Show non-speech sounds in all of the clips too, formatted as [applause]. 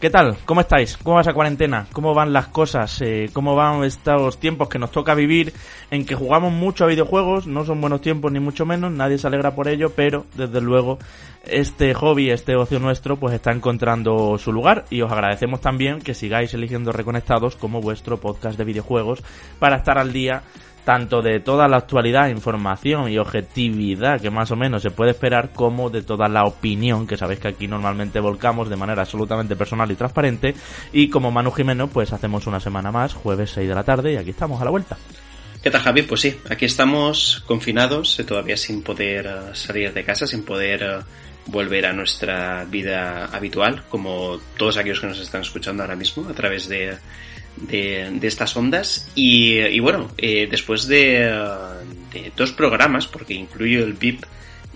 ¿qué tal? ¿Cómo estáis? ¿Cómo va esa cuarentena? ¿Cómo van las cosas? Eh, ¿Cómo van estos tiempos que nos toca vivir en que jugamos mucho a videojuegos? No son buenos tiempos ni mucho menos, nadie se alegra por ello, pero desde luego este hobby, este ocio nuestro, pues está encontrando su lugar y os agradecemos también que sigáis eligiendo Reconectados como vuestro podcast de videojuegos para estar al día tanto de toda la actualidad, información y objetividad que más o menos se puede esperar, como de toda la opinión que sabéis que aquí normalmente volcamos de manera absolutamente personal y transparente. Y como Manu Jimeno, pues hacemos una semana más, jueves 6 de la tarde, y aquí estamos a la vuelta. ¿Qué tal, Javi? Pues sí, aquí estamos confinados, eh, todavía sin poder eh, salir de casa, sin poder eh, volver a nuestra vida habitual, como todos aquellos que nos están escuchando ahora mismo a través de de, estas ondas. Y, bueno, eh, después de, de, dos programas, porque incluyo el VIP,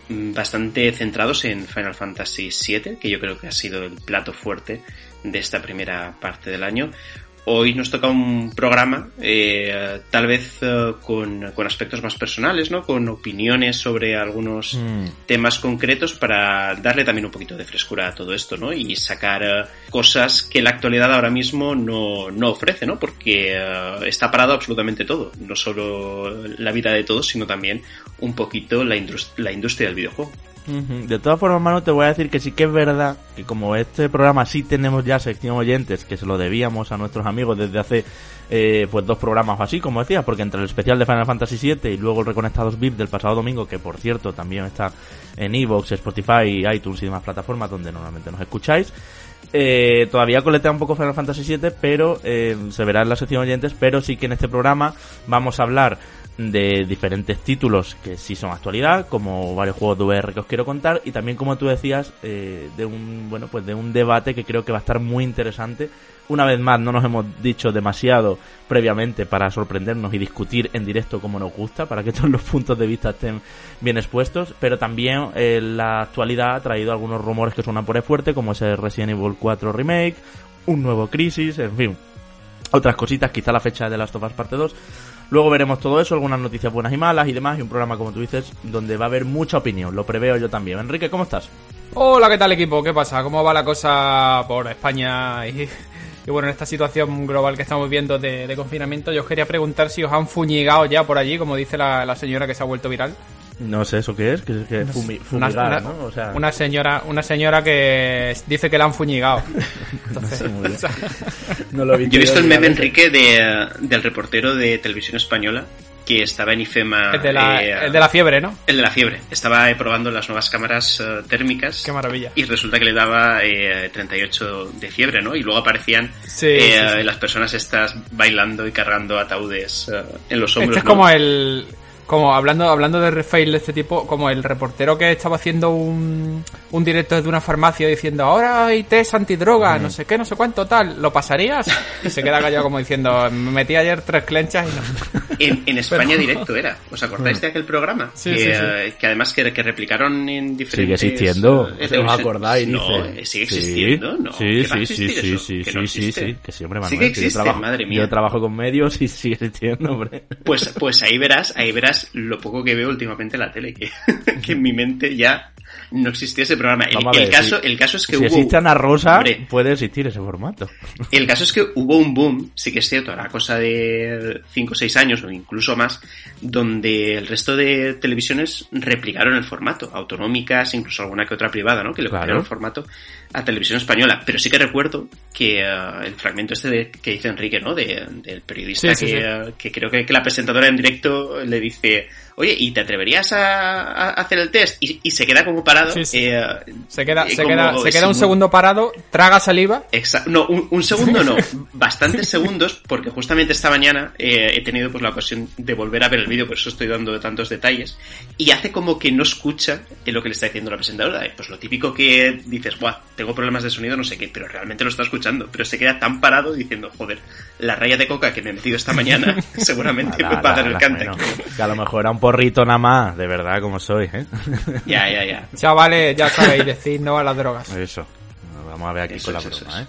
mm, bastante centrados en Final Fantasy VII, que yo creo que ha sido el plato fuerte de esta primera parte del año, Hoy nos toca un programa, eh, tal vez eh, con, aspectos más personales, ¿no? Con opiniones sobre algunos mm. temas concretos para darle también un poquito de frescura a todo esto, ¿no? Y sacar eh, cosas que la actualidad ahora mismo no, no ofrece, ¿no? Porque está parado absolutamente todo. No solo la vida de todos, sino también un poquito la, la industria del videojuego. De todas formas, Manu, te voy a decir que sí que es verdad que como este programa sí tenemos ya sección oyentes, que se lo debíamos a nuestros amigos desde hace eh, pues dos programas o así, como decía, porque entre el especial de Final Fantasy VII y luego el Reconectados VIP del pasado domingo, que por cierto también está en Evox, Spotify, iTunes y demás plataformas donde normalmente nos escucháis, eh, todavía coletea un poco Final Fantasy VII, pero eh, se verá en la sección oyentes, pero sí que en este programa vamos a hablar de diferentes títulos que sí son actualidad, como varios juegos de VR que os quiero contar, y también como tú decías, eh, de un bueno pues de un debate que creo que va a estar muy interesante. Una vez más, no nos hemos dicho demasiado previamente para sorprendernos y discutir en directo como nos gusta, para que todos los puntos de vista estén bien expuestos, pero también eh, la actualidad ha traído algunos rumores que suenan por el fuerte, como ese Resident Evil 4 Remake, un nuevo Crisis, en fin, otras cositas, quizá la fecha de Last of Us Parte 2. Luego veremos todo eso, algunas noticias buenas y malas y demás, y un programa, como tú dices, donde va a haber mucha opinión. Lo preveo yo también. Enrique, ¿cómo estás? Hola, ¿qué tal equipo? ¿Qué pasa? ¿Cómo va la cosa por España y, bueno, en esta situación global que estamos viendo de, confinamiento? Yo os quería preguntar si os han fuñigado ya por allí, como dice la señora que se ha vuelto viral. No sé eso qué es, que, que fumigar, una, ¿no? O sea... una señora, una señora que dice que la han fuñigado. [laughs] Entonces, [laughs] [laughs] no lo vi Yo he visto el meme Enrique de, del reportero de televisión española que estaba en IFEMA. El de la, eh, el de la fiebre, ¿no? El de la fiebre. Estaba probando las nuevas cámaras eh, térmicas. Qué maravilla. Y resulta que le daba 38 eh, de fiebre, ¿no? Y luego aparecían las personas estas bailando y cargando ataúdes en los hombros. Este es como el como hablando, hablando de refail de este tipo, como el reportero que estaba haciendo un, un directo desde una farmacia diciendo ahora hay test antidroga, no sé qué, no sé cuánto, tal, ¿lo pasarías? Y se queda callado como diciendo, me metí ayer tres clenchas y no. [laughs] En, España directo era, ¿os acordáis de aquel programa? Sí, que, sí, sí. que además que, que, replicaron en diferentes... Sigue existiendo, ¿os acordáis? No, sigue existiendo, ¿no? Sí, sí, sí, sí, sí, sí, sí, sí, que siempre Manuel, sí existe, yo trabajo, madre mía. Yo trabajo con medios y [laughs] sigue existiendo, hombre. Pues, pues ahí verás, ahí verás lo poco que veo últimamente en la tele, que, [laughs] que en mi mente ya no existía ese programa. El, caso, el caso es que si hubo... existe Ana Rosa, puede existir ese formato. [laughs] El caso es que hubo un boom, sí que es cierto, a cosa de 5 o 6 años o incluso más, donde el resto de televisiones replicaron el formato, autonómicas, incluso alguna que otra privada, ¿no? Que le copiaron el formato a televisión española. Pero sí que recuerdo que eh, el fragmento este de, que dice Enrique, ¿no? De, del periodista que, eh, que, creo que, que la presentadora en directo le dice oye, ¿y te atreverías a, hacer el test? Y, se queda como parado. Eh, se queda, se queda, se queda un segundo parado, traga saliva. Exacto. No, un, segundo no, [laughs] bastantes segundos, porque justamente esta mañana eh, he tenido pues la ocasión de volver a ver el vídeo, por eso estoy dando tantos detalles, y hace como que no escucha lo que le está diciendo la presentadora. Pues lo típico que dices, Buah, tengo problemas de sonido, no sé qué, pero realmente lo está escuchando, pero se queda tan parado diciendo, joder, la raya de coca que me he metido esta mañana [laughs] seguramente me va a dar el cante. que a lo mejor era un porrito nada más, de verdad, como soy, ¿eh? [laughs] Ya, ya, ya. Chavales, ya sabéis, decir no a las drogas. Eso. Vamos a ver aquí con la broma, ¿eh?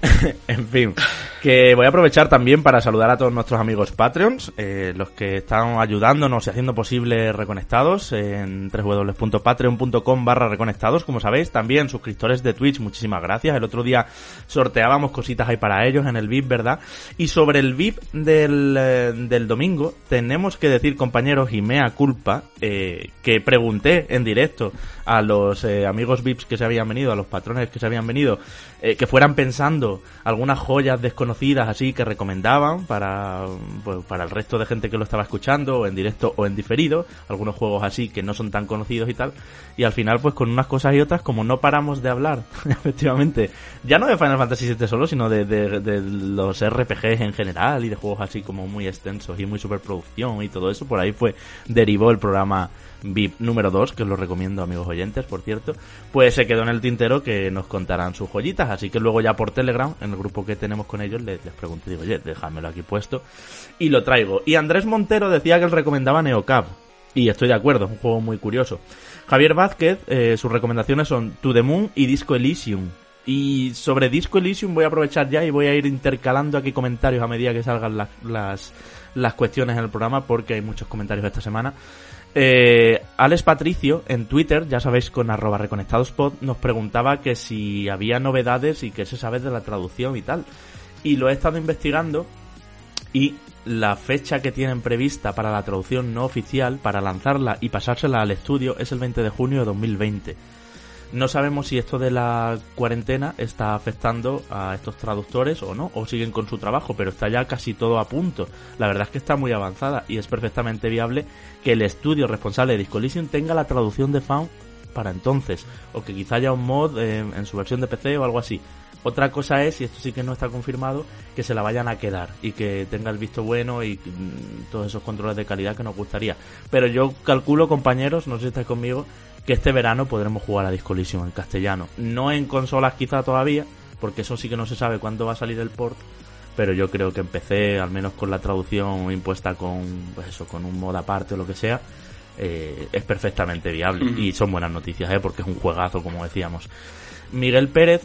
[laughs] en fin, que voy a aprovechar también para saludar a todos nuestros amigos Patreons, eh, los que están ayudándonos y haciendo posible Reconectados en www.patreon.com barra Reconectados, como sabéis, también suscriptores de Twitch, muchísimas gracias. El otro día sorteábamos cositas ahí para ellos en el VIP, ¿verdad? Y sobre el VIP del, eh, del domingo, tenemos que decir, compañeros, y mea culpa, eh, que pregunté en directo a los eh, amigos VIPs que se habían venido, a los patrones que se habían venido, que fueran pensando algunas joyas desconocidas así que recomendaban para, pues, para el resto de gente que lo estaba escuchando, o en directo o en diferido, algunos juegos así que no son tan conocidos y tal, y al final pues con unas cosas y otras, como no paramos de hablar, [laughs] efectivamente, ya no de Final Fantasy VII solo, sino de, de, de los RPGs en general y de juegos así como muy extensos y muy superproducción y todo eso, por ahí fue, derivó el programa VIP número 2, que os lo recomiendo amigos oyentes, por cierto, pues se quedó en el tintero que nos contarán sus joyitas, así que luego ya por Telegram, en el grupo que tenemos con ellos, les, les pregunto, digo, oye, déjamelo aquí puesto, y lo traigo. Y Andrés Montero decía que él recomendaba Neocab, y estoy de acuerdo, es un juego muy curioso. Javier Vázquez, eh, sus recomendaciones son To The Moon y Disco Elysium. Y sobre Disco Elysium voy a aprovechar ya y voy a ir intercalando aquí comentarios a medida que salgan las, las cuestiones en el programa porque hay muchos comentarios esta semana. Eh, Alex Patricio en Twitter, ya sabéis con arroba reconectadospod, nos preguntaba que si había novedades y qué se sabe de la traducción y tal. Y lo he estado investigando y la fecha que tienen prevista para la traducción no oficial, para lanzarla y pasársela al estudio, es el 20 de junio de 2020. No sabemos si esto de la cuarentena está afectando a estos traductores o no, o siguen con su trabajo, pero está ya casi todo a punto. La verdad es que está muy avanzada y es perfectamente viable que el estudio responsable de Discollision tenga la traducción de Found para entonces, o que quizá haya un mod eh, en su versión de PC o algo así. Otra cosa es, y esto sí que no está confirmado, que se la vayan a quedar y que tenga el visto bueno y mm, todos esos controles de calidad que nos gustaría. Pero yo calculo, compañeros, no sé si estáis conmigo, que este verano podremos jugar a Disco Elysium en castellano. No en consolas quizá todavía, porque eso sí que no se sabe cuándo va a salir el port, pero yo creo que empecé, al menos con la traducción impuesta con, pues eso, con un mod aparte o lo que sea, eh, es perfectamente viable. Y son buenas noticias, ¿eh? porque es un juegazo, como decíamos. Miguel Pérez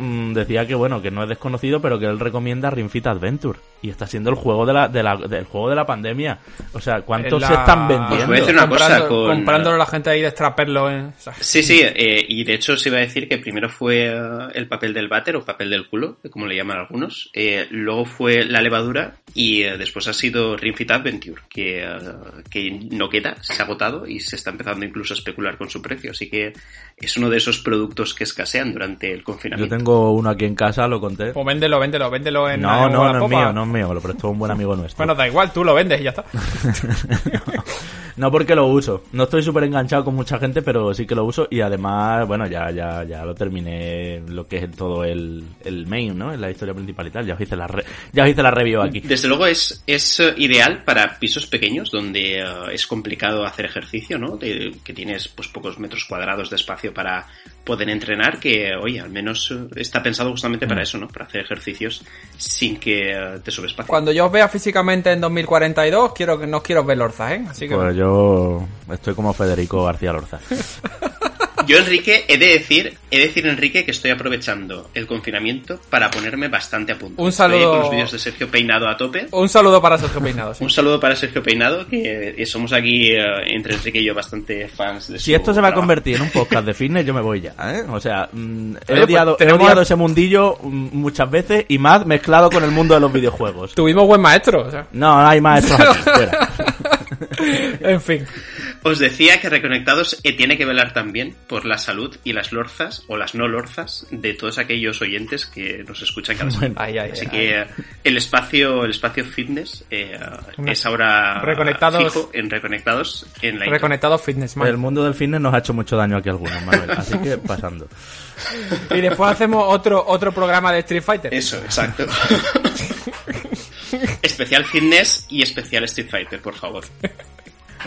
mm, decía que bueno, que no es desconocido, pero que él recomienda Ring Fit Adventure. Y está siendo el juego de la, de la, del juego de la pandemia. O sea, ¿cuántos se están Os vendiendo? voy a decir una cosa Comprando- con- Comprándolo la gente ahí de extraperlo. ¿eh? O sea, Sí, sí, eh, y de hecho se iba a decir que primero fue eh, el papel del váter o papel del culo, como le llaman algunos, eh, luego fue la levadura y eh, después ha sido Ring Fit Adventure, que, eh, que no queda, se ha agotado y se está empezando incluso a especular con su precio, así que es uno de esos productos que escasean durante el Yo confinamiento. Tengo uno aquí en casa, lo conté. pues véndelo, véndelo, véndelo en No, no, no es mío, no es mío, lo prestó un buen amigo nuestro. Bueno, da igual, tú lo vendes y ya está. [laughs] no porque lo uso. No estoy súper enganchado con mucha gente, pero sí que lo uso. Y además, bueno, ya, ya, ya lo terminé lo que es todo el, el main, ¿no? En la historia principal y tal. Ya os hice la, re- ya os hice la review aquí. Desde luego es, es eh, ideal para pisos pequeños donde eh, es complicado hacer ejercicio, ¿no? De- que tienes pues pocos metros cuadrados de espacio para poder entrenar, que oye, al menos eh, está pensado justamente para eso, ¿no? Para hacer ejercicios sin que eh, te sobreespacie. Cuando yo os vea físicamente en 2042, quiero que no quiero ver Lorza, ¿eh? Así que... Pues yo estoy como Federico García Lorza. [laughs] Yo, Enrique, he de decir, he de decir, Enrique, que estoy aprovechando el confinamiento para ponerme bastante a punto. Un Estoy saludo- con los vídeos de Sergio Peinado a tope. Un saludo para Sergio Peinado. sí. Un saludo para Sergio Peinado, que eh, somos aquí, eh, entre Enrique y yo, bastante fans de Si su esto se va a convertir en un podcast de fitness, yo me voy ya, ¿eh? O sea, mm, he, Oye, pues odiado, he tenemos- odiado ese mundillo mm, muchas veces y más mezclado con el mundo de los videojuegos. Tuvimos buen maestro, o sea. No, hay maestros aquí, [laughs] fuera. En fin. Os decía que Reconectados eh, tiene que velar también por la salud y las lorzas o las no lorzas de todos aquellos oyentes que nos escuchan cada semana. Ay, ay, Así ay, que eh, el espacio, el espacio fitness eh, es ahora Reconectados- fijo en Reconectados en la intro. Reconectado Fitness Man. El mundo del fitness nos ha hecho mucho daño aquí algunos, Manuel. Así que pasando. Y después hacemos otro, otro programa de Street Fighter. Eso, exacto. [laughs] especial fitness y especial Street Fighter, por favor.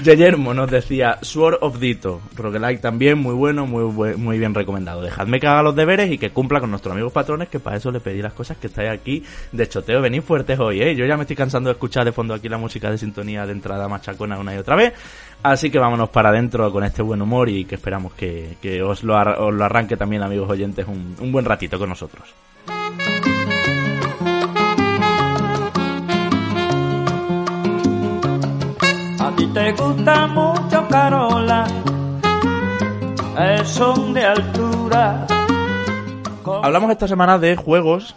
Guillermo nos decía Sword of Dito, roguelike también muy bueno, muy muy bien recomendado. Dejadme que haga los deberes y que cumpla con nuestros amigos patrones, que para eso le pedí las cosas que estáis aquí de choteo. Venid fuertes hoy, ¿eh? Yo ya me estoy cansando de escuchar de fondo aquí la música de sintonía de entrada machacona una y otra vez. Así que vámonos para adentro con este buen humor y que esperamos que, que os, lo lo arranque también, amigos oyentes, un, un buen ratito con nosotros. A ti te gusta mucho Carola, son de altura. Hablamos esta semana de juegos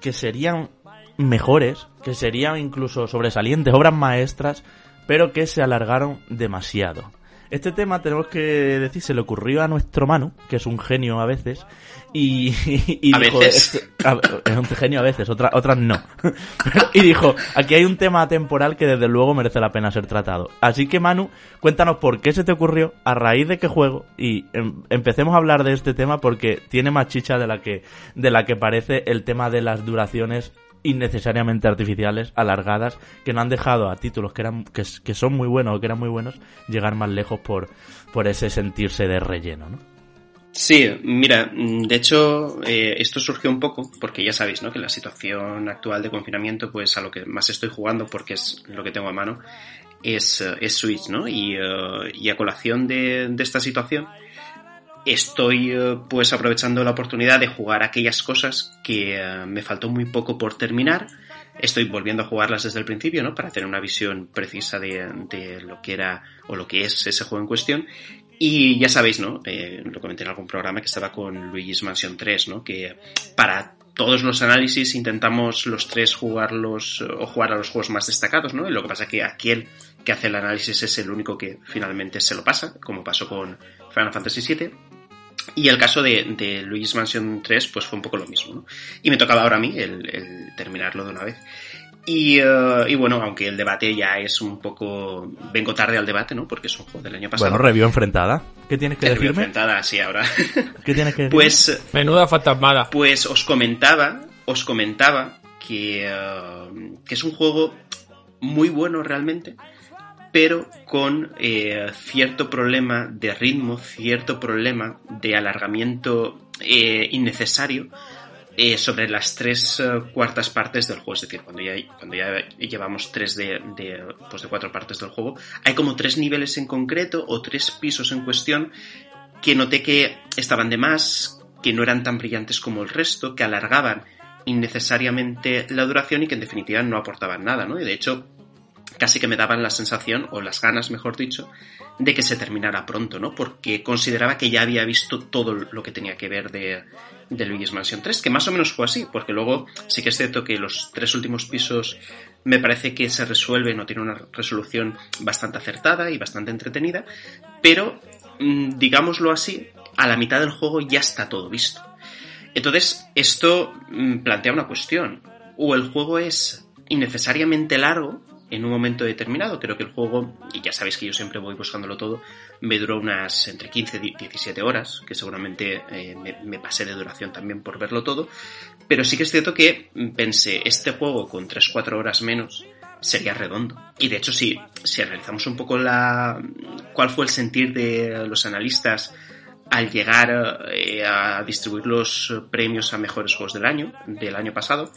que serían mejores, que serían incluso sobresalientes, obras maestras, pero que se alargaron demasiado. Este tema tenemos que decir, se le ocurrió a nuestro Manu, que es un genio a veces, y, y A dijo, veces. "Este- a- es un genio a veces, otra- otras no. [laughs] y dijo, aquí hay un tema temporal que desde luego merece la pena ser tratado. Así que Manu, cuéntanos por qué se te ocurrió, a raíz de qué juego, y em- empecemos a hablar de este tema porque tiene más chicha de la que, de la que parece el tema de las duraciones innecesariamente artificiales, alargadas, que no han dejado a títulos que eran que, son muy buenos o que eran muy buenos llegar más lejos por, por ese sentirse de relleno, ¿no? Sí, mira, mm, de hecho, eh, esto surgió un poco porque ya sabéis, ¿no? Que la situación actual de confinamiento, pues a lo que más estoy jugando, porque es lo que tengo a mano, es, eh, es Switch, ¿no? Y, eh, a colación de esta situación, estoy eh, pues aprovechando la oportunidad de jugar aquellas cosas que eh, me faltó muy poco por terminar. Estoy volviendo a jugarlas desde el principio, ¿no? Para tener una visión precisa de, de lo que era o lo que es ese juego en cuestión. Y ya sabéis, ¿no? Eh, lo comenté en algún programa que estaba con Luigi's Mansion 3, ¿no? Que para todos los análisis intentamos los tres jugarlos o jugar a los juegos más destacados, ¿no? Y lo que pasa es que aquel que hace el análisis es el único que finalmente se lo pasa, como pasó con Final Fantasy VII. Y el caso de, de Luigi's Mansion 3, pues fue un poco lo mismo, ¿no? Y me tocaba ahora a mí el, el terminarlo de una vez. Y, y bueno, aunque el debate ya es un poco... Vengo tarde al debate, ¿no? Porque es un juego del año pasado. Bueno, review enfrentada. ¿Qué tienes que Review decirme? enfrentada, sí, ahora. [laughs] ¿Qué tienes que decirme? pues, Menuda fantasmada. pues os comentaba, os comentaba que, eh, que es un juego muy bueno realmente, pero con eh, cierto problema de ritmo, cierto problema de alargamiento eh, innecesario eh, sobre las tres cuartas partes del juego. Es decir, cuando ya, cuando ya llevamos tres de, de, pues de cuatro partes del juego, hay como tres niveles en concreto o tres pisos en cuestión que noté que estaban de más, que no eran tan brillantes como el resto, que alargaban innecesariamente la duración y que en definitiva no aportaban nada, ¿no? Y de hecho, casi que me daban la sensación, o las ganas, mejor dicho, de que se terminara pronto, ¿no? Porque consideraba que ya había visto todo lo que tenía que ver de, de Luigi's Mansion 3, que más o menos fue así, porque luego sí que es cierto que los tres últimos pisos me parece que se resuelven o tiene una resolución bastante acertada y bastante entretenida, pero mm, digámoslo así, a la mitad del juego ya está todo visto. Entonces, esto mm, plantea una cuestión. O el juego es innecesariamente largo en un momento determinado. Creo que el juego, y ya sabéis que yo siempre voy buscándolo todo, me duró unas entre 15 y 17 horas, que seguramente eh, me, pasé de duración también por verlo todo. Pero sí que es cierto que pensé, este juego con 3-4 horas menos sería redondo. Y de hecho, si, si analizamos un poco la cuál fue el sentir de los analistas al llegar eh, a distribuir los premios a mejores juegos del año, del año pasado,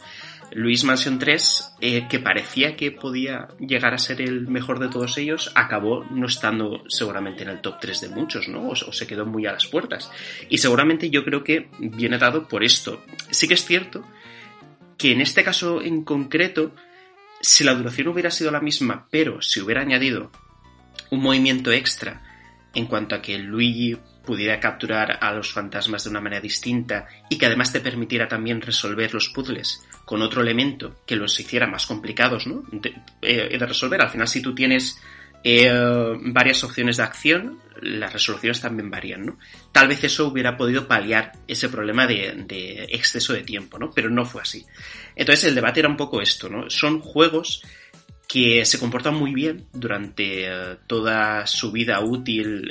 Luis Mansion 3, eh, que parecía que podía llegar a ser el mejor de todos ellos, acabó no estando seguramente en el top 3 de muchos, ¿no? O, o se quedó muy a las puertas. Y seguramente yo creo que viene dado por esto. Sí que es cierto que en este caso en concreto, si la duración hubiera sido la misma, pero si hubiera añadido un movimiento extra en cuanto a que Luigi pudiera capturar a los fantasmas de una manera distinta y que además te permitiera también resolver los puzzles con otro elemento que los hiciera más complicados, ¿no? De, eh, resolver. Al final, si tú tienes eh, varias opciones de acción, las resoluciones también varían, ¿no? Tal vez eso hubiera podido paliar ese problema de, exceso de tiempo, ¿no? Pero no fue así. Entonces el debate era un poco esto, ¿no? Son juegos que se comportan muy bien durante eh, toda su vida útil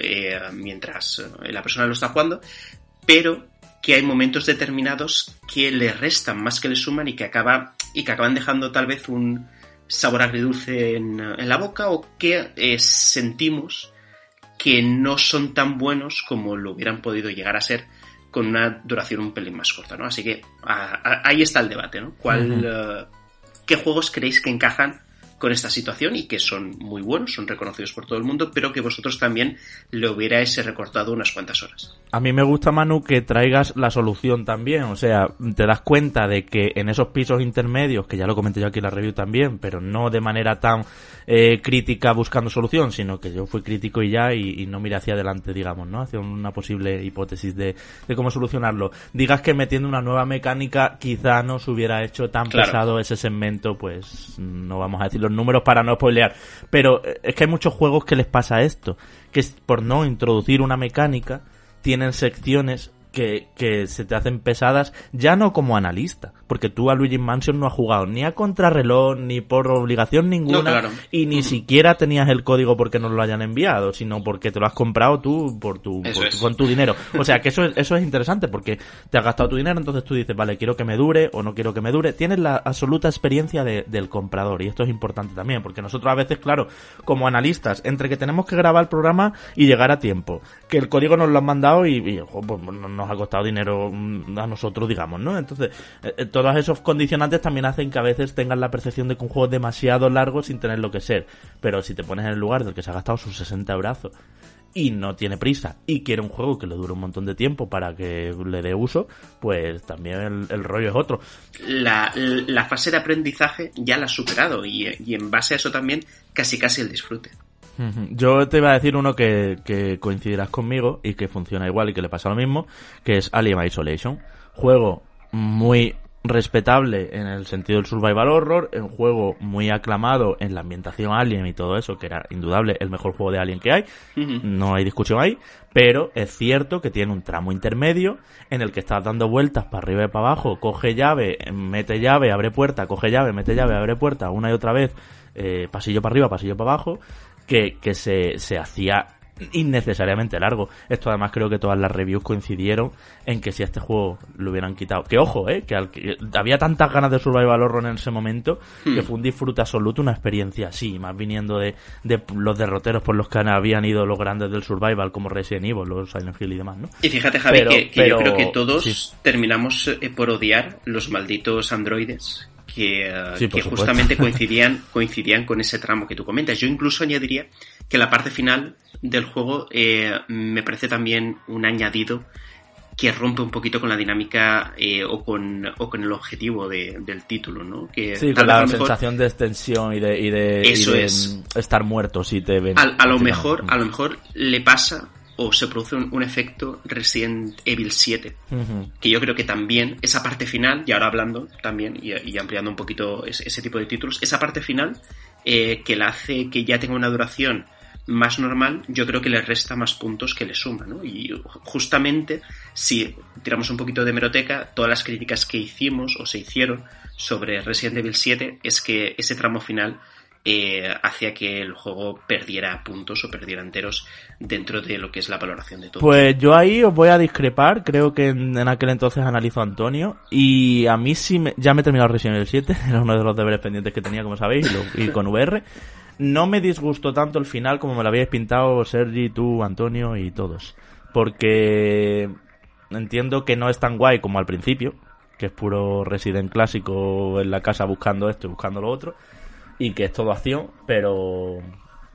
mientras la persona lo está jugando, pero que hay momentos determinados que le restan más que le suman y que acaba y que acaban dejando tal vez un sabor agridulce en, en la boca o que eh, sentimos que no son tan buenos como lo hubieran podido llegar a ser con una duración un pelín más corta, ¿no? Así que a, a, ahí está el debate, ¿no? ¿Cuál, uh -huh. ¿Qué juegos creéis que encajan con esta situación y que son muy buenos, son reconocidos por todo el mundo, pero que vosotros también le hubierais recortado unas cuantas horas. A mí me gusta, Manu, que traigas la solución también. O sea, te das cuenta de que en esos pisos intermedios, que ya lo comenté yo aquí en la review también, pero no de manera tan eh, crítica buscando solución, sino que yo fui crítico y ya y, no miré hacia adelante, digamos, ¿no? Hacia una posible hipótesis de, cómo solucionarlo. Digas que metiendo una nueva mecánica quizá no se hubiera hecho tan pesado ese segmento, pues no vamos a decir números para no spoilear. Pero eh, es que hay muchos juegos que les pasa esto, que por no introducir una mecánica, tienen secciones que, que, se te hacen pesadas, ya no como analista, porque tú a Luigi Mansion no has jugado ni a contrarreloj, ni por obligación ninguna, y ni siquiera tenías el código porque no lo hayan enviado, sino porque te lo has comprado tú por tu, con tu dinero. O sea que eso, eso es interesante, porque te has gastado tu dinero, entonces tú dices, vale, quiero que me dure o no quiero que me dure. Tienes la absoluta experiencia del comprador, y esto es importante también, porque nosotros a veces, claro, como analistas, entre que tenemos que grabar el programa y llegar a tiempo, que el código nos lo han mandado y, y pues, no nos ha costado dinero mm, a nosotros, digamos, ¿no? Entonces, eh, eh, todos esos condicionantes también hacen que a veces tengas la percepción de que un juego es demasiado largo sin tener lo que ser. Pero si te pones en el lugar del que se ha gastado sus 60 brazos y no tiene prisa y quiere un juego que le dure un montón de tiempo para que le dé uso, pues también el, rollo es otro. La, la, fase de aprendizaje ya la ha superado y, y en base a eso también casi casi el disfrute. Yo te iba a decir uno que, coincidirás conmigo y que funciona igual y que le pasa lo mismo, que es Alien Isolation. Juego muy respetable en el sentido del survival horror, un juego muy aclamado en la ambientación Alien y todo eso, que era indudable el mejor juego de Alien que hay, no hay discusión ahí, pero es cierto que tiene un tramo intermedio en el que estás dando vueltas para arriba y para abajo, coge llave, mete llave, abre puerta, coge llave, mete llave, abre puerta, una y otra vez, eh, pasillo para arriba, pasillo para abajo, que, que se, se hacía innecesariamente largo. Esto además creo que todas las reviews coincidieron en que si este juego lo hubieran quitado. Que ojo, eh, que, había tantas ganas de Survival Horror en ese momento hmm. que fue un disfrute absoluto, una experiencia así, más viniendo de, de, los derroteros por los que habían ido los grandes del Survival, como Resident Evil, los Silent Hill y demás, ¿no? Y fíjate, Javi, que, yo creo que todos terminamos eh, por odiar los malditos androides que, justamente [laughs] coincidían, coincidían con ese tramo que tú comentas. Yo incluso añadiría que la parte final del juego eh, me parece también un añadido que rompe un poquito con la dinámica eh, o, con, o con el objetivo del título, ¿no? Que sí, con la sensación de extensión y de, y de, estar muerto si te ven. A, lo mejor, a lo mejor le pasa o se produce un, efecto Resident Evil 7, que yo creo que también esa parte final, y ahora hablando también y, ampliando un poquito ese, tipo de títulos, esa parte final eh, que la hace que ya tenga una duración más normal, yo creo que le resta más puntos que le suma, ¿no? Y justamente, si tiramos un poquito de meroteca, todas las críticas que hicimos o se hicieron sobre Resident Evil 7 es que ese tramo final eh, hacía que el juego perdiera puntos o perdiera enteros dentro de lo que es la valoración de todo. Pues yo ahí os voy a discrepar, creo que en, aquel entonces analizó Antonio y a mí sí me, ya me he terminado Resident Evil 7, [laughs] era uno de los deberes pendientes que tenía, como sabéis, y, con VR. No me disgustó tanto el final como me lo habíais pintado Sergi, tú, Antonio y todos. Porque entiendo que no es tan guay como al principio, que es puro Resident clásico en la casa buscando esto y buscando lo otro y que es todo acción, pero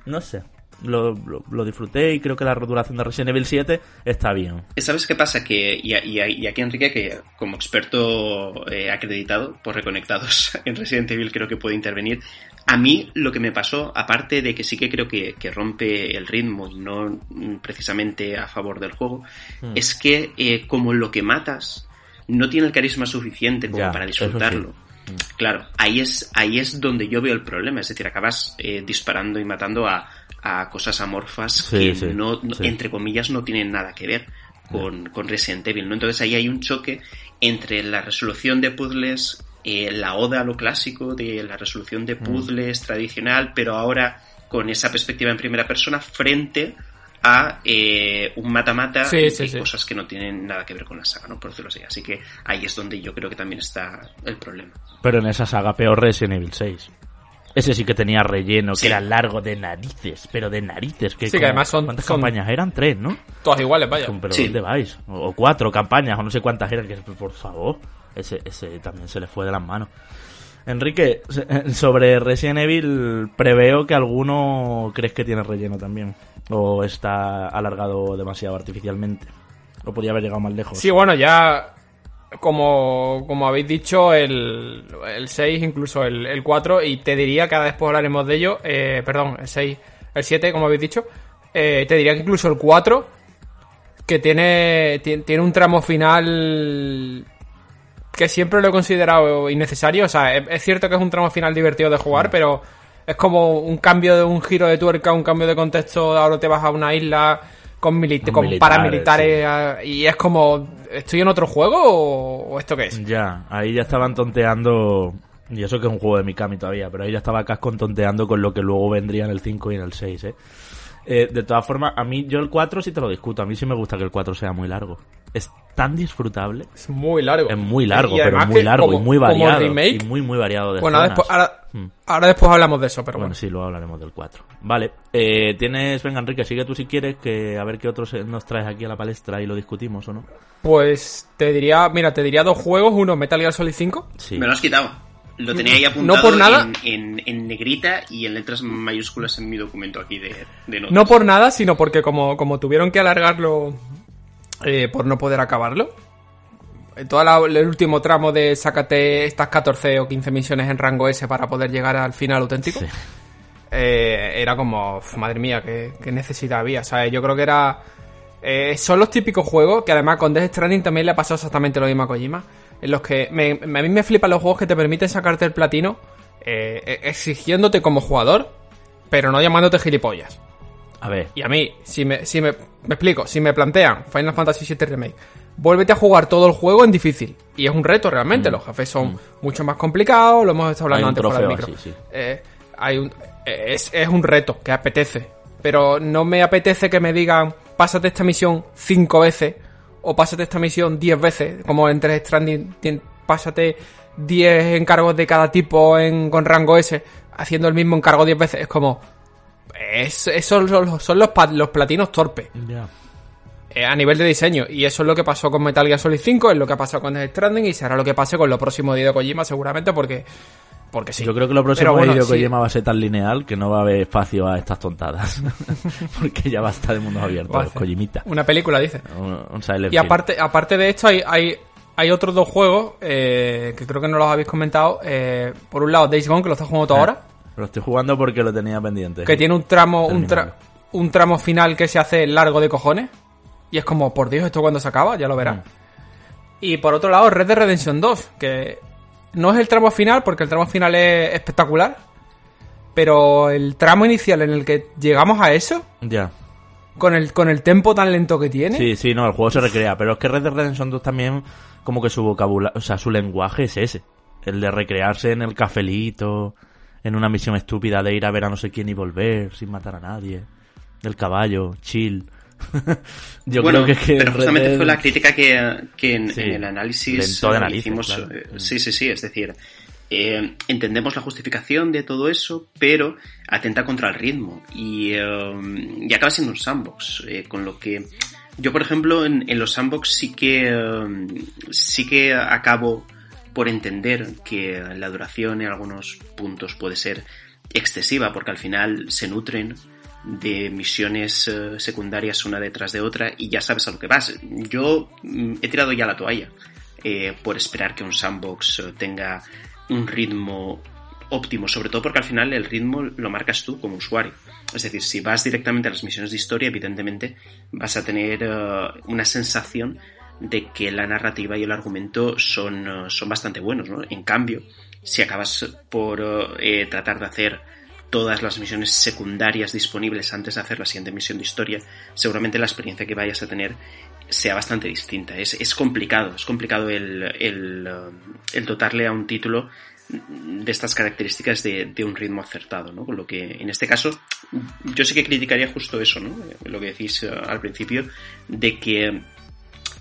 no sé. Lo, lo, disfruté y creo que la duración de Resident Evil 7 está bien. ¿Sabes qué pasa? Que, y, y, aquí Enrique, que como experto eh, acreditado por Reconectados [laughs] en Resident Evil, creo que puede intervenir. A mí lo que me pasó, aparte de que sí que creo que, rompe el ritmo y no precisamente a favor del juego, hmm. es que eh, como lo que matas no tiene el carisma suficiente como para disfrutarlo. Claro, ahí es, ahí es donde yo veo el problema, es decir, acabas eh, disparando y matando a, a cosas amorfas que no, entre comillas, no tienen nada que ver con, con, Resident Evil, ¿no? Entonces ahí hay un choque entre la resolución de puzzles, eh, la oda a lo clásico de la resolución de mm. puzzles tradicional, pero ahora con esa perspectiva en primera persona frente a eh, un mata-mata y cosas que no tienen nada que ver con la saga, ¿no? Por decirlo así. Así que ahí es donde yo creo que también está el problema. Pero en esa saga peor Resident Evil 6. Ese sí que tenía relleno, que era largo de narices, pero de narices. Que sí, que además son... ¿Cuántas campañas eran? Tres, ¿no? Todas iguales, vaya. Pero ¿dónde vais? O, cuatro campañas, o no sé cuántas eran, que por favor, ese, ese también se le fue de las manos. Enrique, sobre Resident Evil, preveo que alguno crees que tiene relleno también. O está alargado demasiado artificialmente. O podría haber llegado más lejos. Sí, bueno, ya como, como habéis dicho, el, el 6, incluso el, el 4, y te diría que ahora después hablaremos de ello, eh, perdón, el 6, el 7, como habéis dicho, eh, te diría que incluso el 4, que tiene, tiene un tramo final que siempre lo he considerado innecesario, o sea, es, es cierto que es un tramo final divertido de jugar, pero es como un cambio de un giro de tuerca, un cambio de contexto, ahora te vas a una isla con, milit- Con con militares, paramilitares y es como, ¿estoy en otro juego o, o esto qué es? Ya, ahí ya estaban tonteando. Y eso que es un juego de Mikami todavía, pero ahí ya estaba Cascon tonteando con lo que luego vendría en el 5 y en el 6, ¿eh? Eh, de todas formas, a mí, yo el 4 sí te lo discuto. A mí sí me gusta que el 4 sea muy largo. Es tan disfrutable. Es muy largo. Es muy largo, Y pero muy largo como- y muy variado. remake, y muy, muy variado de bueno, zonas. después, ahora, Mm. ahora después hablamos de eso, pero Bueno, bueno. sí, luego hablaremos del 4. Vale, eh, tienes, venga Enrique, sigue tú si quieres, que a ver qué otros nos traes aquí a la palestra y lo discutimos o no. Pues te diría, mira, te diría dos juegos, uno Metal Gear Solid 5. Sí. Me lo has quitado. Lo tenía ahí apuntado No por nada. En, en- en negrita y en letras mayúsculas en mi documento aquí de, de notas. No por nada, sino porque como, como tuvieron que alargarlo eh, por no poder acabarlo. En todo la- el último tramo de sácate estas 14 o 15 misiones en rango S para poder llegar al final auténtico. Sí. eh, era como, madre mía, qué, qué necesidad había. ¿sabes? Yo creo que era. eh, son los típicos juegos que además con Death Stranding también le ha pasado exactamente lo mismo a Kojima. En los que me- a mí me flipan los juegos que te permiten sacarte el platino eh, eh, exigiéndote como jugador, pero no llamándote gilipollas. A ver, Y a mí, si me, si me, me explico, si me plantean Final Fantasy VII Remake, vuélvete a jugar todo el juego en difícil. Y es un reto realmente, los jefes son mucho más complicados, lo hemos estado hablando antes del trofeo micro. sí. Eh, hay un, es, es un reto que apetece. Pero no me apetece que me digan, pásate esta misión cinco veces, o pásate esta misión diez veces, como en 3 Stranding, pásate 10 encargos de cada tipo en, con rango S, haciendo el mismo encargo 10 veces. Es como, es, esos son, los- son los, los platinos torpes eh, a nivel de diseño. Y eso es lo que pasó con Metal Gear Solid 5, es lo que ha pasado con Death Stranding y será lo que pase con lo próximo de Hideo Kojima seguramente porque, porque sí. Yo creo que lo próximo bueno, de Hideo sí. Kojima va a ser tan lineal que no va a haber espacio a estas tontadas. [laughs] Porque ya de Va a abiertos, hacer Kojimita. Una película, dice. Un, un Silent Y aparte, aparte de esto, hay, hay, hay otros dos juegos eh, que creo que no los habéis comentado. Eh, por un lado, Days Gone, que lo estás jugando Ah, ahora, Lo estoy jugando porque lo tenía pendiente. que tiene un tramo, un, tra- un tramo final que se hace largo de cojones. Y es como, por Dios, ¿esto cuando se acaba? Ya lo verás. Mm. Y por otro lado, Red Dead Redemption 2, que no es el tramo final, porque el tramo final es espectacular. Pero el tramo inicial en el que llegamos a eso, Ya. con el, con el tempo tan lento que tiene, Sí, sí, no, el juego se recrea. Pero es que Red Dead Redemption 2 también, como que su vocabulario, o sea, su lenguaje es ese. El de recrearse en el cafelito, en una misión estúpida de ir a ver a no sé quién y volver sin matar a nadie. El caballo, chill. [laughs] Yo bueno, creo que, que pero justamente fue la crítica que, que en, Sí, en el análisis lento de narices, hicimos. claro. eh, Sí, sí, sí, es decir, eh, entendemos la justificación de todo eso, pero atenta contra el ritmo y, eh, y acaba siendo un sandbox, eh, con lo que yo, por ejemplo, en, en los sandbox sí que sí que acabo por entender que la duración en algunos puntos puede ser excesiva, porque al final se nutren de misiones eh, secundarias una detrás de otra y ya sabes a lo que vas. Yo mm, he tirado ya la toalla eh, por esperar que un sandbox eh, tenga un ritmo óptimo, sobre todo porque al final el ritmo lo marcas tú como usuario. Es decir, si vas directamente a las misiones de historia, evidentemente vas a tener una sensación de que la narrativa y el argumento son, eh, son bastante buenos, ¿no? En cambio, si acabas por eh, tratar de hacer todas las misiones secundarias disponibles antes de hacer la siguiente misión de historia, seguramente la experiencia que vayas a tener sea bastante distinta. Es, es complicado, es complicado el, el, el dotarle a un título de estas características de, de, un ritmo acertado, ¿no? Con lo que, en este caso, yo sí que criticaría justo eso, ¿no? Lo que decís al principio, de que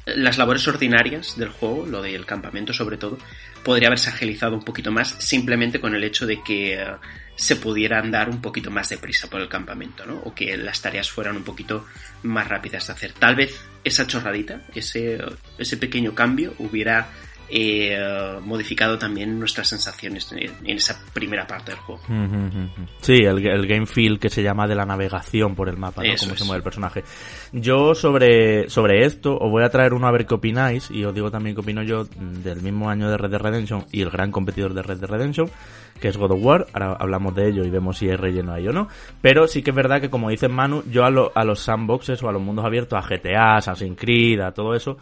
las labores ordinarias del juego, lo del campamento sobre todo, podría haberse agilizado un poquito más simplemente con el hecho de que uh, se pudiera andar un poquito más deprisa por el campamento, ¿no? O que las tareas fueran un poquito más rápidas de hacer. Tal vez esa chorradita, ese, ese pequeño cambio hubiera eh, modificado también nuestras sensaciones en, esa primera parte del juego. Sí, el, el, game feel que se llama de la navegación por el mapa, ¿no? Cómo se mueve el personaje. Yo sobre, sobre esto os voy a traer uno a ver qué opináis y os digo también qué opino yo del mismo año de Red Dead Redemption y el gran competidor de Red Dead Redemption, que es God of War. Ahora hablamos de ello y vemos si es relleno ahí o no. Pero sí que es verdad que como dice Manu, yo a, a los sandboxes o a los mundos abiertos, a GTA, Assassin's Creed, a todo eso,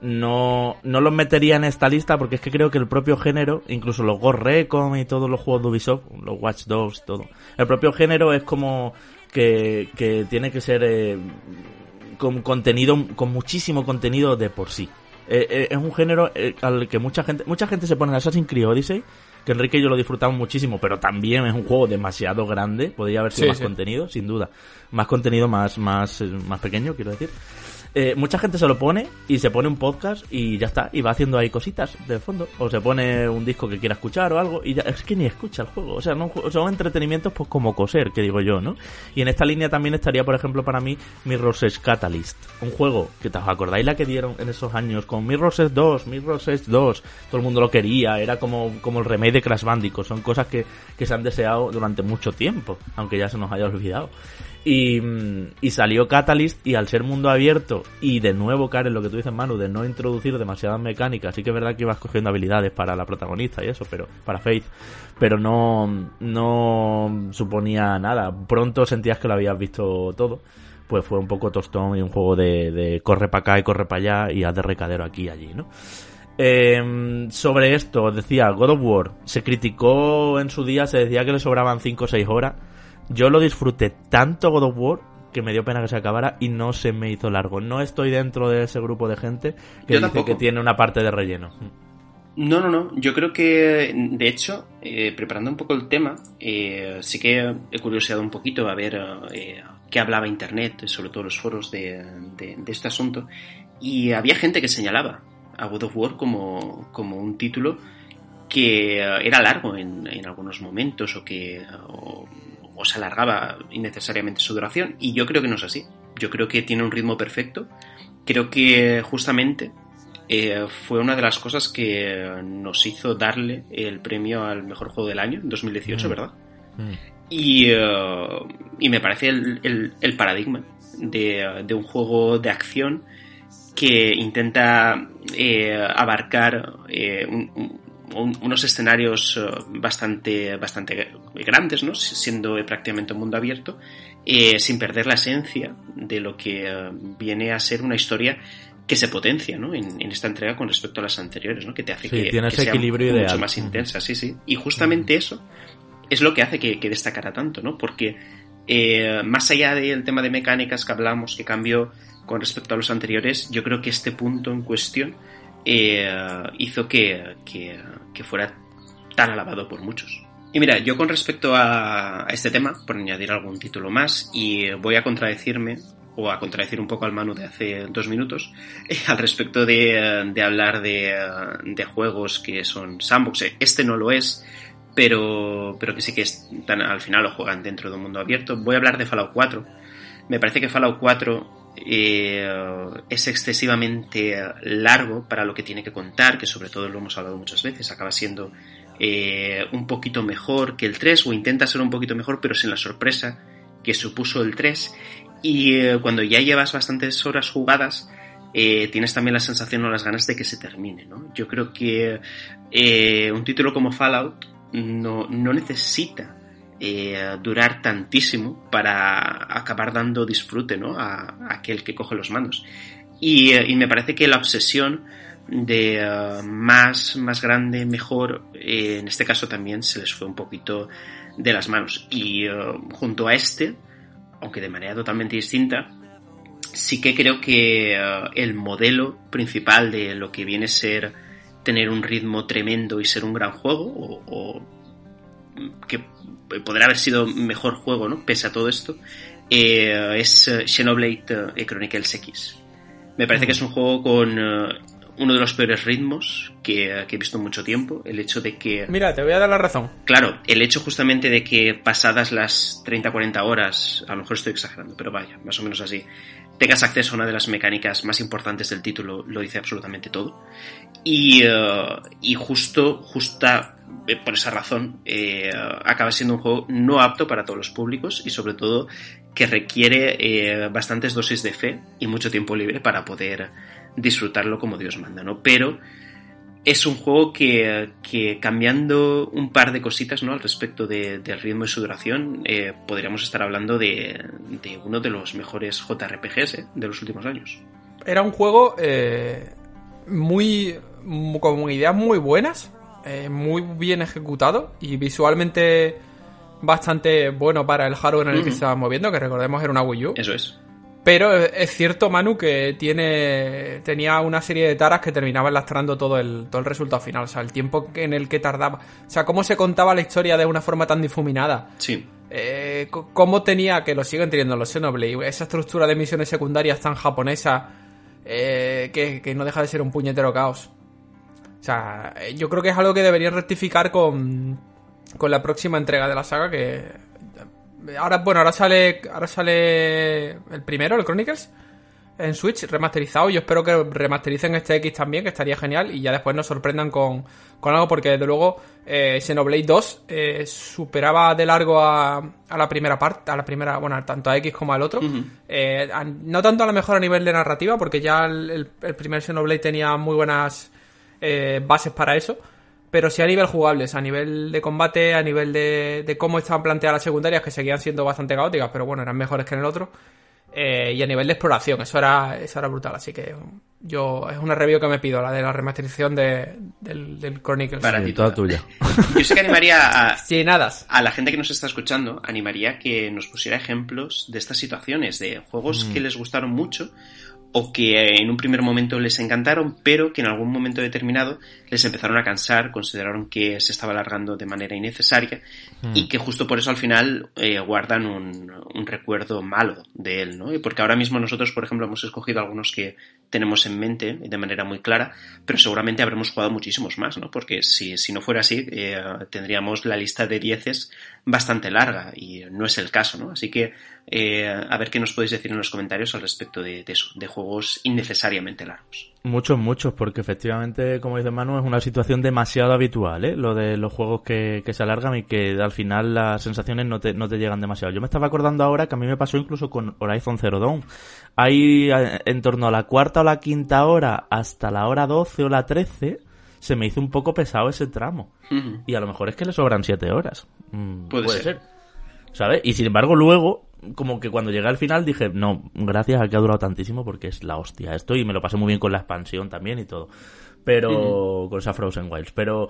no, no los metería en esta lista porque es que creo que el propio género, incluso los Ghost Recon y todos los juegos de Ubisoft, los Watch Dogs, todo, el propio género es como que, que tiene que ser eh, con contenido, con muchísimo contenido de por sí. Eh, eh, es un género al que mucha gente, mucha gente se pone en Assassin's Creed Odyssey, que Enrique y yo lo disfrutamos muchísimo, pero también es un juego demasiado grande, podría haber sido más contenido, sin duda. Más contenido, más, más, más pequeño, quiero decir. Eh, mucha gente se lo pone y se pone un podcast y ya está, y va haciendo ahí cositas de fondo. O se pone un disco que quiera escuchar o algo y ya, es que ni escucha el juego. O sea, no, son entretenimientos pues como coser, que digo yo, ¿no? Y en esta línea también estaría, por ejemplo, para mí Mirror's Catalyst. Un juego que te acordáis la que dieron en esos años con Mirror's 2, Mirror's 2, todo el mundo lo quería, era como, como el remake de Crash Bandicoot. Son cosas que, que se han deseado durante mucho tiempo, aunque ya se nos haya olvidado. Y, salió Catalyst y al ser mundo abierto y de nuevo Karen lo que tú dices Manu de no introducir demasiadas mecánicas sí que es verdad que ibas cogiendo habilidades para la protagonista y eso pero para Faith pero no no suponía nada. Pronto sentías que lo habías visto todo. Pues fue un poco tostón y un juego de, de corre para acá y corre para allá y haz de recadero aquí y allí no eh, sobre esto decía God of War se criticó en su día se decía que le sobraban 5 o 6 horas yo lo disfruté tanto God of War que me dio pena que se acabara y no se me hizo largo. No estoy dentro de ese grupo de gente que dice que tiene una parte de relleno. No, no, no. Yo creo que, de hecho, eh, preparando un poco el tema, eh, sí que he curioseado un poquito a ver eh, qué hablaba Internet, sobre todo los foros de, este asunto, y había gente que señalaba a God of War como, como un título que era largo en, en algunos momentos o que o se alargaba innecesariamente su duración y yo creo que no es así. Yo creo que tiene un ritmo perfecto. Creo que justamente eh, fue una de las cosas que nos hizo darle el premio al mejor juego del año en 2018, mm. ¿verdad? Mm. Y, eh, y, me parece el, el, paradigma de, de, un juego de acción que intenta eh, abarcar un, unos escenarios eh, bastante, bastante grandes, ¿no? siendo prácticamente un mundo abierto, eh, sin perder la esencia de lo que eh, viene a ser una historia que se potencia ¿no? en, esta entrega con respecto a las anteriores, ¿no? que te hace que, sea mucho más intensa, sí, sí. Y justamente eso es lo que hace que, destacara tanto, ¿no? porque más allá del tema de mecánicas que hablamos, que cambió con respecto a los anteriores, yo creo que este punto en cuestión hizo que, que fuera tan alabado por muchos. Y mira, yo con respecto a, este tema, por añadir algún título más, y voy a contradecirme, o a contradecir un poco al Manu de hace dos minutos, [laughs] al respecto de, hablar de, de, juegos que son sandbox. Este no lo es, pero, pero que sí que están, al final lo juegan dentro de un mundo abierto. Voy a hablar de Fallout 4. Me parece que Fallout 4 eh, es excesivamente largo para lo que tiene que contar, que sobre todo lo hemos hablado muchas veces, acaba siendo eh, un poquito mejor que el 3 o intenta ser un poquito mejor, pero sin la sorpresa que supuso el 3. Y eh, cuando ya llevas bastantes horas jugadas, tienes también la sensación o las ganas de que se termine. ¿no? Yo creo que un título como Fallout no, no necesita eh, durar tantísimo para acabar dando disfrute ¿no? a, aquel que coge los mandos. Y, eh, me parece que la obsesión de eh, más, más grande, mejor, en este caso también se les fue un poquito de las manos. Y junto a este, aunque de manera totalmente distinta, sí que creo que el modelo principal de lo que viene a ser tener un ritmo tremendo y ser un gran juego, o, o que podría haber sido mejor juego, ¿no? Pese a todo esto, eh, es eh, Xenoblade eh, Chronicles X. Me parece que es un juego con uno de los peores ritmos que, he visto en mucho tiempo. El hecho de que... Mira, te voy a dar la razón. Claro, el hecho justamente de que pasadas las 30-40 horas, a lo mejor estoy exagerando, pero vaya, más o menos así, tengas acceso a una de las mecánicas más importantes del título, lo dice absolutamente todo. Y, eh, y justo, justa eh, por esa razón, eh, acaba siendo un juego no apto para todos los públicos y sobre todo que requiere bastantes dosis de fe y mucho tiempo libre para poder disfrutarlo como Dios manda, ¿no? Pero es un juego que, cambiando un par de cositas ¿no? al respecto del ritmo y su duración, eh, podríamos estar hablando de, uno de los mejores JRPGs ¿eh? de los últimos años. Era un juego eh, muy. con ideas muy buenas, muy bien ejecutado y visualmente bastante bueno para el hardware en el que se estaba moviendo, que recordemos era una Wii U. Eso es. Pero es cierto, Manu, que tiene tenía una serie de taras que terminaban lastrando todo el, todo el resultado final. O sea, el tiempo en el que tardaba. O sea, cómo se contaba la historia de una forma tan difuminada. Sí. Eh, cómo tenía, que lo siguen teniendo los Xenoblade, esa estructura de misiones secundarias tan japonesa eh, que, que no deja de ser un puñetero caos. O sea, yo creo que es algo que deberían rectificar con, con la próxima entrega de la saga, que Ahora, bueno, ahora sale. Ahora sale el primero, el Chronicles. En Switch, remasterizado. Yo espero que remastericen este X también, que estaría genial. Y ya después nos sorprendan con, con algo, porque desde luego eh, Xenoblade 2 eh, superaba de largo a, a, la primera parte, a la primera, bueno, tanto a X como al otro. Eh, no tanto a lo mejor a nivel de narrativa, porque ya el, el primer Xenoblade tenía muy buenas eh, bases para eso pero sí a nivel jugables, a nivel de combate, a nivel de, cómo estaban planteadas las secundarias, que seguían siendo bastante caóticas, pero bueno, eran mejores que en el otro. Eh, y a nivel de exploración, eso era, eso era brutal. Así que yo es una review que me pido, la de la remasterización de, del, del Chronicles. Para ti, toda tuya. [laughs] Yo sé que animaría a, sí, nada. a la gente que nos está escuchando, animaría que nos pusiera ejemplos de estas situaciones, de juegos mm. que les gustaron mucho o que en un primer momento les encantaron, pero que en algún momento determinado les empezaron a cansar, consideraron que se estaba alargando de manera innecesaria hmm. y que justo por eso al final eh, guardan un, un, recuerdo malo de él, ¿no? Y porque ahora mismo nosotros, por ejemplo, hemos escogido algunos que tenemos en mente de manera muy clara, pero seguramente habremos jugado muchísimos más, ¿no? Porque si, si no fuera así, eh, tendríamos la lista de dieces bastante larga y no es el caso, ¿no? Así que eh, a ver qué nos podéis decir en los comentarios al respecto de, eso, de juegos innecesariamente largos. Muchos, muchos, porque efectivamente, como dice Manu, es una situación demasiado habitual, ¿eh? Lo de los juegos que, que se alargan y que al final las sensaciones no te, no te llegan demasiado. Yo me estaba acordando ahora que a mí me pasó incluso con Horizon Zero Dawn. Hay eh, en torno a la cuarta o la quinta hora hasta la hora 12 o la 13 se me hizo un poco pesado ese tramo. Y a lo mejor es que le sobran 7 horas. Mm, puede, ser. ¿Sabes? Y sin embargo luego como que cuando llegué al final dije, no, gracias a que ha durado tantísimo porque es la hostia esto y me lo pasé muy bien con la expansión también y todo. Pero, con esa Frozen Wilds. Pero,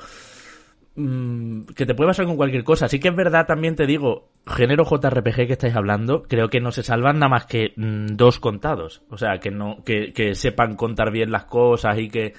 mm, que te puede pasar con cualquier cosa. Sí que es verdad, también te digo, género JRPG que estáis hablando, creo que no se salvan nada más que mm, dos contados. O sea, que no, que, que sepan contar bien las cosas y que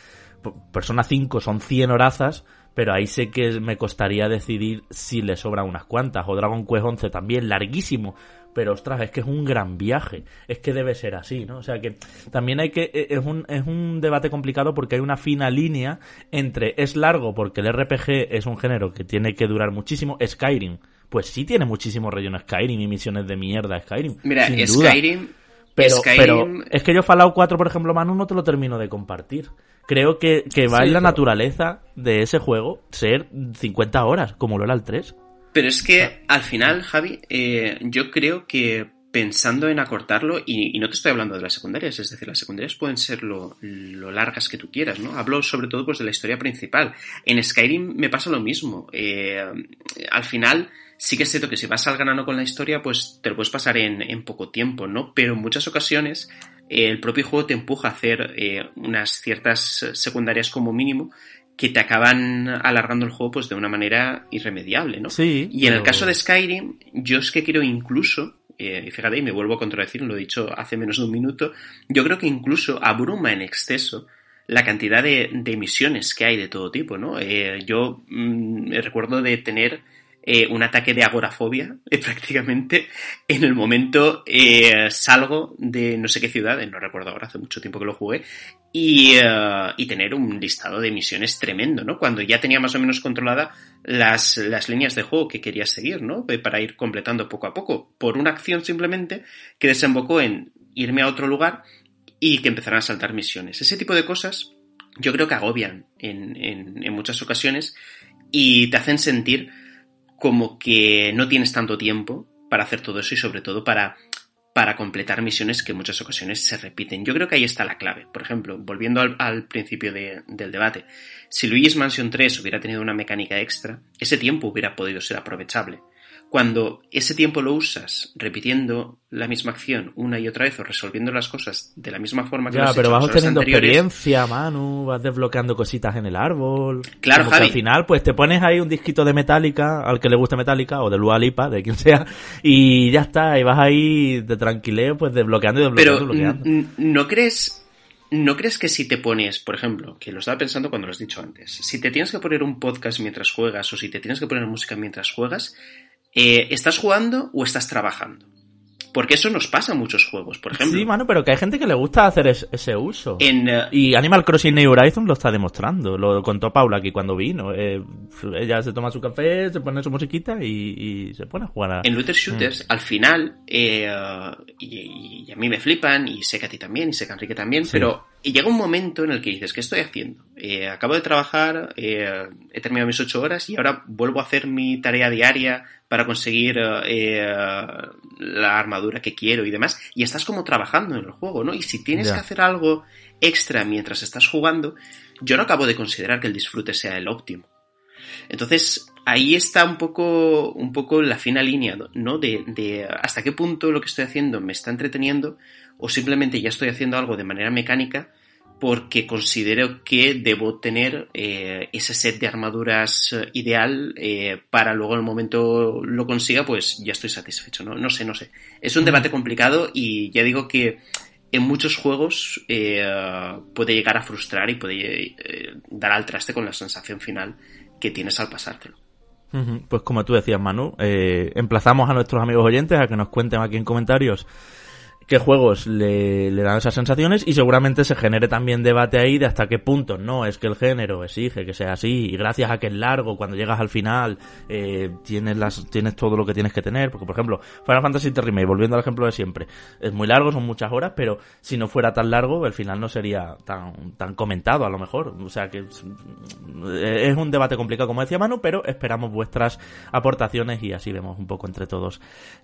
Persona 5 son 100 horazas pero ahí sé que me costaría decidir si le sobran unas cuantas. O Dragon Quest 11 también, larguísimo, pero ostras, es que es un gran viaje, es que debe ser así, ¿no? O sea que también hay que, e, es un, es un debate complicado porque hay una fina línea entre es largo porque el RPG es un género que tiene que durar muchísimo, Skyrim, pues sí tiene muchísimo relleno Skyrim y misiones de mierda Skyrim. Mira, Skyrim... Pero, pero es que yo Fallout 4, por ejemplo, Manu, no te lo termino de compartir. Creo que, que va en la naturaleza de ese juego ser 50 horas, como lo era el 3. Pero es que al final, Javi, eh, yo creo que pensando en acortarlo, y, no te estoy hablando de las secundarias, es decir, las secundarias pueden ser lo, largas que tú quieras, ¿no? Hablo sobre todo pues de la historia principal. En Skyrim me pasa lo mismo. Eh, al final, sí que es cierto que si vas al grano con la historia, pues te lo puedes pasar en, en poco tiempo, ¿no? Pero en muchas ocasiones eh, el propio juego te empuja a hacer unas ciertas secundarias como mínimo que te acaban alargando el juego pues de una manera irremediable, ¿no? Sí. Y en el caso de Skyrim, yo es que creo incluso, eh, y fíjate, y me vuelvo a contradecir, lo he dicho hace menos de un minuto, yo creo que incluso abruma en exceso la cantidad de, de misiones que hay de todo tipo, ¿no? Eh, yo mm, recuerdo de tener eh, un ataque de agorafobia, [laughs] eh, prácticamente, en el momento eh, salgo de no sé qué ciudad, no recuerdo ahora, hace mucho tiempo que lo jugué, y, tener un listado de misiones tremendo, ¿no? Cuando ya tenía más o menos controlada las, las líneas de juego que quería seguir, ¿no? Para ir completando poco a poco, por una acción simplemente que desembocó en irme a otro lugar y que empezaran a saltar misiones. Ese tipo de cosas yo creo que agobian en, en muchas ocasiones y te hacen sentir como que no tienes tanto tiempo para hacer todo eso y sobre todo para para completar misiones que en muchas ocasiones se repiten. Yo creo que ahí está la clave. Por ejemplo, volviendo al, principio del debate, si Luigi's Mansion 3 hubiera tenido una mecánica extra, ese tiempo hubiera podido ser aprovechable. Cuando ese tiempo lo usas repitiendo la misma acción una y otra vez o resolviendo las cosas de la misma forma que ya, lo has pero hecho vas en las teniendo anteriores, experiencia, Manu, vas desbloqueando cositas en el árbol. Claro, Como que Javi. al final, pues te pones ahí un disquito de Metallica, al que le guste Metallica, o de Lua Lipa, de quien sea, y ya está, y vas ahí de tranquileo, pues desbloqueando y desbloqueando. Pero desbloqueando. ¿no crees, ¿no crees que si te pones, por ejemplo, que lo estaba pensando cuando lo has dicho antes, si te tienes que poner un podcast mientras juegas o si te tienes que poner música mientras juegas, eh, ¿estás jugando o estás trabajando? Porque eso nos pasa en muchos juegos, por ejemplo. Sí, mano, pero que hay gente que le gusta hacer es- ese uso. en, eh, Y Animal Crossing New Horizons lo está demostrando. Lo contó Paula aquí cuando vino. Eh, ella se toma su café, se pone su musiquita y, y se pone a jugar a... en looter shooters, al final, eh, y, y a mí me flipan, y sé que a ti también, y sé que a Enrique también, Sí. pero y llega un momento en el que dices, ¿qué estoy haciendo? Eh, acabo de trabajar, eh, he terminado mis ocho horas y ahora vuelvo a hacer mi tarea diaria para conseguir eh, la armadura que quiero y demás, y estás como trabajando en el juego, ¿no? Y si tienes que hacer algo extra mientras estás jugando, yo no acabo de considerar que el disfrute sea el óptimo. Entonces, ahí está un poco, un poco la fina línea, ¿no? De, de hasta qué punto lo que estoy haciendo me está entreteniendo o simplemente ya estoy haciendo algo de manera mecánica porque considero que debo tener eh, ese set de armaduras eh, ideal eh, para luego en el momento lo consiga, pues ya estoy satisfecho, ¿no? No sé, no sé. Es un debate complicado y ya digo que en muchos juegos eh, puede llegar a frustrar y puede dar al traste con la sensación final que tienes al pasártelo. Pues como tú decías, Manu, emplazamos a nuestros amigos oyentes a que nos cuenten aquí en comentarios qué juegos le, dan esas sensaciones y seguramente se genere también debate ahí de hasta qué punto no es que el género exige que sea así y gracias a que es largo cuando llegas al final eh, tienes las tienes todo lo que tienes que tener porque por ejemplo Final Fantasy VII Remake volviendo al ejemplo de siempre es muy largo son muchas horas pero si no fuera tan largo el final no sería tan tan comentado a lo mejor o sea que es, es un debate complicado como decía Manu pero esperamos vuestras aportaciones y así vemos un poco entre todos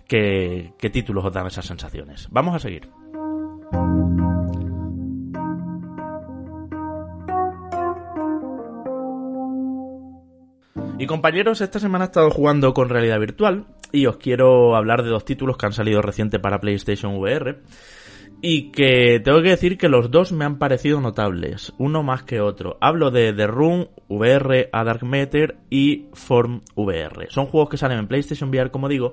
qué, qué títulos os dan esas sensaciones. Vamos a seguir Y compañeros, esta semana he estado jugando con realidad virtual y os quiero hablar de dos títulos que han salido reciente para PlayStation VR y que tengo que decir que los dos me han parecido notables, uno más que otro. Hablo de The Room VR a Dark Matter y Form VR. Son juegos que salen en PlayStation VR, como digo,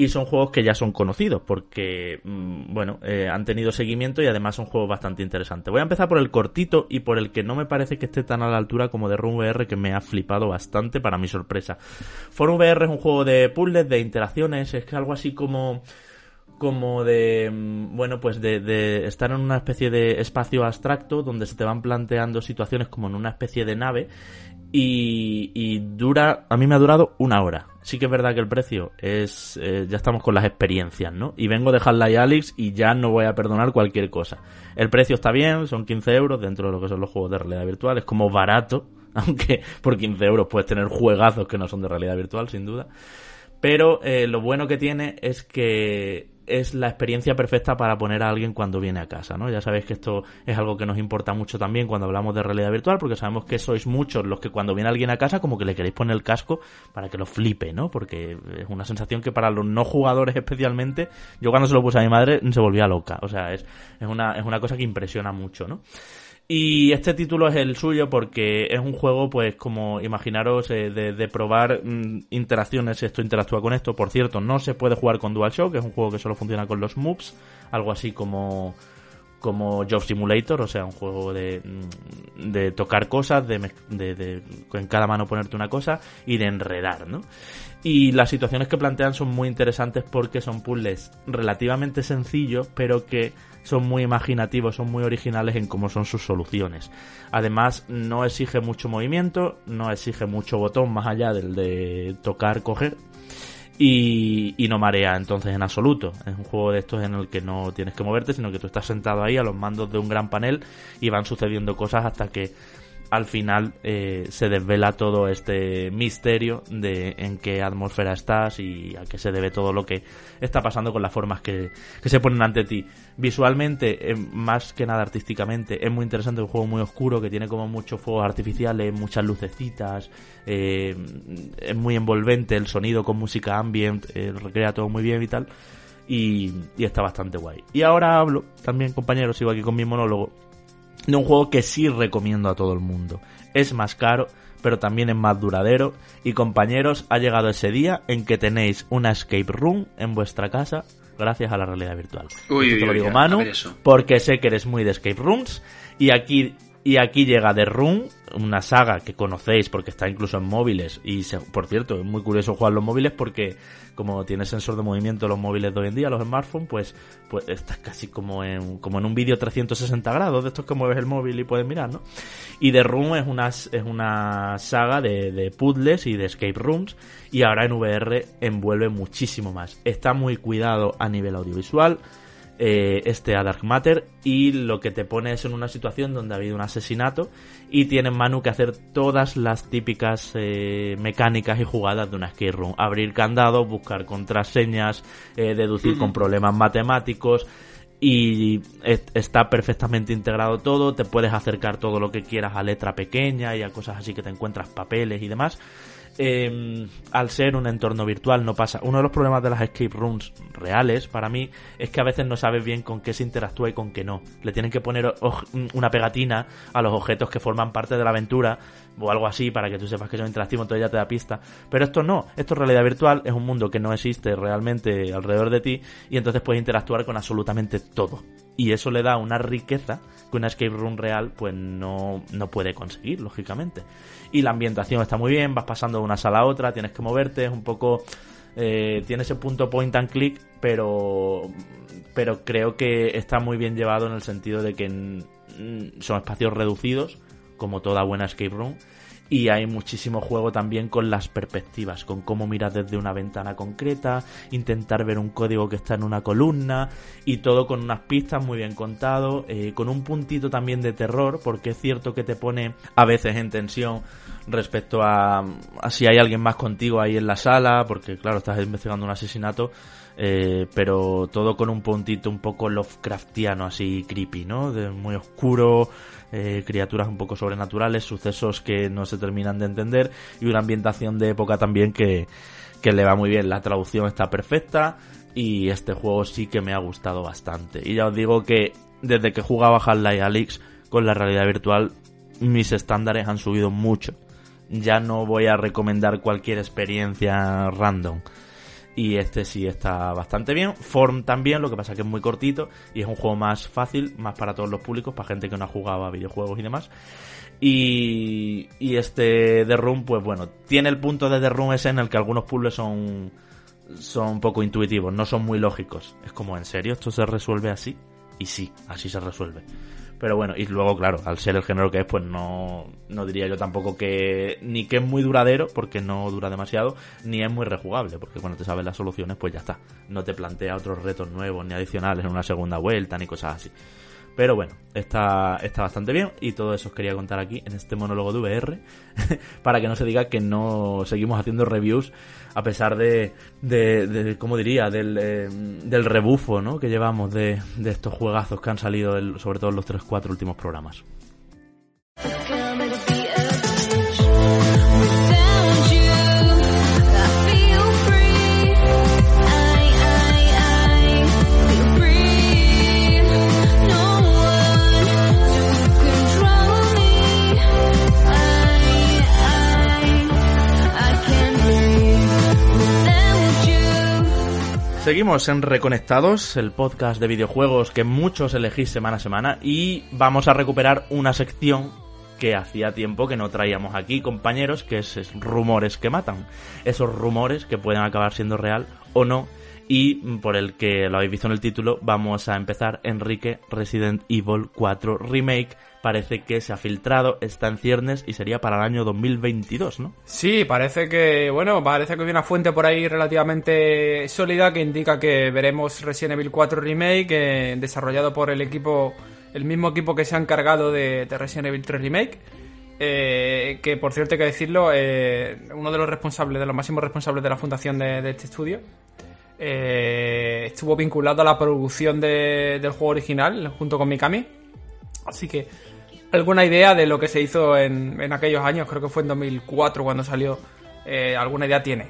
y son juegos que ya son conocidos porque, mm, bueno, eh, han tenido seguimiento y además son juegos bastante interesantes. Voy a empezar por el cortito y por el que no me parece que esté tan a la altura como de Room VR que me ha flipado bastante para mi sorpresa. Forum VR es un juego de puzzles, de interacciones, es que algo así como como de mm, bueno pues de, de estar en una especie de espacio abstracto donde se te van planteando situaciones como en una especie de nave y, y dura a mí me ha durado una hora sí que es verdad que el precio es eh, ya estamos con las experiencias no y vengo de Half-Life Alyx y ya no voy a perdonar cualquier cosa. El precio está bien son 15 euros dentro de lo que son los juegos de realidad virtual. Es como barato [laughs] aunque por 15 euros puedes tener juegazos que no son de realidad virtual sin duda. Pero eh, lo bueno que tiene es que es la experiencia perfecta para poner a alguien cuando viene a casa, ¿no? Ya sabéis que esto es algo que nos importa mucho también cuando hablamos de realidad virtual, porque sabemos que sois muchos los que cuando viene alguien a casa como que le queréis poner el casco para que lo flipe, ¿no? Porque es una sensación que para los no jugadores especialmente, yo cuando se lo puse a mi madre se volvía loca, o sea, es, es, una, es una cosa que impresiona mucho, ¿no? Y este título es el suyo porque es un juego, pues, como imaginaros, eh, de, de, probar mm, interacciones, esto interactúa con esto. Por cierto, no se puede jugar con DualShock, es un juego que solo funciona con los moves, algo así como como Job Simulator, o sea, un juego de, de tocar cosas, de, de, de en cada mano ponerte una cosa y de enredar, ¿no? Y las situaciones que plantean son muy interesantes porque son puzzles relativamente sencillos, pero que son muy imaginativos, son muy originales en cómo son sus soluciones. Además, no exige mucho movimiento, no exige mucho botón más allá del de tocar, coger. y, y no marea entonces en absoluto. Es un juego de estos en el que no tienes que moverte, sino que tú estás sentado ahí a los mandos de un gran panel y van sucediendo cosas hasta que al final eh, se desvela todo este misterio de en qué atmósfera estás y a qué se debe todo lo que está pasando con las formas que, que se ponen ante ti. Visualmente, eh, más que nada artísticamente, es muy interesante, un juego muy oscuro que tiene como muchos fuegos artificiales, muchas lucecitas, eh, es muy envolvente, el sonido con música ambient, recrea todo muy bien y tal. Y, y está bastante guay. Y ahora hablo, también compañeros, sigo aquí con mi monólogo, de un juego que sí recomiendo a todo el mundo. Es más caro, pero también es más duradero. Y compañeros, ha llegado ese día en que tenéis una escape room en vuestra casa gracias a la realidad virtual. Uy, uy, te lo uy, digo, a Manu, porque sé que eres muy de escape rooms. Y aquí, y aquí llega The Room, una saga que conocéis porque está incluso en móviles. Y por cierto, es muy curioso jugar los móviles porque como tiene sensor de movimiento los móviles de hoy en día, los smartphones, pues, pues estás casi como en, como en un vídeo 360 grados de estos que mueves el móvil y puedes mirar, ¿no? Y The Room es una, es una saga de puzzles y de escape rooms y ahora en VR envuelve muchísimo más. Está muy cuidado a nivel audiovisual, eh, este a Dark Matter y lo que te pone es en una situación donde ha habido un asesinato y tienes Manu que hacer todas las típicas eh, mecánicas y jugadas de una escape room. Abrir candados, buscar contraseñas, eh, deducir con problemas matemáticos y est- está perfectamente integrado todo, te puedes acercar todo lo que quieras a letra pequeña y a cosas así que te encuentras papeles y demás. Eh, al ser un entorno virtual no pasa. Uno de los problemas de las escape rooms reales para mí es que a veces no sabes bien con qué se interactúa y con qué no. Le tienen que poner una pegatina a los objetos que forman parte de la aventura o algo así para que tú sepas que son interactivos, entonces ya te da pista. Pero esto no, esto es realidad virtual, es un mundo que no existe realmente alrededor de ti y entonces puedes interactuar con absolutamente todo. Y eso le da una riqueza que una escape room real pues no, no puede conseguir, lógicamente. Y la ambientación está muy bien, vas pasando de una sala a otra, tienes que moverte, es un poco... eh, tiene ese punto point and click, pero, pero creo que está muy bien llevado en el sentido de que son espacios reducidos, como toda buena escape room, y hay muchísimo juego también con las perspectivas, con cómo miras desde una ventana concreta, intentar ver un código que está en una columna y todo con unas pistas muy bien contado, eh, con un puntito también de terror, porque es cierto que te pone a veces en tensión respecto a, a si hay alguien más contigo ahí en la sala, porque claro, estás investigando un asesinato, eh, pero todo con un puntito un poco Lovecraftiano, así creepy, ¿no? De muy oscuro, eh, criaturas un poco sobrenaturales, sucesos que no se terminan de entender y una ambientación de época también que, que le va muy bien. La traducción está perfecta y este juego sí que me ha gustado bastante. Y ya os digo que desde que jugaba Half-Life Alyx con la realidad virtual, mis estándares han subido mucho. Ya no voy a recomendar cualquier experiencia random y este sí está bastante bien. Form también, lo que pasa que es muy cortito y es un juego más fácil, más para todos los públicos, para gente que no ha jugado a videojuegos y demás. Y, y este The Room, pues bueno, tiene el punto de The Room ese en el que algunos puzzles son, son poco intuitivos, no son muy lógicos. Es como, ¿en serio esto se resuelve así? Y sí, así se resuelve. Pero bueno, y luego, claro, al ser el género que es, pues no, no diría yo tampoco que ni que es muy duradero, porque no dura demasiado, ni es muy rejugable, porque cuando te sabes las soluciones, pues ya está. No te plantea otros retos nuevos ni adicionales en una segunda vuelta ni cosas así. Pero bueno, está, está bastante bien y todo eso os quería contar aquí en este monólogo de VR [laughs] para que no se diga que no seguimos haciendo reviews a pesar de, de, de ¿cómo diría? Del, eh, del rebufo ¿no? que llevamos de, de estos juegazos que han salido sobre todo en los 3-4 últimos programas. Seguimos en Reconectados, el podcast de videojuegos que muchos elegís semana a semana y vamos a recuperar una sección que hacía tiempo que no traíamos aquí, compañeros, que es, es rumores que matan. Esos rumores que pueden acabar siendo real o no y por el que lo habéis visto en el título, vamos a empezar. Enrique Resident Evil 4 Remake parece que se ha filtrado, está en ciernes y sería para el año 2022, ¿no? Sí, parece que, bueno, parece que hay una fuente por ahí relativamente sólida que indica que veremos Resident Evil 4 Remake eh, desarrollado por el equipo, el mismo equipo que se ha encargado de, de Resident Evil 3 Remake. eh, que por cierto hay que decirlo, eh, uno de los responsables, de los máximos responsables de la fundación de, este estudio, eh, estuvo vinculado a la producción de- del juego original junto con Mikami. Así que alguna idea de lo que se hizo en, en aquellos años, creo que fue en 2004 cuando salió, eh, alguna idea tiene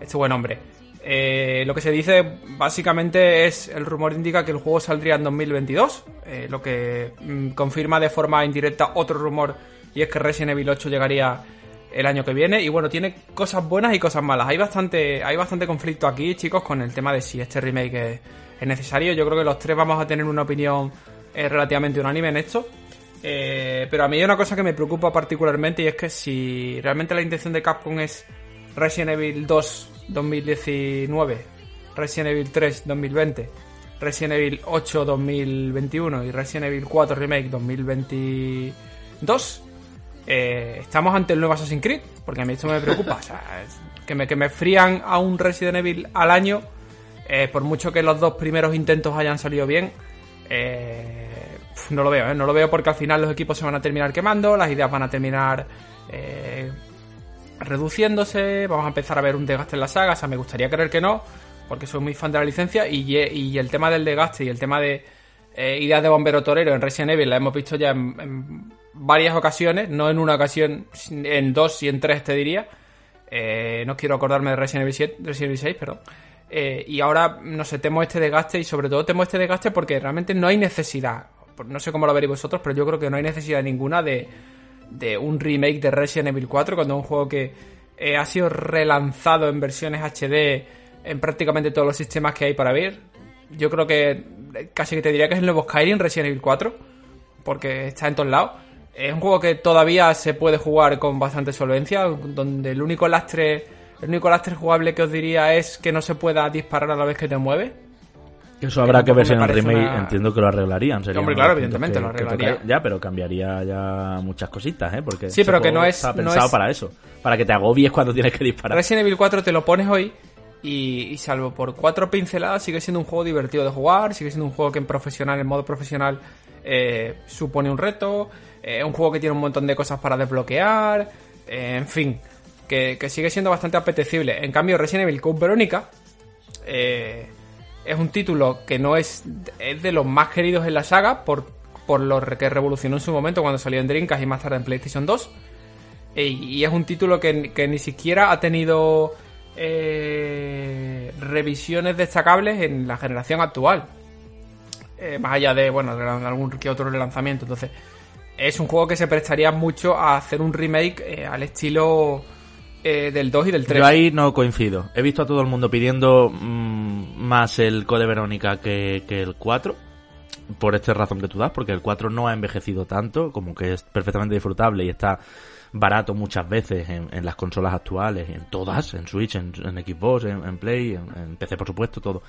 este buen hombre. Eh, lo que se dice básicamente es, el rumor indica que el juego saldría en 2022, eh, lo que mm, confirma de forma indirecta otro rumor y es que Resident Evil 8 llegaría el año que viene y bueno, tiene cosas buenas y cosas malas. Hay bastante, hay bastante conflicto aquí, chicos, con el tema de si este remake es, es necesario. Yo creo que los tres vamos a tener una opinión relativamente unánime en esto. Eh, pero a mí hay una cosa que me preocupa particularmente y es que si realmente la intención de Capcom es Resident Evil 2 2019, Resident Evil 3 2020, Resident Evil 8 2021 y Resident Evil 4 Remake 2022, eh, estamos ante el nuevo Assassin's Creed, porque a mí esto me preocupa. o sea, que, me, que me frían a un Resident Evil al año, eh, por mucho que los dos primeros intentos hayan salido bien, eh, no lo veo, ¿eh? no lo veo porque al final los equipos se van a terminar quemando, las ideas van a terminar eh, reduciéndose, vamos a empezar a ver un desgaste en la saga, o sea, me gustaría creer que no, porque soy muy fan de la licencia y, el tema del desgaste y el tema de eh, ideas de bombero torero en Resident Evil la hemos visto ya en, varias ocasiones, no en una ocasión, en dos y en tres te diría. Eh, no quiero acordarme de Resident Evil, 7, Resident Evil 6, pero... eh, y ahora, no sé, temo este desgaste y sobre todo temo este desgaste porque realmente no hay necesidad. No sé cómo lo veréis vosotros, pero yo creo que no hay necesidad ninguna de, un remake de Resident Evil 4 cuando es un juego que eh, ha sido relanzado en versiones HD en prácticamente todos los sistemas que hay para ver. Yo creo que casi que te diría que es el nuevo Skyrim Resident Evil 4 porque está en todos lados. Es un juego que todavía se puede jugar con bastante solvencia, donde el único lastre, el único lastre jugable que os diría es que no se pueda disparar a la vez que te mueve. Eso habrá que ver si en el remake una- entiendo que lo arreglarían. sería Hombre, claro, evidentemente que- lo arreglaría. Ya, pero cambiaría ya muchas cositas, ¿eh? Porque Sí, pero que no es- Está no pensado es- para eso. Para que te agobies cuando tienes que disparar. Resident Evil 4 te lo pones hoy y, y salvo por cuatro pinceladas sigue siendo un juego divertido de jugar, sigue siendo un juego que en profesional, en modo profesional, eh, supone un reto, eh, un juego que tiene un montón de cosas para desbloquear, eh, en fin, que, que sigue siendo bastante apetecible. En cambio, Resident Evil Code Verónica eh, es un título que no es, es de los más queridos en la saga por, por lo que revolucionó en su momento cuando salió en Dreamcast y más tarde en PlayStation 2. E- Y es un título que, que ni siquiera ha tenido eh, revisiones destacables en la generación actual. Eh, más allá de, bueno, de algún que otro relanzamiento. Entonces, es un juego que se prestaría mucho a hacer un remake eh, al estilo eh, del 2 y del 3. Yo ahí no coincido. He visto a todo el mundo pidiendo mm, más el Code Verónica que, el 4. Por esta razón que tú das, porque el 4 no ha envejecido tanto, como que es perfectamente disfrutable y está barato muchas veces en, las consolas actuales, en todas, en Switch, en, Xbox, en, en Play, en PC por supuesto, todo.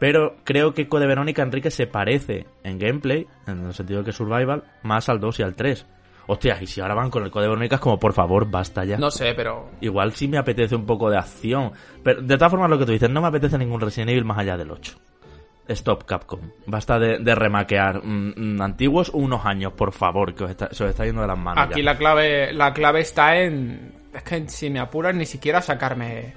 Pero creo que Code Verónica Enrique se parece en gameplay, en el sentido de que Survival, más al 2 y al 3. Hostias, y si ahora van con el Code Verónica es como, por favor, basta ya. No sé, pero Igual sí me apetece un poco de acción. Pero de todas formas, lo que tú dices, no me apetece ningún Resident Evil más allá del 8. Stop, Capcom. Basta de, de remaquear mm, mm, antiguos unos años, por favor, que os está- se os está yendo de las manos. aquí ya. la clave, la clave está en. Es que si me apuran ni siquiera sacarme.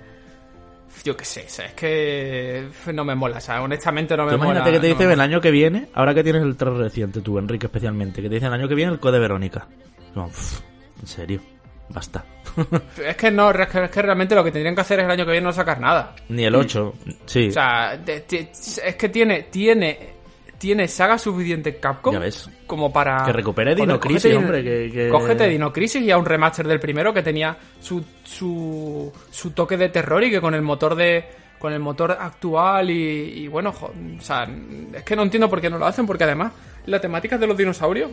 Yo qué sé, o sea, es que no me mola, o sea, honestamente no me mola. imagínate que te no dicen me el año que viene, ahora que tienes el 3 reciente, tú, Enrique, especialmente, que te dicen el año que viene el Code Verónica. No, pff, en serio, basta. [laughs] Es que no, es que, es que realmente lo que tendrían que hacer es el año que viene no sacar nada. Ni el 8, sí, O sea, es que tiene, tiene, tiene saga suficiente Capcom ya ves. como para... Que recupere Dino Crisis, hombre, que- que- Cógete Dino Crisis y a un remaster del primero que tenía su, su, su toque de terror y que con el motor de con el motor actual y, y bueno, jo- o sea, es que no entiendo por qué no lo hacen, porque además la temática de los dinosaurios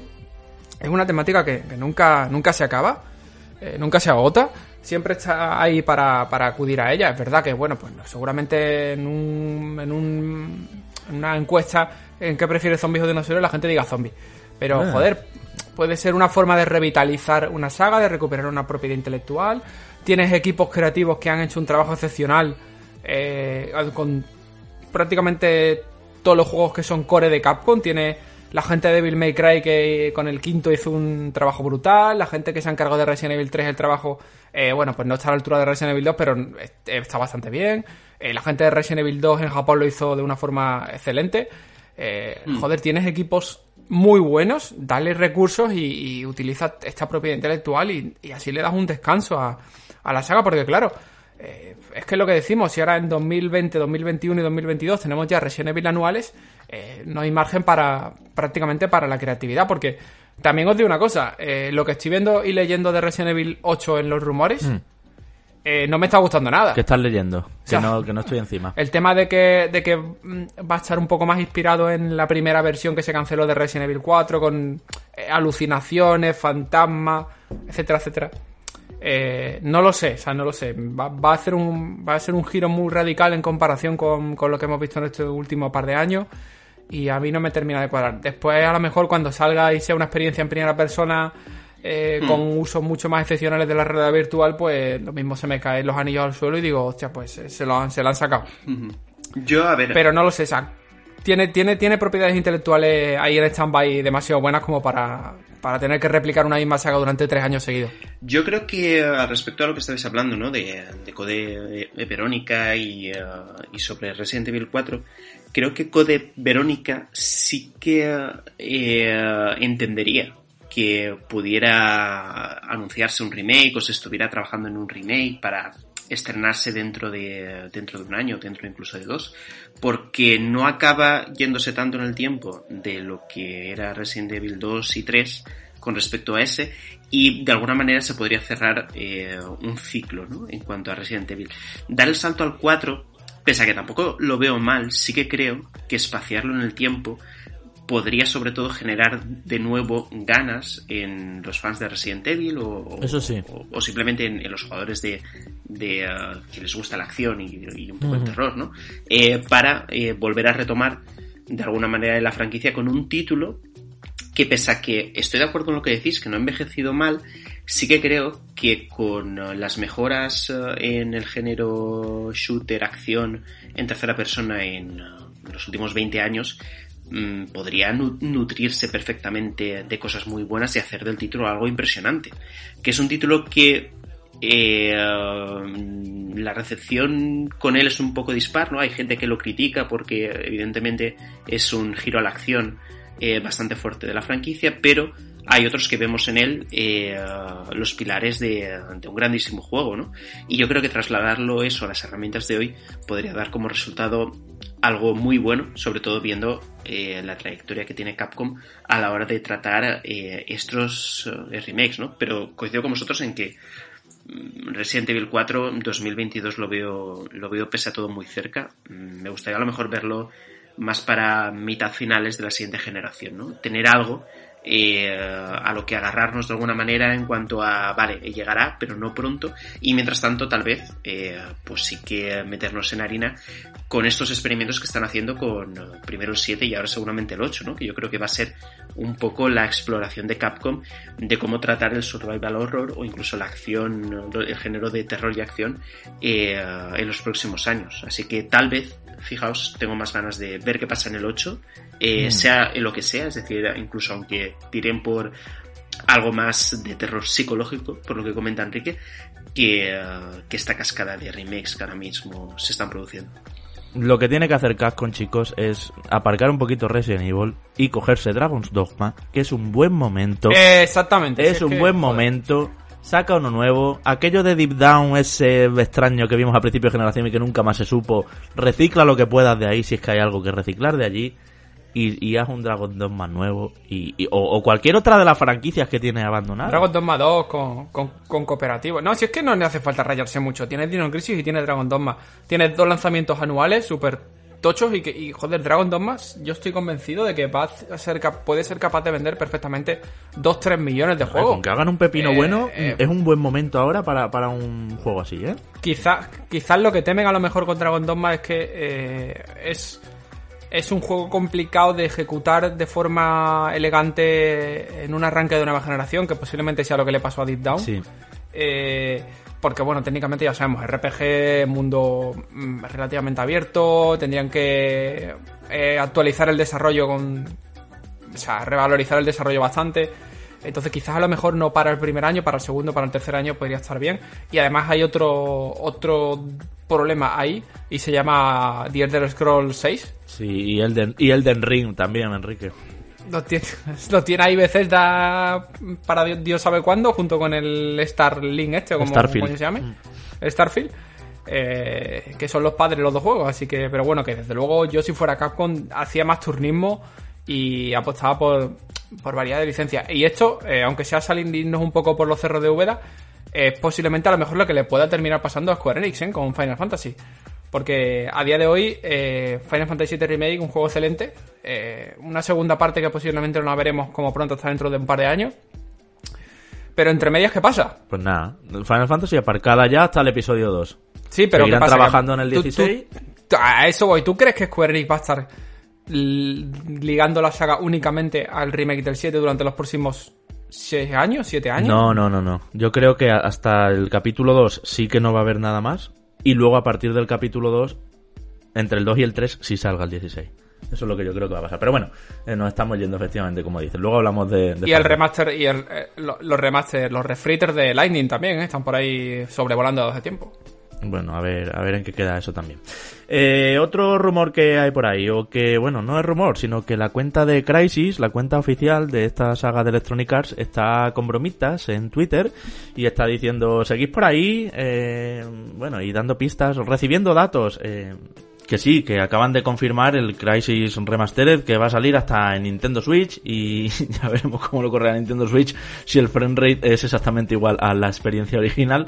es una temática que, que nunca, nunca se acaba. eh, nunca se agota, siempre está ahí para, para acudir a ella. Es verdad que, bueno, pues seguramente en, un, en, un, una encuesta en qué prefiere zombies o dinosaurios la gente diga zombies. Pero, Ah. joder, puede ser una forma de revitalizar una saga, de recuperar una propiedad intelectual. Tienes equipos creativos que han hecho un trabajo excepcional eh, con prácticamente todos los juegos que son core de Capcom. Tiene la gente de Devil May Cry que con el quinto hizo un trabajo brutal. La gente que se ha encargado de Resident Evil 3 el trabajo, eh, bueno, pues no está a la altura de Resident Evil 2, pero eh, está bastante bien. Eh, la gente de Resident Evil 2 en Japón lo hizo de una forma excelente. Eh, Joder, tienes equipos muy buenos, dale recursos y, y utiliza esta propiedad intelectual y, y así le das un descanso a, a la saga, porque claro, eh, es que es lo que decimos, si ahora en 2020, 2021 y 2022 tenemos ya Resident Evil anuales, eh, no hay margen para prácticamente para la creatividad, porque también os digo una cosa, eh, lo que estoy viendo y leyendo de Resident Evil 8 en los rumores, eh, no me está gustando nada. ¿Qué estás leyendo? Que, sea, no, que no estoy encima. El tema de que, de que mm, va a estar un poco más inspirado en la primera versión que se canceló de Resident Evil 4, con eh, alucinaciones, fantasmas, etcétera, etcétera. Eh, no lo sé, o sea, no lo sé. Va, va a hacer un, va a ser un giro muy radical en comparación con, con lo que hemos visto en este último par de años. Y a mí no me termina de cuadrar. Después, a lo mejor, cuando salga y sea una experiencia en primera persona eh, con usos mucho más excepcionales de la realidad virtual, pues lo mismo se me caen los anillos al suelo y digo, hostia, pues eh, se lo han, se lo han sacado. Yo, a ver, Pero no lo sé, sea, tiene, tiene, tiene propiedades intelectuales ahí en stand-by demasiado buenas como para, para tener que replicar una misma saga durante tres años seguidos. Yo creo que al respecto a lo que estabais hablando, ¿no? De, de Code Verónica y, y sobre Resident Evil 4, creo que Code Verónica sí que eh, entendería que pudiera anunciarse un remake o se estuviera trabajando en un remake para estrenarse dentro de dentro de un año, dentro incluso de dos, porque no acaba yéndose tanto en el tiempo de lo que era Resident Evil 2 y 3 con respecto a ese y de alguna manera se podría cerrar eh, un ciclo ¿no? en cuanto a Resident Evil. Dar el salto al 4, pese a que tampoco lo veo mal, sí que creo que espaciarlo en el tiempo podría sobre todo generar de nuevo ganas en los fans de Resident Evil o, o- Eso sí. o, o simplemente en, en los jugadores de, de, uh, que les gusta la acción y, y un poco el terror, ¿no? Eh, para eh, volver a retomar de alguna manera la franquicia con un título que pese a que estoy de acuerdo con lo que decís, que no ha envejecido mal, sí que creo que con eh, las mejoras eh, en el género shooter, acción en tercera persona en eh, los últimos 20 años, mm, podría nu- nutrirse perfectamente de cosas muy buenas y hacer del título algo impresionante. Que es un título que eh, la recepción con él es un poco dispar, ¿no? Hay gente que lo critica porque evidentemente es un giro a la acción eh, bastante fuerte de la franquicia, pero hay otros que vemos en él eh, los pilares de, de un grandísimo juego, ¿no? Y yo creo que trasladarlo eso a las herramientas de hoy podría dar como resultado algo muy bueno, sobre todo viendo eh, la trayectoria que tiene Capcom a la hora de tratar eh, estos eh, remakes, ¿no? Pero coincido con vosotros en que mm, Resident Evil 4 2022 lo veo lo veo pese a todo muy cerca. Mm, Me gustaría a lo mejor verlo más para mitad finales de la siguiente generación, ¿no? Tener algo eh, a lo que agarrarnos de alguna manera en cuanto a, vale, llegará, pero no pronto, y mientras tanto tal vez, eh, pues sí que meternos en harina con estos experimentos que están haciendo con eh, primero el 7 y ahora seguramente el 8, ¿no? Que yo creo que va a ser un poco la exploración de Capcom de cómo tratar el survival horror o incluso la acción, el género de terror y acción eh, en los próximos años. Así que tal vez, fijaos, tengo más ganas de ver qué pasa en el 8, eh, sea en lo que sea, es decir, incluso aunque tiren por algo más de terror psicológico, por lo que comenta Enrique, que, eh, que esta cascada de remakes que ahora mismo se están produciendo. Lo que tiene que hacer Capcom, chicos, es aparcar un poquito Resident Evil y cogerse Dragon's Dogma, que es un buen momento. Eh, exactamente. es si un que, buen joder. momento. Saca uno nuevo. Aquello de Deep Down, ese extraño que vimos al principio de generación y que nunca más se supo. Recicla lo que puedas de ahí si es que hay algo que reciclar de allí. Y, haz un Dragon Dogma nuevo. Y, y- o, o cualquier otra de las franquicias que tiene abandonadas. Dragon Dogma 2 con, con, con cooperativo. No, si es que no le hace falta rayarse mucho. Tienes Dino Crisis y tienes Dragon Dogma. Tienes dos lanzamientos anuales súper tochos y que, y joder, Dragon Dogma, yo estoy convencido de que va a ser, puede ser capaz de vender perfectamente 2-3 millones de juegos. Con que hagan un pepino Eh, bueno, eh, es un buen momento ahora para, para un juego así, ¿eh? Quizás quizás lo que temen a lo mejor con Dragon Dogma es que eh, es, es un juego complicado de ejecutar de forma elegante en un arranque de nueva generación, que posiblemente sea lo que le pasó a Deep Down. Sí. Eh, porque bueno, técnicamente ya sabemos, RPG, mundo mm, relativamente abierto, tendrían que eh, actualizar el desarrollo con... O sea, revalorizar el desarrollo bastante. Entonces quizás a lo mejor no para el primer año, para el segundo, para el tercer año podría estar bien. Y además hay otro, otro problema ahí y se llama The Elder Scrolls 6. Sí, y Elden, y Elden Ring también, Enrique. Lo tiene, [laughs] lo tiene ahí Bethesda para Dios, Dios sabe cuándo, junto con el Starlink este, como Starfield. coño se llame. El Starfield. eh, que son los padres de los dos juegos, así que, pero bueno, que desde luego yo si fuera Capcom hacía más turnismo y apostaba por, por variedad de licencias. Y esto, eh, aunque sea salindirnos un poco por los cerros de Úbeda, es posiblemente a lo mejor lo que le pueda terminar pasando a Square Enix ¿eh? con Final Fantasy. Porque a día de hoy, eh, Final Fantasy VII Remake, un juego excelente. eh, una segunda parte que posiblemente no la veremos como pronto hasta dentro de un par de años. Pero entre medias, ¿qué pasa? Pues nada, Final Fantasy aparcada ya hasta el episodio 2. Sí, pero Seguirán ¿qué pasa? trabajando en el Tú- tú- 16. tú- a eso voy. ¿Tú crees que Square Enix va a estar ligando la saga únicamente al remake del 7 durante los próximos 6 años, 7 años? No, no, no, no. Yo creo que hasta el capítulo 2 sí que no va a haber nada más. Y luego a partir del capítulo 2, entre el 2 y el 3, sí salga el 16. Eso es lo que yo creo que va a pasar. Pero bueno, eh, nos estamos yendo efectivamente, como dices. Luego hablamos de... de Y el remaster, y el, eh, lo- los remaster, los refritters de Lightning también, ¿eh? están por ahí sobrevolando hace tiempo. Bueno, a ver, a ver en qué queda eso también. Eh, otro rumor que hay por ahí, o que, bueno, no es rumor, sino que la cuenta de Crisis, la cuenta oficial de esta saga de Electronic Arts, está con bromitas en Twitter y está diciendo, seguís por ahí, eh, bueno, y dando pistas, recibiendo datos, eh, que sí, que acaban de confirmar el Crisis Remastered que va a salir hasta en Nintendo Switch y [laughs] ya veremos cómo lo corre a Nintendo Switch si el frame rate es exactamente igual a la experiencia original.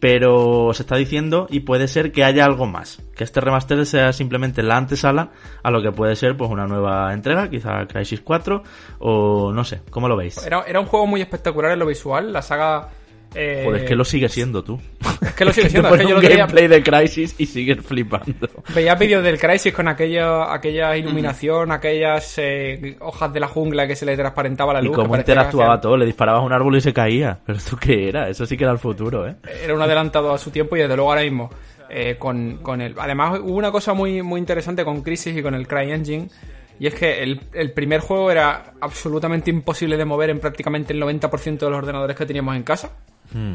Pero se está diciendo y puede ser que haya algo más, que este remaster sea simplemente la antesala a lo que puede ser pues una nueva entrega, quizá Crisis 4 o no sé, ¿cómo lo veis? Era, era un juego muy espectacular en lo visual, la saga... eh, Joder, es que lo sigue siendo tú. es que lo sigue [laughs] siendo, es que yo un lo gameplay de Crisis y sigues flipando. Veía vídeos del Crisis con aquella, aquella iluminación, aquellas eh, hojas de la jungla que se le transparentaba la Y luz. cómo que parecía interactuaba que todo, le disparabas a un árbol y se caía. Pero tú qué era, eso sí que era el futuro, ¿eh? Era un adelantado a su tiempo y desde luego ahora mismo eh, con, con el... Además hubo una cosa muy, muy interesante con Crisis y con el CryEngine y es que el, el primer juego era absolutamente imposible de mover en prácticamente el 90% de los ordenadores que teníamos en casa. Hmm.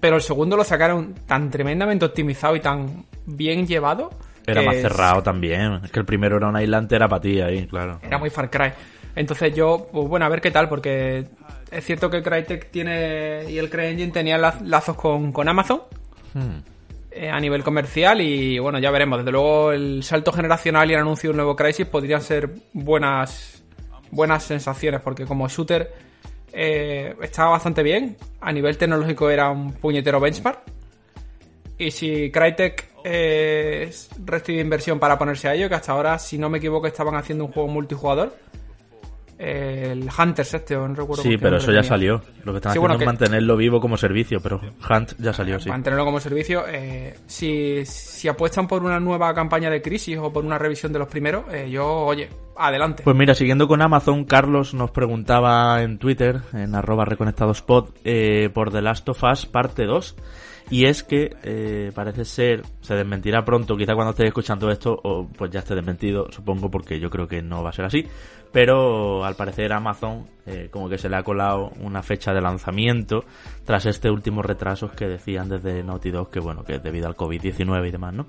Pero el segundo lo sacaron tan tremendamente optimizado y tan bien llevado. Era más es- cerrado también. Es que el primero era una isla entera para ti ahí, claro. Era muy Far Cry. Entonces yo, pues bueno, a ver qué tal, porque es cierto que Crytek tiene y el CryEngine tenían laz- lazos con, con Amazon Hmm. eh, a nivel comercial y bueno, ya veremos. Desde luego el salto generacional y el anuncio de un nuevo Crisis podrían ser buenas buenas sensaciones, porque como shooter eh, estaba bastante bien. A nivel tecnológico era un puñetero benchmark. Y si Crytek eh, recibe inversión para ponerse a ello, que hasta ahora, si no me equivoco, estaban haciendo un juego multijugador. El Hunters este, o no recuerdo Sí, pero eso ya tenía. salió. Lo que están Sí, haciendo bueno, es que- mantenerlo vivo como servicio, pero Hunt ya salió, sí. mantenerlo como servicio. eh, si, si apuestan por una nueva campaña de crisis o por una revisión de los primeros, eh, yo, oye, adelante. Pues mira, siguiendo con Amazon, Carlos nos preguntaba en Twitter, en arroba reconectadospod, eh, por The Last of Us parte 2. Y es que eh, parece ser, se desmentirá pronto, quizá cuando estéis escuchando esto, o pues ya esté desmentido, supongo, porque yo creo que no va a ser así. Pero al parecer Amazon eh, como que se le ha colado una fecha de lanzamiento tras este último retrasos que decían desde Naughty Dog que bueno, que es debido al COVID-19 y demás, ¿no?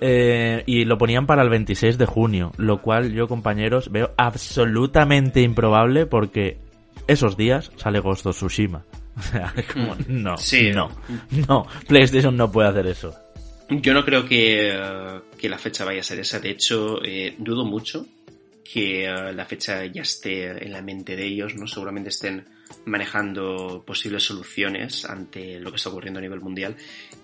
Eh, y lo ponían para el 26 de junio, lo cual yo, compañeros, veo absolutamente improbable porque esos días sale Ghost of Tsushima. [laughs] O sea, es como, no, Sí. no, no, PlayStation no puede hacer eso. Yo no creo que, eh, que la fecha vaya a ser esa. De hecho, eh, dudo mucho que eh, la fecha ya esté en la mente de ellos, ¿no? Seguramente estén manejando posibles soluciones ante lo que está ocurriendo a nivel mundial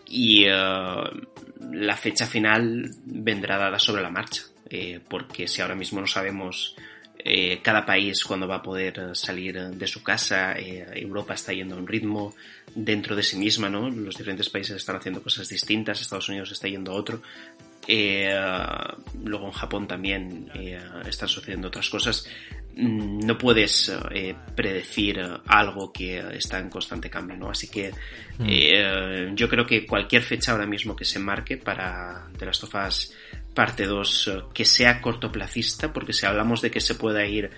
y eh, la fecha final vendrá dada sobre la marcha, eh, porque si ahora mismo no sabemos eh, cada país cuándo va a poder salir de su casa, eh, Europa está yendo a un ritmo dentro de sí misma, ¿no? Los diferentes países están haciendo cosas distintas, Estados Unidos está yendo a otro. Eh, luego en Japón también eh, están sucediendo otras cosas. Mm, No puedes eh, predecir algo que está en constante cambio, ¿no? Así que eh, yo creo que cualquier fecha ahora mismo que se marque para The Last of Us parte 2 eh, que sea cortoplacista, porque si hablamos de que se pueda ir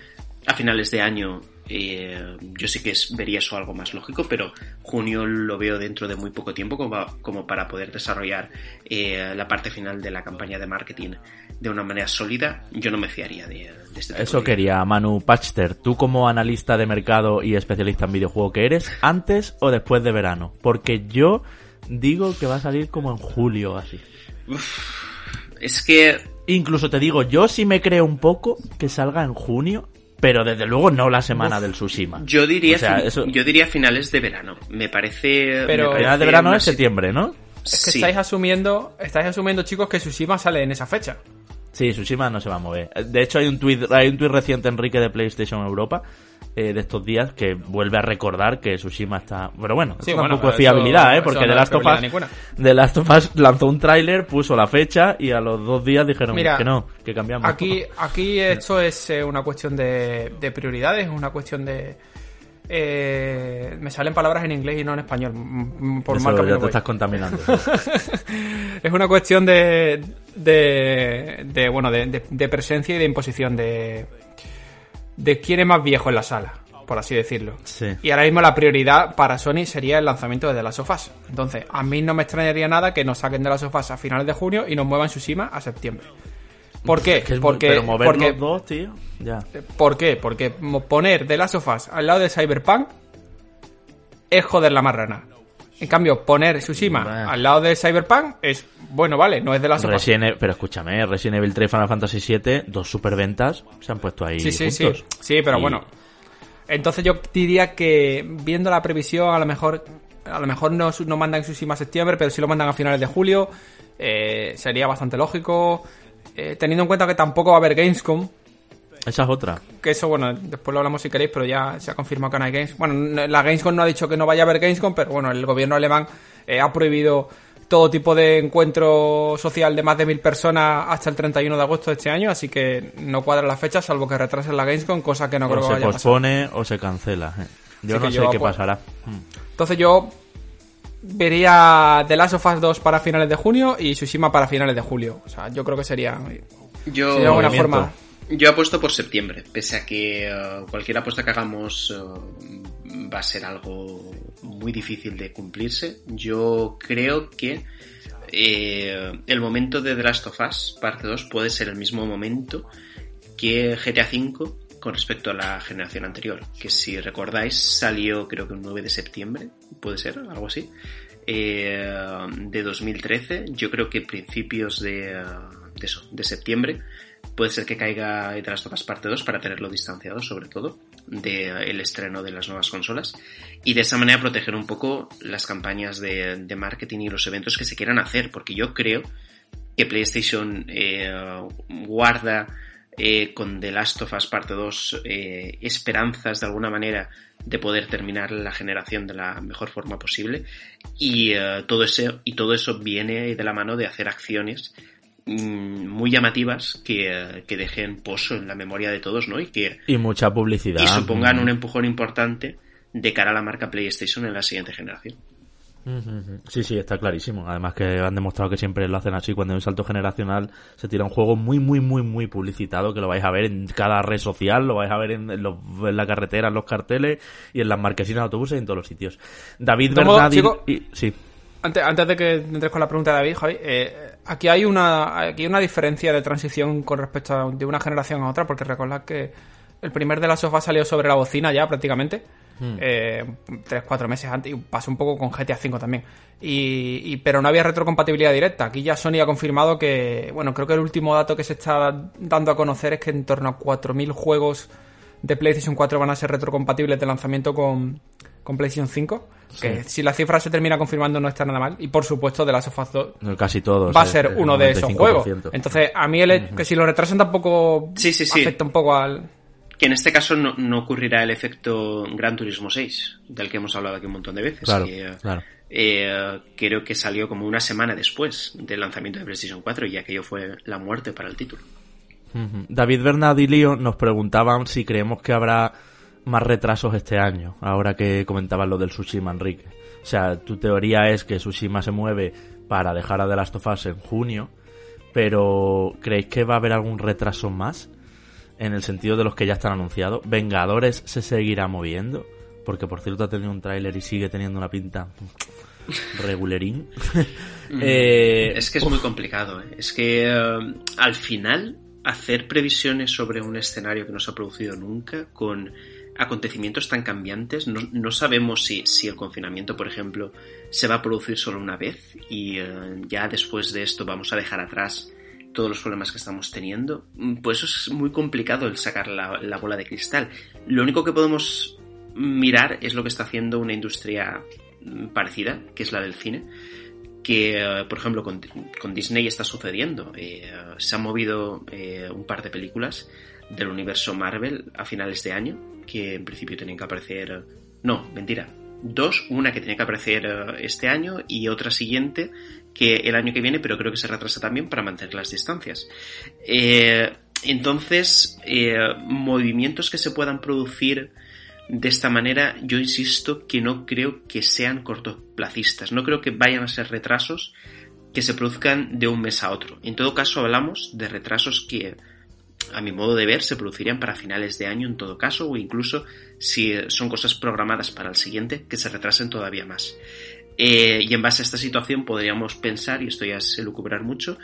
a finales de año, eh, yo sí que es- vería eso algo más lógico, pero junio lo veo dentro de muy poco tiempo como, como para poder desarrollar eh, la parte final de la campaña de marketing de una manera sólida. Yo no me fiaría de, de este tipo Eso de- quería Manu Pachter. Tú como analista de mercado y especialista en videojuego que eres, antes o después de verano. Porque yo digo que va a salir como en julio así. Es que Incluso te digo, yo sí me creo un poco que salga en junio, pero desde luego no la semana del Tsushima. yo diría, O sea, fin- eso- yo diría finales de verano. Me parece. Pero- me parece Final de verano es septiembre, ¿no? Es que Sí. estáis asumiendo, estáis asumiendo, chicos, que Tsushima sale en esa fecha. Sí, Tsushima no se va a mover. De hecho, hay un tuit, hay un tuit reciente, Enrique, de PlayStation Europa, eh, de estos días, que vuelve a recordar que Tsushima está... Pero bueno, Sí, bueno, tampoco es eso- fiabilidad, ¿eh? Porque no es Last of Us. The Last of Us lanzó un tráiler, puso la fecha y a los dos días dijeron Mira, que no, que cambiamos. Aquí, aquí esto es eh, una cuestión de, de prioridades, es una cuestión de... eh, me salen palabras en inglés y no en español, por Eso mal ya te voy. estás contaminando. [laughs] Es una cuestión de, de, de, bueno, de, de- de presencia y de imposición de, de quién es más viejo en la sala, por así decirlo. Sí. Y ahora mismo la prioridad para Sony sería el lanzamiento de The Last of Us. Entonces, a mí no me extrañaría nada que nos saquen The Last of Us a finales de junio y nos muevan Tsushima a septiembre. ¿Por qué? Es que es muy- porque, pero mover porque, los dos, tío, ya. ¿Por qué? Porque poner The Last of Us al lado de Cyberpunk es joder la marrana. En cambio, poner Tsushima Bah. al lado de Cyberpunk es, bueno, vale, no es Us. Resident Evil- pero escúchame, Resident Evil 3 y Final Fantasy 7, dos superventas, se han puesto ahí Sí, sí, sí. Sí, pero Y- bueno. Entonces yo diría que viendo la previsión, a lo mejor a lo mejor no, no mandan Tsushima a septiembre, pero sí lo mandan a finales de julio. eh, sería bastante lógico. Eh, teniendo en cuenta que tampoco va a haber Gamescom, Esa es otra. que eso, bueno, después lo hablamos si queréis, pero ya se ha confirmado que no hay Games. Bueno, la Gamescom no ha dicho que no vaya a haber Gamescom, pero bueno, el gobierno alemán eh, ha prohibido todo tipo de encuentro social de más de mil personas hasta el 31 de agosto de este año, así que no cuadra la fecha, salvo que retrasen la Gamescom, cosa que no creo que se vaya a pasar. pospone o se cancela. eh. Yo Así no que sé yo, qué pues, pasará. Entonces yo vería The Last of Us 2 para finales de junio y Tsushima para finales de julio. O sea, yo creo que sería, Yo, sería una forma... Yo apuesto por septiembre, pese a que eh, cualquier apuesta que hagamos eh, va a ser algo muy difícil de cumplirse. Yo creo que eh, el momento de The Last of Us, parte 2, puede ser el mismo momento que GTA V con respecto a la generación anterior, que si recordáis salió creo que el 9 de septiembre, puede ser, algo así, eh, de 2013. Yo creo que principios de eso, de septiembre puede ser que caiga The Last of Us parte 2 para tenerlo distanciado sobre todo del estreno de las nuevas consolas y de esa manera proteger un poco las campañas de, de marketing y los eventos que se quieran hacer porque yo creo que PlayStation eh, guarda eh, con The Last of Us parte 2 eh, esperanzas de alguna manera de poder terminar la generación de la mejor forma posible y todo eso y todo eso viene de la mano de hacer acciones muy llamativas que, eh, que dejen pozo en la memoria de todos, ¿no? Y que Y mucha publicidad. y supongan Mm. un empujón importante de cara a la marca PlayStation en la siguiente generación. Sí, sí, está clarísimo. Además que han demostrado que siempre lo hacen así. Cuando hay un salto generacional se tira un juego muy, muy, muy, muy publicitado que lo vais a ver en cada red social, lo vais a ver en, los- en la carretera, en los carteles y en las marquesinas de autobuses y en todos los sitios. David y- sí. Antes, antes de que entres con la pregunta de David, Javi, eh, aquí hay una aquí hay una diferencia de transición con respecto a, de una generación a otra, porque recordad que el primer de la sofá salió sobre la bocina ya prácticamente, eh, tres, cuatro meses antes, y pasó un poco con GTA V también. Y, y- pero no había retrocompatibilidad directa. Aquí ya Sony ha confirmado que, bueno, creo que el último dato que se está dando a conocer es que en torno a 4.000 juegos de PlayStation 4 van a ser retrocompatibles de lanzamiento con, con PlayStation 5. Que si la cifra se termina confirmando no está nada mal. Y por supuesto, de Last of Us 2 Casi todos. va a ser uno de esos 95%. juegos. Entonces, a mí el, que si lo retrasan tampoco Sí, sí, sí. afecta un poco al... Que en este caso no, no ocurrirá el efecto Gran Turismo 6, del que hemos hablado aquí un montón de veces. Claro, que, eh, claro. eh, creo que salió como una semana después del lanzamiento de PlayStation 4 y aquello fue la muerte para el título. David Bernardilio nos preguntaban si creemos que habrá más retrasos este año, ahora que comentabas lo del Tsushima, Enrique. O sea, tu teoría es que Tsushima se mueve para dejar a The Last of Us en junio, pero ¿creéis que va a haber algún retraso más? En el sentido de los que ya están anunciados. ¿Vengadores se seguirá moviendo? Porque por cierto ha tenido un tráiler y sigue teniendo una pinta regulerín. [laughs] Eh, es que es muy complicado. ¿eh? Es que eh, al final hacer previsiones sobre un escenario que no se ha producido nunca con acontecimientos tan cambiantes, no, no sabemos si, si el confinamiento, por ejemplo, se va a producir solo una vez y eh, ya después de esto vamos a dejar atrás todos los problemas que estamos teniendo. Mm, Pues eso es muy complicado el sacar la, la bola de cristal. Lo único que podemos mirar es lo que está haciendo una industria mm, parecida, que es la del cine, que, eh, por ejemplo, con, con Disney está sucediendo. Eh, se han movido un par de películas del universo Marvel a finales de año, que en principio tenían que aparecer... No, mentira. Dos, una que tenía que aparecer eh, este año y otra siguiente que el año que viene, pero creo que se retrasa también para mantener las distancias. Eh, entonces, eh, movimientos que se puedan producir de esta manera, yo insisto que no creo que sean cortoplacistas, no creo que vayan a ser retrasos que se produzcan de un mes a otro. En todo caso, hablamos de retrasos que, a mi modo de ver, se producirían para finales de año en todo caso, o incluso si son cosas programadas para el siguiente, que se retrasen todavía más. Eh, y en base a esta situación podríamos pensar, y esto ya es elucubrar mucho,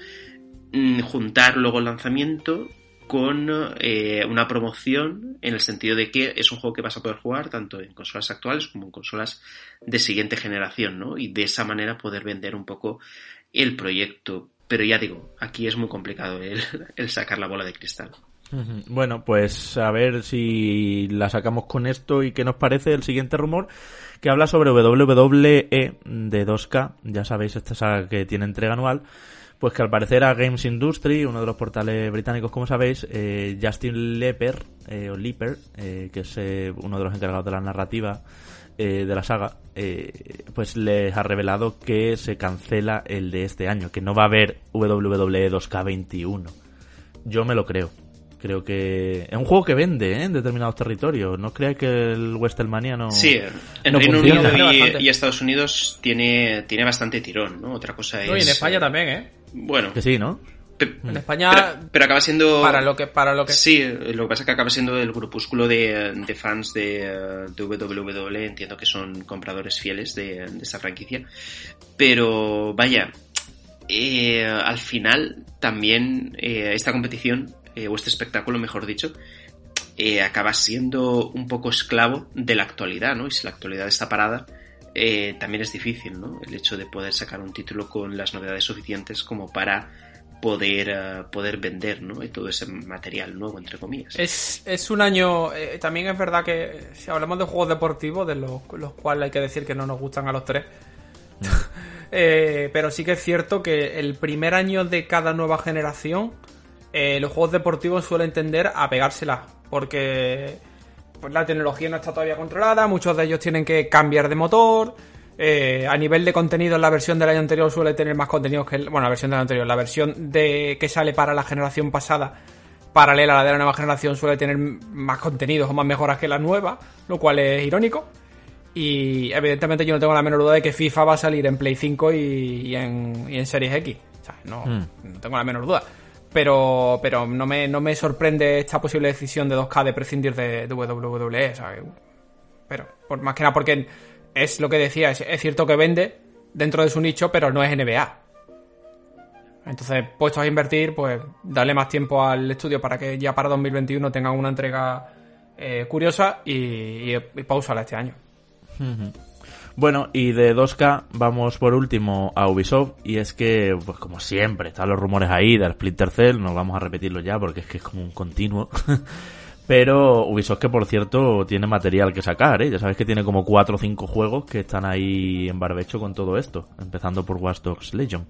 mm, juntar luego el lanzamiento con eh, una promoción en el sentido de que es un juego que vas a poder jugar tanto en consolas actuales como en consolas de siguiente generación, ¿no? Y de esa manera poder vender un poco el proyecto. Pero ya digo, aquí es muy complicado el, [laughs] el sacar la bola de cristal. Bueno, pues a ver si la sacamos con esto y qué nos parece el siguiente rumor que habla sobre WWE de 2K, ya sabéis, esta saga que tiene entrega anual, pues que al parecer a Games Industry, uno de los portales británicos como sabéis, eh, Justin Leper, eh, o Leper, eh, que es eh, uno de los encargados de la narrativa eh, de la saga, eh, pues les ha revelado que se cancela el de este año, que no va a haber WWE 2K21. Yo me lo creo. Creo que es un juego que vende ¿eh? en determinados territorios. No creáis que el WrestleMania no. Sí, en no Reino funciona. Unido y Estados Unidos tiene, tiene bastante tirón, ¿no? Otra cosa es... No, y en España eh, también, ¿eh? Bueno, Que sí, ¿no? En España, pero, pero acaba siendo... para lo que... Para lo que Sí, lo que pasa es que acaba siendo el grupúsculo de, de fans de, de WWE, entiendo que son compradores fieles de, de esta franquicia. Pero vaya, eh, al final también eh, esta competición, eh, o este espectáculo mejor dicho, acaba siendo un poco esclavo de la actualidad, ¿no? Y si la actualidad está parada, eh, también es difícil, ¿no? El hecho de poder sacar un título con las novedades suficientes como para poder, eh, poder vender, ¿no? Y todo ese material nuevo, entre comillas. Es, es un año. eh, también es verdad que si hablamos de juegos deportivos, de los, los cuales hay que decir que no nos gustan a los tres. [laughs] eh, pero sí que es cierto que el primer año de cada nueva generación, los juegos deportivos suelen tender a pegársela. Porque pues, la tecnología no está todavía controlada, muchos de ellos tienen que cambiar de motor. Eh, a nivel de contenido, la versión del año anterior suele tener más contenidos que. el- Bueno, la versión del año anterior, la versión de que sale para la generación pasada paralela a la de la nueva generación suele tener más contenidos o más mejoras que la nueva, lo cual es irónico. Y evidentemente yo no tengo la menor duda de que FIFA va a salir en Play 5 y, y en, y en Series X. O sea, no, Hmm. no tengo la menor duda. Pero, pero no, me, no me sorprende esta posible decisión de 2K de prescindir de, de WWE. sea, pero, por, más que nada porque es lo que decía, es, cierto que vende dentro de su nicho, pero no es NBA. Entonces, puestos a invertir, pues darle más tiempo al estudio para que ya para 2021 tengan una entrega eh, curiosa y, y, y pausala este año. Bueno, y de 2K vamos por último a Ubisoft y es que, pues como siempre, están los rumores ahí del Splinter Cell, no vamos a repetirlo ya porque es que es como un continuo. [laughs] Pero Ubisoft que por cierto tiene material que sacar, ¿eh? ya sabes que tiene como 4 o 5 juegos que están ahí en barbecho con todo esto, empezando por Watch Dogs Legion.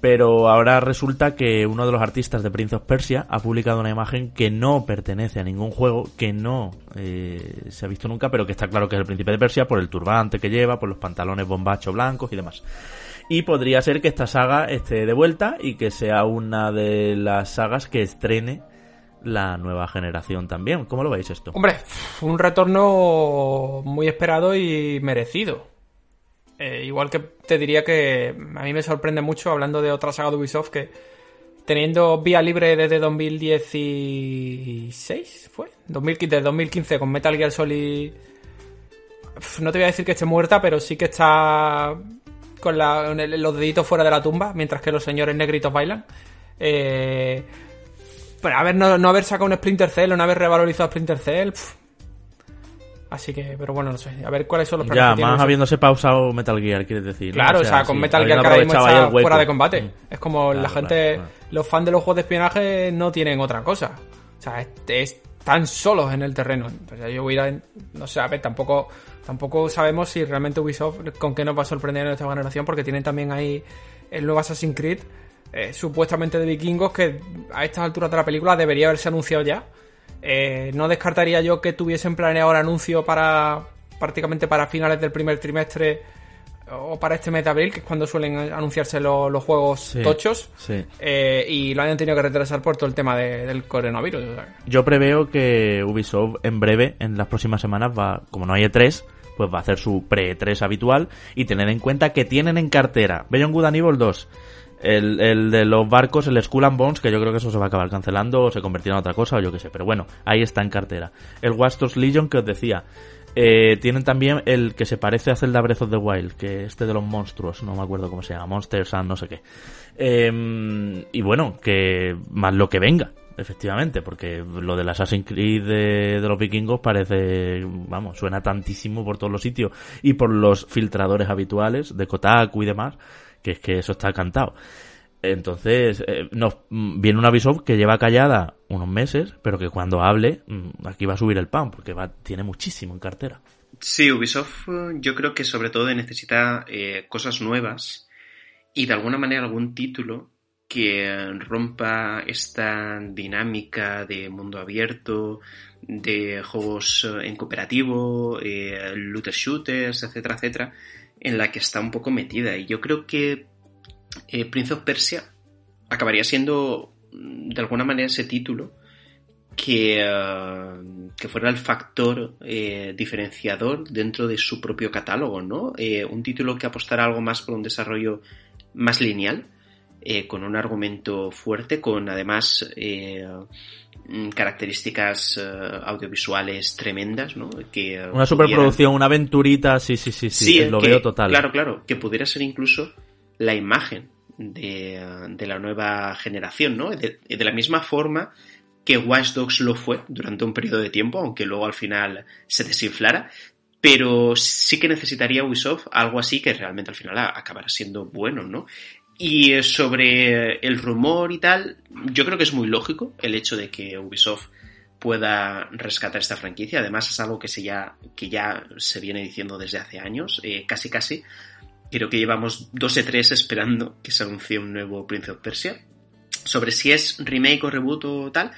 Pero ahora resulta que uno de los artistas de Prince of Persia ha publicado una imagen que no pertenece a ningún juego, que no eh, se ha visto nunca, pero que está claro que es el príncipe de Persia por el turbante que lleva, por los pantalones bombacho blancos y demás. Y podría ser que esta saga esté de vuelta y que sea una de las sagas que estrene la nueva generación también. ¿Cómo lo veis esto? Hombre, un retorno muy esperado y merecido. Eh, igual que te diría que a mí me sorprende mucho, hablando de otra saga de Ubisoft, que teniendo vía libre desde 2016, ¿fue? 2015, desde 2015 con Metal Gear Solid... No te voy a decir que esté muerta, pero sí que está con los deditos fuera de la tumba, mientras que los señores negritos bailan. Eh, pero haber, no, no haber sacado un Splinter Cell o no haber revalorizado Splinter Cell... Así que, pero bueno, no sé. A ver cuáles son los planes Ya, que más habiéndose pausado Metal Gear, quieres decir. ¿no? Claro, o sea, con sí, Metal Gear ahora mismo está fuera de combate. Mm. Es como la gente, claro, claro. los fans de los juegos de espionaje no tienen otra cosa. O sea, es- es- están solos en el terreno. O sea, yo voy a ir a- no sé, a ver, tampoco, tampoco sabemos si realmente Ubisoft con qué nos va a sorprender en esta generación, porque tienen también ahí el nuevo Assassin's Creed, eh, supuestamente de vikingos, que a estas alturas de la película debería haberse anunciado ya. Eh, no descartaría yo que tuviesen planeado el anuncio para prácticamente para finales del primer trimestre o para este mes de abril, que es cuando suelen anunciarse lo- los juegos Sí, tochos, sí. eh, y lo hayan tenido que retrasar por todo el tema de- del coronavirus. Yo preveo que Ubisoft en breve, en las próximas semanas, va, como no hay E3, pues va a hacer su pre-E3 habitual y tener en cuenta que tienen en cartera Beyond Good and Evil 2, el, el de los barcos, el Skull and Bones, que yo creo que eso se va a acabar cancelando o se convertirá en otra cosa o yo qué sé, pero bueno, ahí está en cartera. El Dogs Legion que os decía. Eh, tienen también el que se parece a Zelda Breath of the Wild, que este de los monstruos, no me acuerdo cómo se llama, Monsters and no sé qué. Eh, y bueno, que más lo que venga, efectivamente, porque lo del Assassin's Creed de, de los vikingos parece, vamos, suena tantísimo por todos los sitios y por los filtradores habituales de Kotaku y demás, que es que eso está cantado. Entonces, eh, nos mm, viene una Ubisoft que lleva callada unos meses, pero que cuando hable, mm, aquí va a subir el pan, porque va, tiene muchísimo en cartera. Sí, Ubisoft yo creo que sobre todo necesita eh, cosas nuevas y de alguna manera algún título que rompa esta dinámica de mundo abierto, de juegos eh, en cooperativo, eh, shooters, etcétera, etcétera, en la que está un poco metida. Y yo creo que eh, Prince of Persia acabaría siendo mm, de alguna manera ese título que, eh, que fuera el factor eh, diferenciador dentro de su propio catálogo, ¿no? Eh, un título que apostara algo más por un desarrollo más lineal, con un argumento fuerte, con además características eh, audiovisuales tremendas, ¿no? Que, eh, Una pudieran- superproducción, una aventurita, sí, sí, sí, sí, Sí, lo que- veo total. Claro, claro, que pudiera ser incluso la imagen de, de la nueva generación, ¿no? De, de la misma forma que Watch Dogs lo fue durante un periodo de tiempo, aunque luego al final se desinflara, pero sí que necesitaría Ubisoft algo así que realmente al final acabará siendo bueno, ¿no? Y sobre el rumor y tal, yo creo que es muy lógico el hecho de que Ubisoft pueda rescatar esta franquicia. Además es algo que, se ya, que ya se viene diciendo desde hace años, eh, casi casi. Creo que llevamos dos e tres esperando que se anuncie un nuevo Prince of Persia. Sobre si es remake o reboot o tal,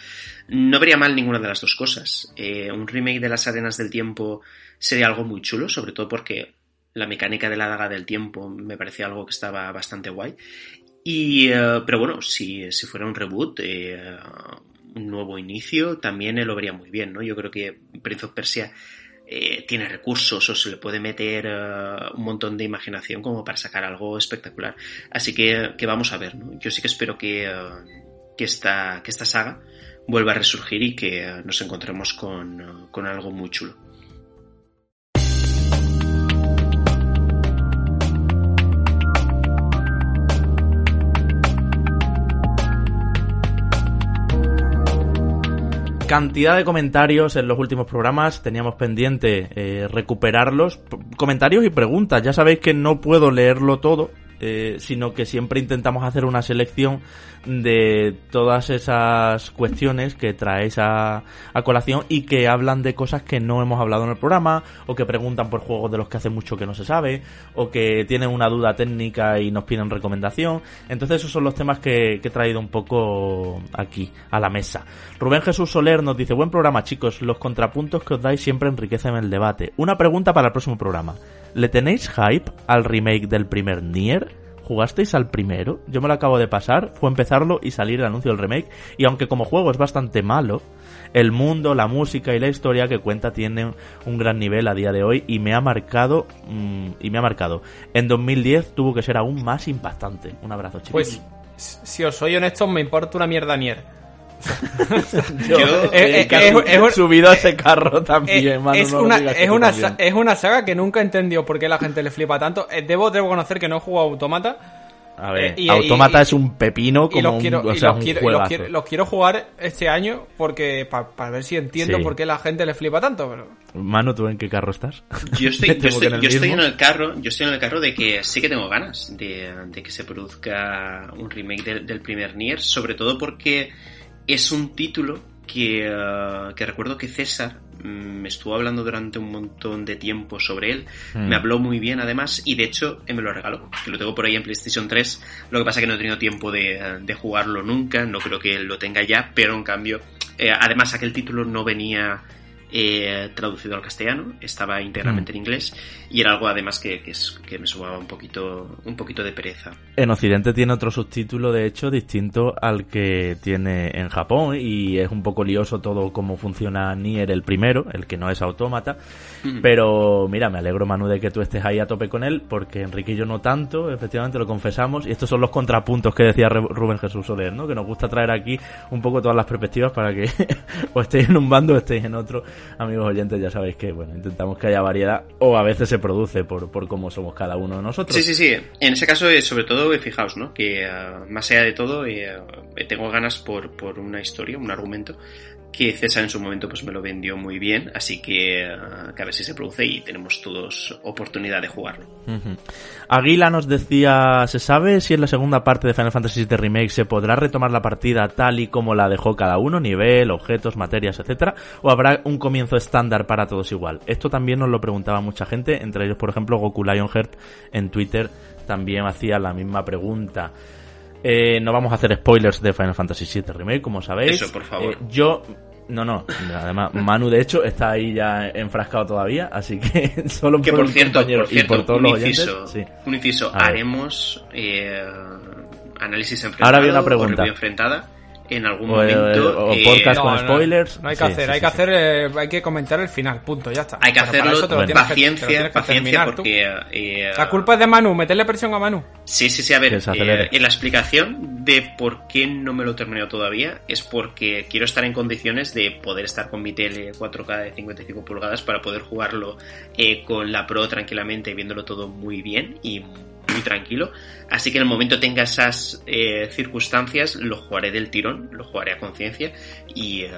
no vería mal ninguna de las dos cosas. Eh, un remake de las Arenas del Tiempo sería algo muy chulo, sobre todo porque la mecánica de la daga del tiempo me parecía algo que estaba bastante guay. Y, eh, pero bueno, si, si fuera un reboot, eh, un nuevo inicio, también lo vería muy bien, ¿no? Yo creo que Prince of Persia eh, tiene recursos o se le puede meter eh, un montón de imaginación como para sacar algo espectacular. Así que, que vamos a ver, ¿no? Yo sí que espero que, eh, que, esta, que esta saga vuelva a resurgir y que eh, nos encontremos con, eh, con algo muy chulo. Cantidad de comentarios en los últimos programas, teníamos pendiente eh, recuperarlos. Comentarios y preguntas, ya sabéis que no puedo leerlo todo, eh, sino que siempre intentamos hacer una selección de todas esas cuestiones que traéis a, a colación y que hablan de cosas que no hemos hablado en el programa, o que preguntan por juegos de los que hace mucho que no se sabe, o que tienen una duda técnica y nos piden recomendación. Entonces esos son los temas que, que he traído un poco aquí, a la mesa. Rubén Jesús Soler nos dice, buen programa chicos, los contrapuntos que os dais siempre enriquecen el debate. Una pregunta para el próximo programa. ¿Le tenéis hype al remake del primer Nier? ¿Jugasteis al primero? Yo me lo acabo de pasar, fue empezarlo y salir el anuncio del remake. Y aunque como juego es bastante malo, el mundo, la música y la historia que cuenta tienen un gran nivel a día de hoy y me ha marcado mm, y me ha marcado. En 2010 tuvo que ser aún más impactante. Un abrazo, chicos. Pues, si os soy honesto, me importa una mierda Nier. [laughs] Yo, Eh, eh, es- es un- subido a ese carro también, Eh, Manu, es, no lo una, es, una, también. es una saga que nunca he entendido por qué la gente le flipa tanto. Debo, debo conocer que no he jugado Automata. A ver, eh, y- Automata y- es un pepino como y los un, quiero, o y sea, los un quiero, y los juegazo. quiero- los quiero jugar este año porque para ver si entiendo Sí. por qué la gente le flipa tanto. Pero... Manu, ¿tú en qué carro estás? Yo [laughs] estoy, yo estoy, en el yo estoy en mismo. el carro, yo estoy en el carro de que sí que tengo ganas de, de que se produzca un remake del, del primer Nier, sobre todo porque es un título que, eh, que recuerdo que César mm, me estuvo hablando durante un montón de tiempo sobre él, Mm. me habló muy bien además y de hecho me lo regaló, que lo tengo por ahí en PlayStation 3, lo que pasa que no he tenido tiempo de, de jugarlo nunca, no creo que lo tenga ya, pero en cambio, eh, además aquel título no venía eh, traducido al castellano, estaba íntegramente en inglés y era algo además que, que, es- que me sumaba un poquito, un poquito de pereza. En Occidente tiene otro subtítulo, de hecho, distinto al que tiene en Japón y es un poco lioso todo cómo funciona Nier el primero, el que no es autómata. Mm. Pero mira, me alegro Manu de que tú estés ahí a tope con él, porque Enrique y yo no tanto, efectivamente lo confesamos, y estos son los contrapuntos que decía Rubén Jesús Soler, ¿no? Que nos gusta traer aquí un poco todas las perspectivas para que [laughs] o estéis en un bando o estéis en otro. Amigos oyentes, ya sabéis que, bueno, intentamos que haya variedad, o a veces se produce por, por cómo somos cada uno de nosotros. Sí, sí, sí. En ese caso, eh, sobre todo, eh, fijaos, ¿no? Que eh, más allá de todo, eh, eh, tengo ganas por, por una historia, un argumento, que César en su momento pues me lo vendió muy bien, así que, que a ver si se produce y tenemos todos oportunidad de jugarlo. Aguila nos decía, ¿se sabe si en la segunda parte de Final Fantasy VII Remake se podrá retomar la partida tal y como la dejó cada uno, nivel, objetos, materias, etcétera, o habrá un comienzo estándar para todos igual? Esto también nos lo preguntaba mucha gente, entre ellos, por ejemplo, Goku Lionheart en Twitter también hacía la misma pregunta. Eh, no vamos a hacer spoilers de Final Fantasy VII Remake, como sabéis. Eso, por favor. Eh, yo no, no. Además, Manu, de hecho, está ahí ya enfrascado todavía, así que [laughs] solo Que por cierto, por cierto, y por todos un los oyentes. inciso, sí. un inciso, haremos eh, análisis enfrentado Ahora viene una o pregunta. review enfrentada en algún O, eh, momento. o eh, podcast con spoilers. No hay que Sí, hacer, sí, hay sí, que sí. hacer, eh, hay que comentar el final, punto, ya está. Hay que hacerlo Bueno. paciencia, que paciencia, terminar porque... eh, La culpa es de Manu, meterle presión a Manu. Sí, sí, sí, a ver, eh, en la explicación de por qué no me lo he terminado todavía es porque quiero estar en condiciones de poder estar con mi tele 4K de 55 pulgadas para poder jugarlo eh, con la Pro tranquilamente, viéndolo todo muy bien y muy tranquilo. Así que en el momento tenga esas eh, circunstancias, lo jugaré del tirón, lo jugaré a conciencia y eh,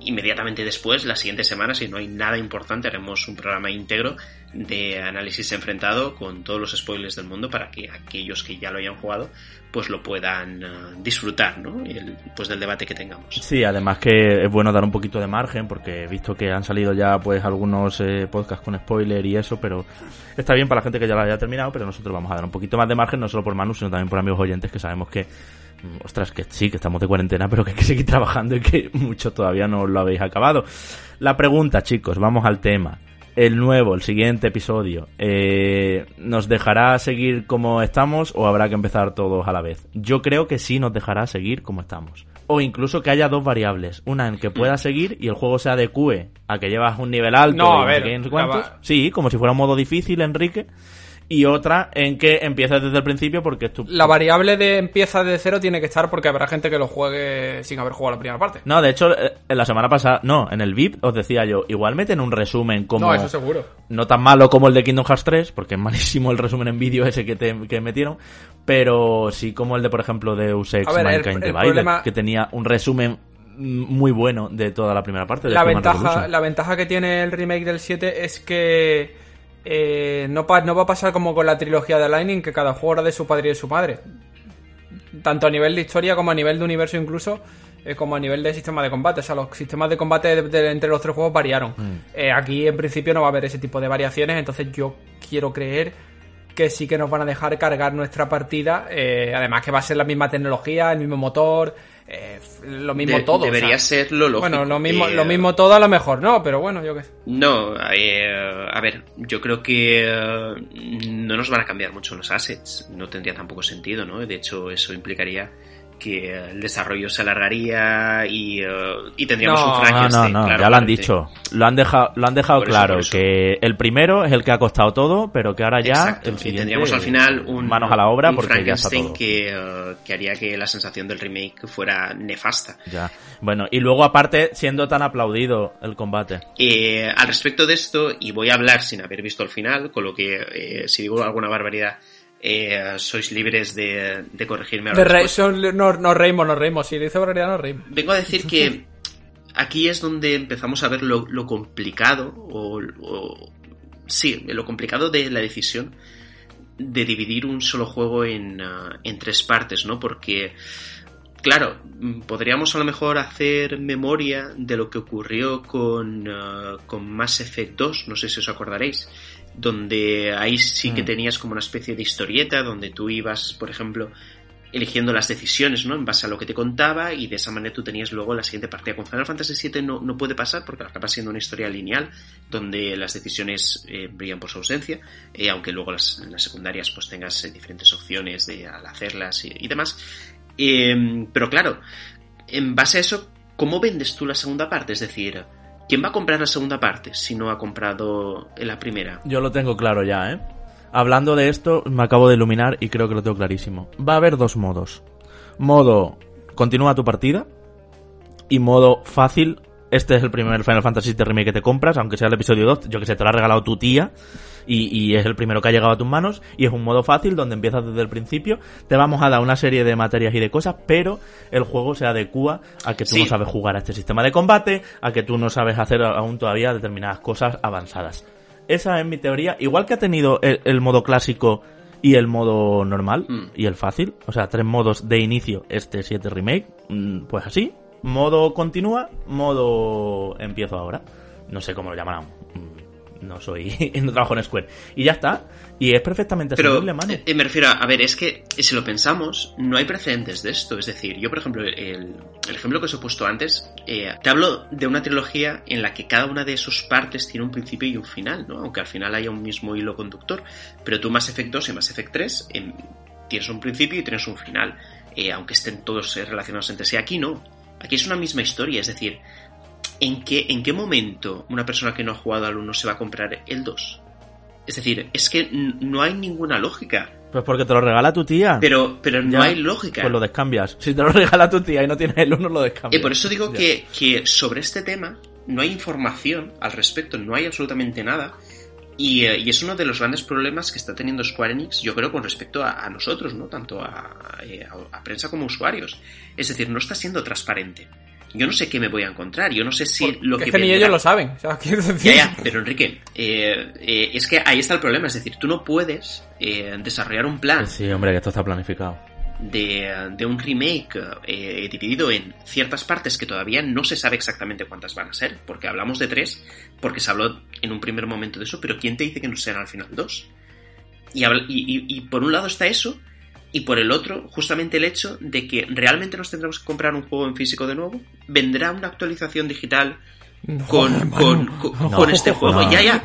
inmediatamente después, la siguiente semana, si no hay nada importante, haremos un programa íntegro de análisis enfrentado con todos los spoilers del mundo para que aquellos que ya lo hayan jugado pues lo puedan eh, disfrutar, ¿no? El, pues del debate que tengamos. Sí, además que es bueno dar un poquito de margen porque he visto que han salido ya pues algunos eh, podcasts con spoiler y eso, pero está bien para la gente que ya lo haya terminado, pero nosotros vamos a dar un poquito más de margen, no solo por Manu, sino también por amigos oyentes que sabemos que, mm, ostras, que sí, que estamos de cuarentena, pero que hay que seguir [laughs] trabajando y que muchos todavía no lo habéis acabado. La pregunta, chicos, vamos al tema. El nuevo, el siguiente episodio, eh, ¿nos dejará seguir como estamos o habrá que empezar todos a la vez? Yo creo que sí nos dejará seguir como estamos. O incluso que haya dos variables. Una en que pueda seguir y el juego se adecue a que llevas un nivel alto No, a ver, sé qué, no sé la cuántos. va- Sí, como si fuera un modo difícil, Enrique. Y otra en que empiezas desde el principio porque es tu... La variable de empieza de cero tiene que estar porque habrá gente que lo juegue sin haber jugado la primera parte. No, de hecho, eh, en la semana pasada, no, en el VIP os decía yo, igual meten un resumen como... No, eso seguro. no tan malo como el de Kingdom Hearts 3, porque es malísimo el resumen en vídeo ese que, te, que metieron, pero sí como el de, por ejemplo, de Ex A ver, el- Mankind el Divided, problema- que tenía un resumen muy bueno de toda la primera parte. de La ventaja, la ventaja que tiene el remake del 7 es que eh, no, pa- no va a pasar como con la trilogía de Lightning, que cada juego era de su padre y de su madre. Tanto a nivel de historia como a nivel de universo incluso, eh, como a nivel de sistema de combate. O sea, los sistemas de combate de- de- entre los tres juegos variaron. Eh, aquí en principio no va a haber ese tipo de variaciones, entonces yo quiero creer que sí que nos van a dejar cargar nuestra partida. eh, además que va a ser la misma tecnología, el mismo motor, eh, lo mismo De- todo. o Debería sea, ser lo lógico. Bueno, lo mismo, Eh, lo mismo todo a lo mejor no, pero bueno, yo qué sé. No, eh, a ver, yo creo que eh, no nos van a cambiar mucho los assets. No tendría tampoco sentido, ¿no? De hecho, eso implicaría que el desarrollo se alargaría y, eh, y tendríamos No, un No, Frankenstein. no, no, claro, ya lo han dicho. Lo han dejado, lo han dejado Por claro, eso. que el primero es el que ha costado todo, pero que ahora ya Exacto, el y siguiente, tendríamos al final un, manos a la obra porque ya está Frankenstein todo. que, eh, que haría que la sensación del remake fuera nefasta. Ya. Bueno, y luego aparte siendo tan aplaudido el combate. Eh, al respecto de esto, y voy a hablar sin haber visto el final, con lo que eh, si digo alguna barbaridad, eh, sois libres de, de corregirme ahora De re- son- nos, nos reímos, nos reímos. Si dice barbaridad, nos reímos. Vengo a decir que aquí es donde empezamos a ver lo, lo complicado, o, o- sí, lo complicado de la decisión de dividir un solo juego en, ah, en tres partes, ¿no? Porque, claro, podríamos a lo mejor hacer memoria de lo que ocurrió con, ah, con Mass Effect 2, no sé si os acordaréis, donde ahí sí que Mm. tenías como una especie de historieta donde tú ibas, por ejemplo, eligiendo las decisiones, ¿no? En base a lo que te contaba y de esa manera tú tenías luego la siguiente partida. Con Final Fantasy VII no, no puede pasar porque acaba siendo una historia lineal donde las decisiones eh, brillan por su ausencia, eh, aunque luego las, las secundarias pues tengas eh, diferentes opciones de al hacerlas y, y demás. Eh, pero claro, en base a eso, ¿cómo vendes tú la segunda parte? Es decir, ¿quién va a comprar la segunda parte si no ha comprado la primera? Yo lo tengo claro ya, ¿eh? Hablando de esto, me acabo de iluminar y creo que lo tengo clarísimo. Va a haber dos modos. Modo, continúa tu partida. Y modo fácil, este es el primer Final Fantasy VII Remake que te compras, aunque sea el episodio 2, yo que sé, te lo ha regalado tu tía. Y, y es el primero que ha llegado a tus manos. Y es un modo fácil donde empiezas desde el principio. Te vamos a dar una serie de materias y de cosas, pero el juego se adecua a que tú Sí. no sabes jugar a este sistema de combate, a que tú no sabes hacer aún todavía determinadas cosas avanzadas. Esa es mi teoría. Igual que ha tenido el, el modo clásico y el modo normal Mm. y el fácil, o sea, tres modos de inicio, este 7 remake, mm, pues así. Modo continúa, modo empiezo ahora. No sé cómo lo llamarán. No soy, [laughs] no trabajo en Square. Y ya está. Y es perfectamente Pero mano. eh, me refiero a, a ver, es que eh, si lo pensamos, no hay precedentes de esto. Es decir, yo, por ejemplo, el, el ejemplo que os he puesto antes, eh, te hablo de una trilogía en la que cada una de sus partes tiene un principio y un final, ¿no? Aunque al final haya un mismo hilo conductor. Pero tú, Mass Effect 2 y Mass Effect 3, em, tienes un principio y tienes un final. eh, aunque estén todos relacionados entre sí. Aquí no. Aquí es una misma historia. Es decir, ¿en qué, ¿en qué momento una persona que no ha jugado al 1 se va a comprar el 2? Es decir, es que no hay ninguna lógica. Pues porque te lo regala tu tía. Pero, pero no Ya, hay lógica. Pues lo descambias. Si te lo [laughs] regala tu tía y no tienes el uno, lo descambias. Eh, por eso digo que, que sobre este tema no hay información al respecto, no hay absolutamente nada. Y, eh, y es uno de los grandes problemas que está teniendo Square Enix, yo creo, con respecto a, a nosotros, ¿no? Tanto a, eh, a- a prensa como a usuarios. Es decir, no está siendo transparente. Yo no sé qué me voy a encontrar, yo no sé si Porque lo es que que ni ellos lo saben. [laughs] O sea, quiero decir. Ya, ya, pero Enrique, eh, eh, es que ahí está el problema. Es decir, tú no puedes eh, desarrollar un plan Sí, hombre, que esto está planificado. de, de un remake eh, dividido en ciertas partes que todavía no se sabe exactamente cuántas van a ser, porque hablamos de tres, porque se habló en un primer momento de eso, pero ¿quién te dice que no serán al final dos? Y, habla- y, y- y por un lado está eso, y por el otro, justamente el hecho de que realmente nos tendremos que comprar un juego en físico de nuevo, vendrá una actualización digital No, con, con, con- no. con este juego, no. ya, ya.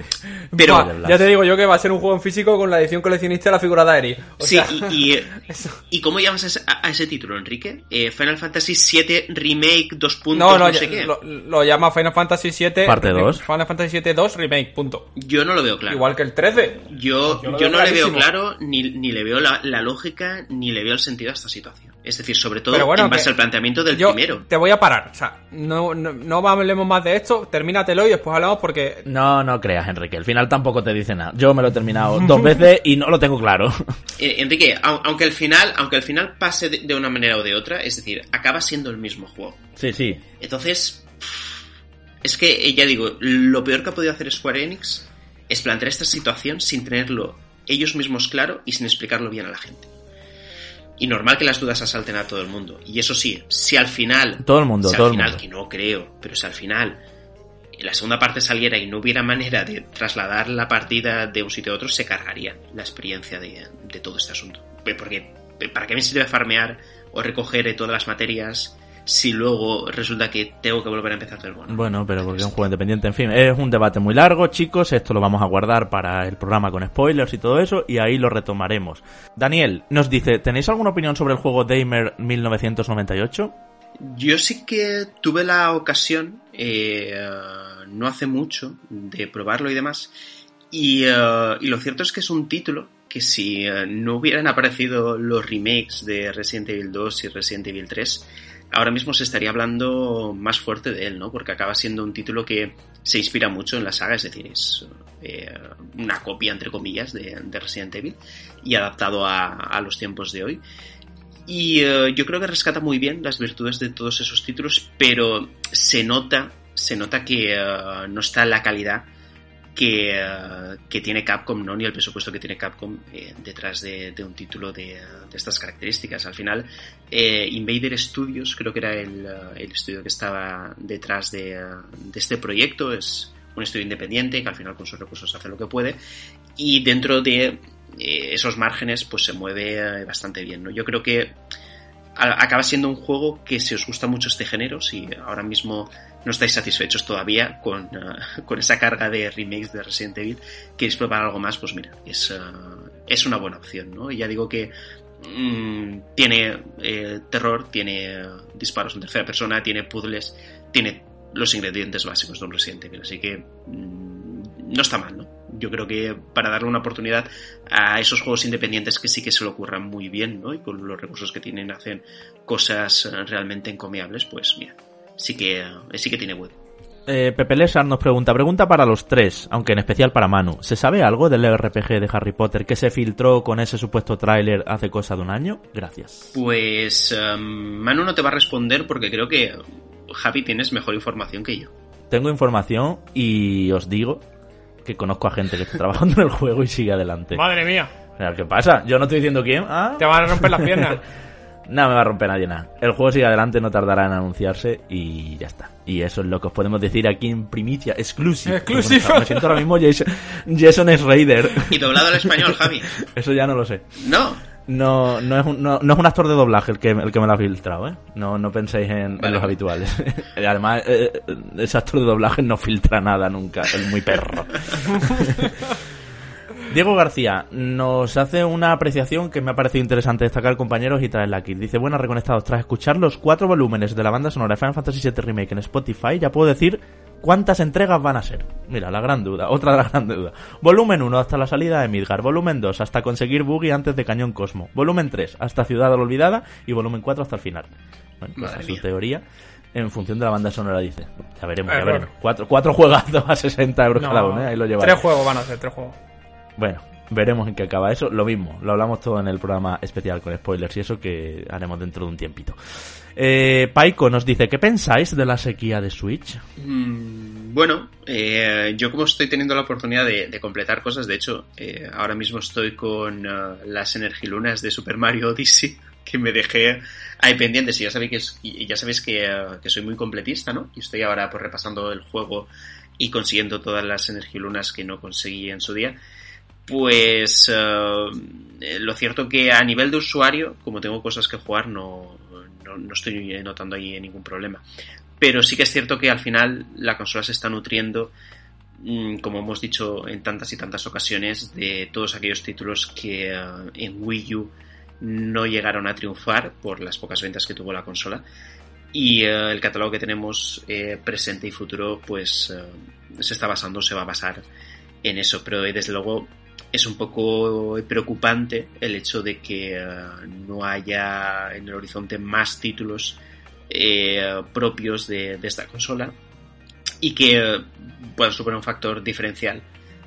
Pero, Va, ya te digo yo que va a ser un juego en físico con la edición coleccionista de la figura de Aeri. O Sí, sea, y, y, [laughs] eso- ¿y cómo llamas a ese, a- ese título, Enrique? Eh, Final Fantasy VII Remake 2. puntos, No, no, no sé qué. lo, lo llama Final Fantasy VII. Parte Remake- dos. Final Fantasy VII 2 Remake, punto. Yo no lo veo claro. Igual que el 13. Yo, Yo yo no le veo clarísimo. claro, ni, ni le veo la, la lógica, ni le veo el sentido a esta situación. Es decir, sobre todo Pero bueno, en base al planteamiento del Yo primero. te voy a parar. O sea, no, no, no hablemos más de esto. Termínatelo y después hablamos porque No, no creas, Enrique. El final tampoco te dice nada. Yo me lo he terminado [laughs] dos veces y no lo tengo claro. [laughs] Eh, Enrique, au- aunque al final, aunque al final pase de, de una manera o de otra, es decir, acaba siendo el mismo juego. Sí, sí. Entonces, es que, eh, ya digo, lo peor que ha podido hacer Square Enix es plantear esta situación sin tenerlo ellos mismos claro y sin explicarlo bien a la gente. Y normal que las dudas asalten a todo el mundo. Y eso sí, si al final... Todo el mundo, si todo al el final, mundo. que no creo, pero si al final la segunda parte saliera y no hubiera manera de trasladar la partida de un sitio a otro, se cargaría la experiencia de, de todo este asunto. Porque, ¿para qué me sirve farmear o recoger todas las materias si luego resulta que tengo que volver a empezar del bono? Bueno, pero porque es un juego independiente, en fin, es un debate muy largo, chicos, esto lo vamos a guardar para el programa con spoilers y todo eso, y ahí lo retomaremos. Daniel nos dice, ¿tenéis alguna opinión sobre el juego Damer 1998? Yo sí que tuve la ocasión, eh, no hace mucho, de probarlo y demás. Y, eh, y lo cierto es que es un título que si eh, no hubieran aparecido los remakes de Resident Evil 2 y Resident Evil 3, ahora mismo se estaría hablando más fuerte de él, ¿no? Porque acaba siendo un título que se inspira mucho en la saga, es decir, es eh, una copia, entre comillas, de, de Resident Evil y adaptado a, a los tiempos de hoy. Y eh, yo creo que rescata muy bien las virtudes de todos esos títulos, pero se nota, se nota que eh, no está la calidad que, eh, que tiene Capcom, ¿no? Ni el presupuesto que tiene Capcom eh, detrás de, un título de, estas características. Al final, eh, Invader Studios, creo que era el, estudio que estaba detrás de, este proyecto, es un estudio independiente que al final con sus recursos hace lo que puede y dentro de esos márgenes pues se mueve bastante bien, ¿no? Yo creo que acaba siendo un juego que si os gusta mucho este género, si ahora mismo no estáis satisfechos todavía con, eh, con esa carga de remakes de Resident Evil, queréis probar algo más, pues mira, es, eh, es una buena opción, ¿no? Y ya digo que mm, tiene eh, terror, tiene disparos en tercera persona, tiene puzzles, tiene los ingredientes básicos de un Resident Evil, así que mm, no está mal, ¿no? Yo creo que para darle una oportunidad a esos juegos independientes que sí que se lo ocurran muy bien, ¿no? Y con los recursos que tienen hacen cosas eh, realmente encomiables, pues mira, sí que, eh, sí que tiene web. Eh, Pepe Lesar nos pregunta, pregunta para los tres, aunque en especial para Manu. ¿Se sabe algo del RPG de Harry Potter que se filtró con ese supuesto tráiler hace cosa de un año? Gracias. Pues eh, Manu no te va a responder porque creo que Javi tienes mejor información que yo. Tengo información y os digo que conozco a gente que está trabajando [laughs] en el juego y sigue adelante. Madre mía, ¿Qué pasa? Yo no estoy diciendo quién. Ah, te van a romper las piernas. [laughs] Nada me va a romper nadie nada. El juego sigue adelante, no tardará en anunciarse y ya está. Y eso es lo que os podemos decir aquí en primicia, exclusive. Exclusive. Me siento ahora mismo Jason, Jason es Raider. Y doblado al español, [laughs] Javi. Eso ya no lo sé. No. No, no es un, no, no es un actor de doblaje el que, el que me lo ha filtrado, ¿eh? No, no penséis en, los habituales. [laughs] Además, eh, ese actor de doblaje no filtra nada nunca, es muy perro. [laughs] Diego García nos hace una apreciación que me ha parecido interesante destacar, compañeros, y traerla aquí. Dice, buenas reconectados, tras escuchar los cuatro volúmenes de la banda sonora de Final Fantasy VII Remake en Spotify, ya puedo decir cuántas entregas van a ser. Mira, la gran duda, otra de las grandes dudas. Volumen 1 hasta la salida de Midgar, volumen 2 hasta conseguir Boogie antes de Cañón Cosmo, volumen 3 hasta Ciudad Olvidada y volumen 4 hasta el final. Bueno, pues Madre es su mía. teoría. En función de la banda sonora, dice. Ya veremos, ya veremos. Cuatro, cuatro juegazos a 60 euros No, cada uno, ¿eh? ahí lo llevaré. Tres juegos van a ser, tres juegos. Bueno, veremos en qué acaba eso. Lo mismo, lo hablamos todo en el programa especial con spoilers y eso que haremos dentro de un tiempito. Eh, Paiko nos dice, ¿qué pensáis de la sequía de Switch? Mm, Bueno, eh, yo como estoy teniendo la oportunidad de, completar cosas, de hecho, eh, ahora mismo estoy con eh, las energilunas de Super Mario Odyssey, [laughs] que me dejé ahí pendientes y ya sabéis que, ya sabéis eh, que soy muy completista, ¿no? Y estoy ahora pues repasando el juego y consiguiendo todas las energilunas que no conseguí en su día. Pues eh, lo cierto que a nivel de usuario, como tengo cosas que jugar, no, no, no estoy notando ahí ningún problema. Pero sí que es cierto que al final la consola se está nutriendo, mm, como hemos dicho en tantas y tantas ocasiones, de todos aquellos títulos que eh, en Wii U no llegaron a triunfar por las pocas ventas que tuvo la consola. Y eh, el catálogo que tenemos presente y futuro, pues se está basando, se va a basar en eso. Pero desde luego es un poco preocupante el hecho de que eh, no haya en el horizonte más títulos eh, propios de, de esta consola y que eh, puedan suponer un factor diferencial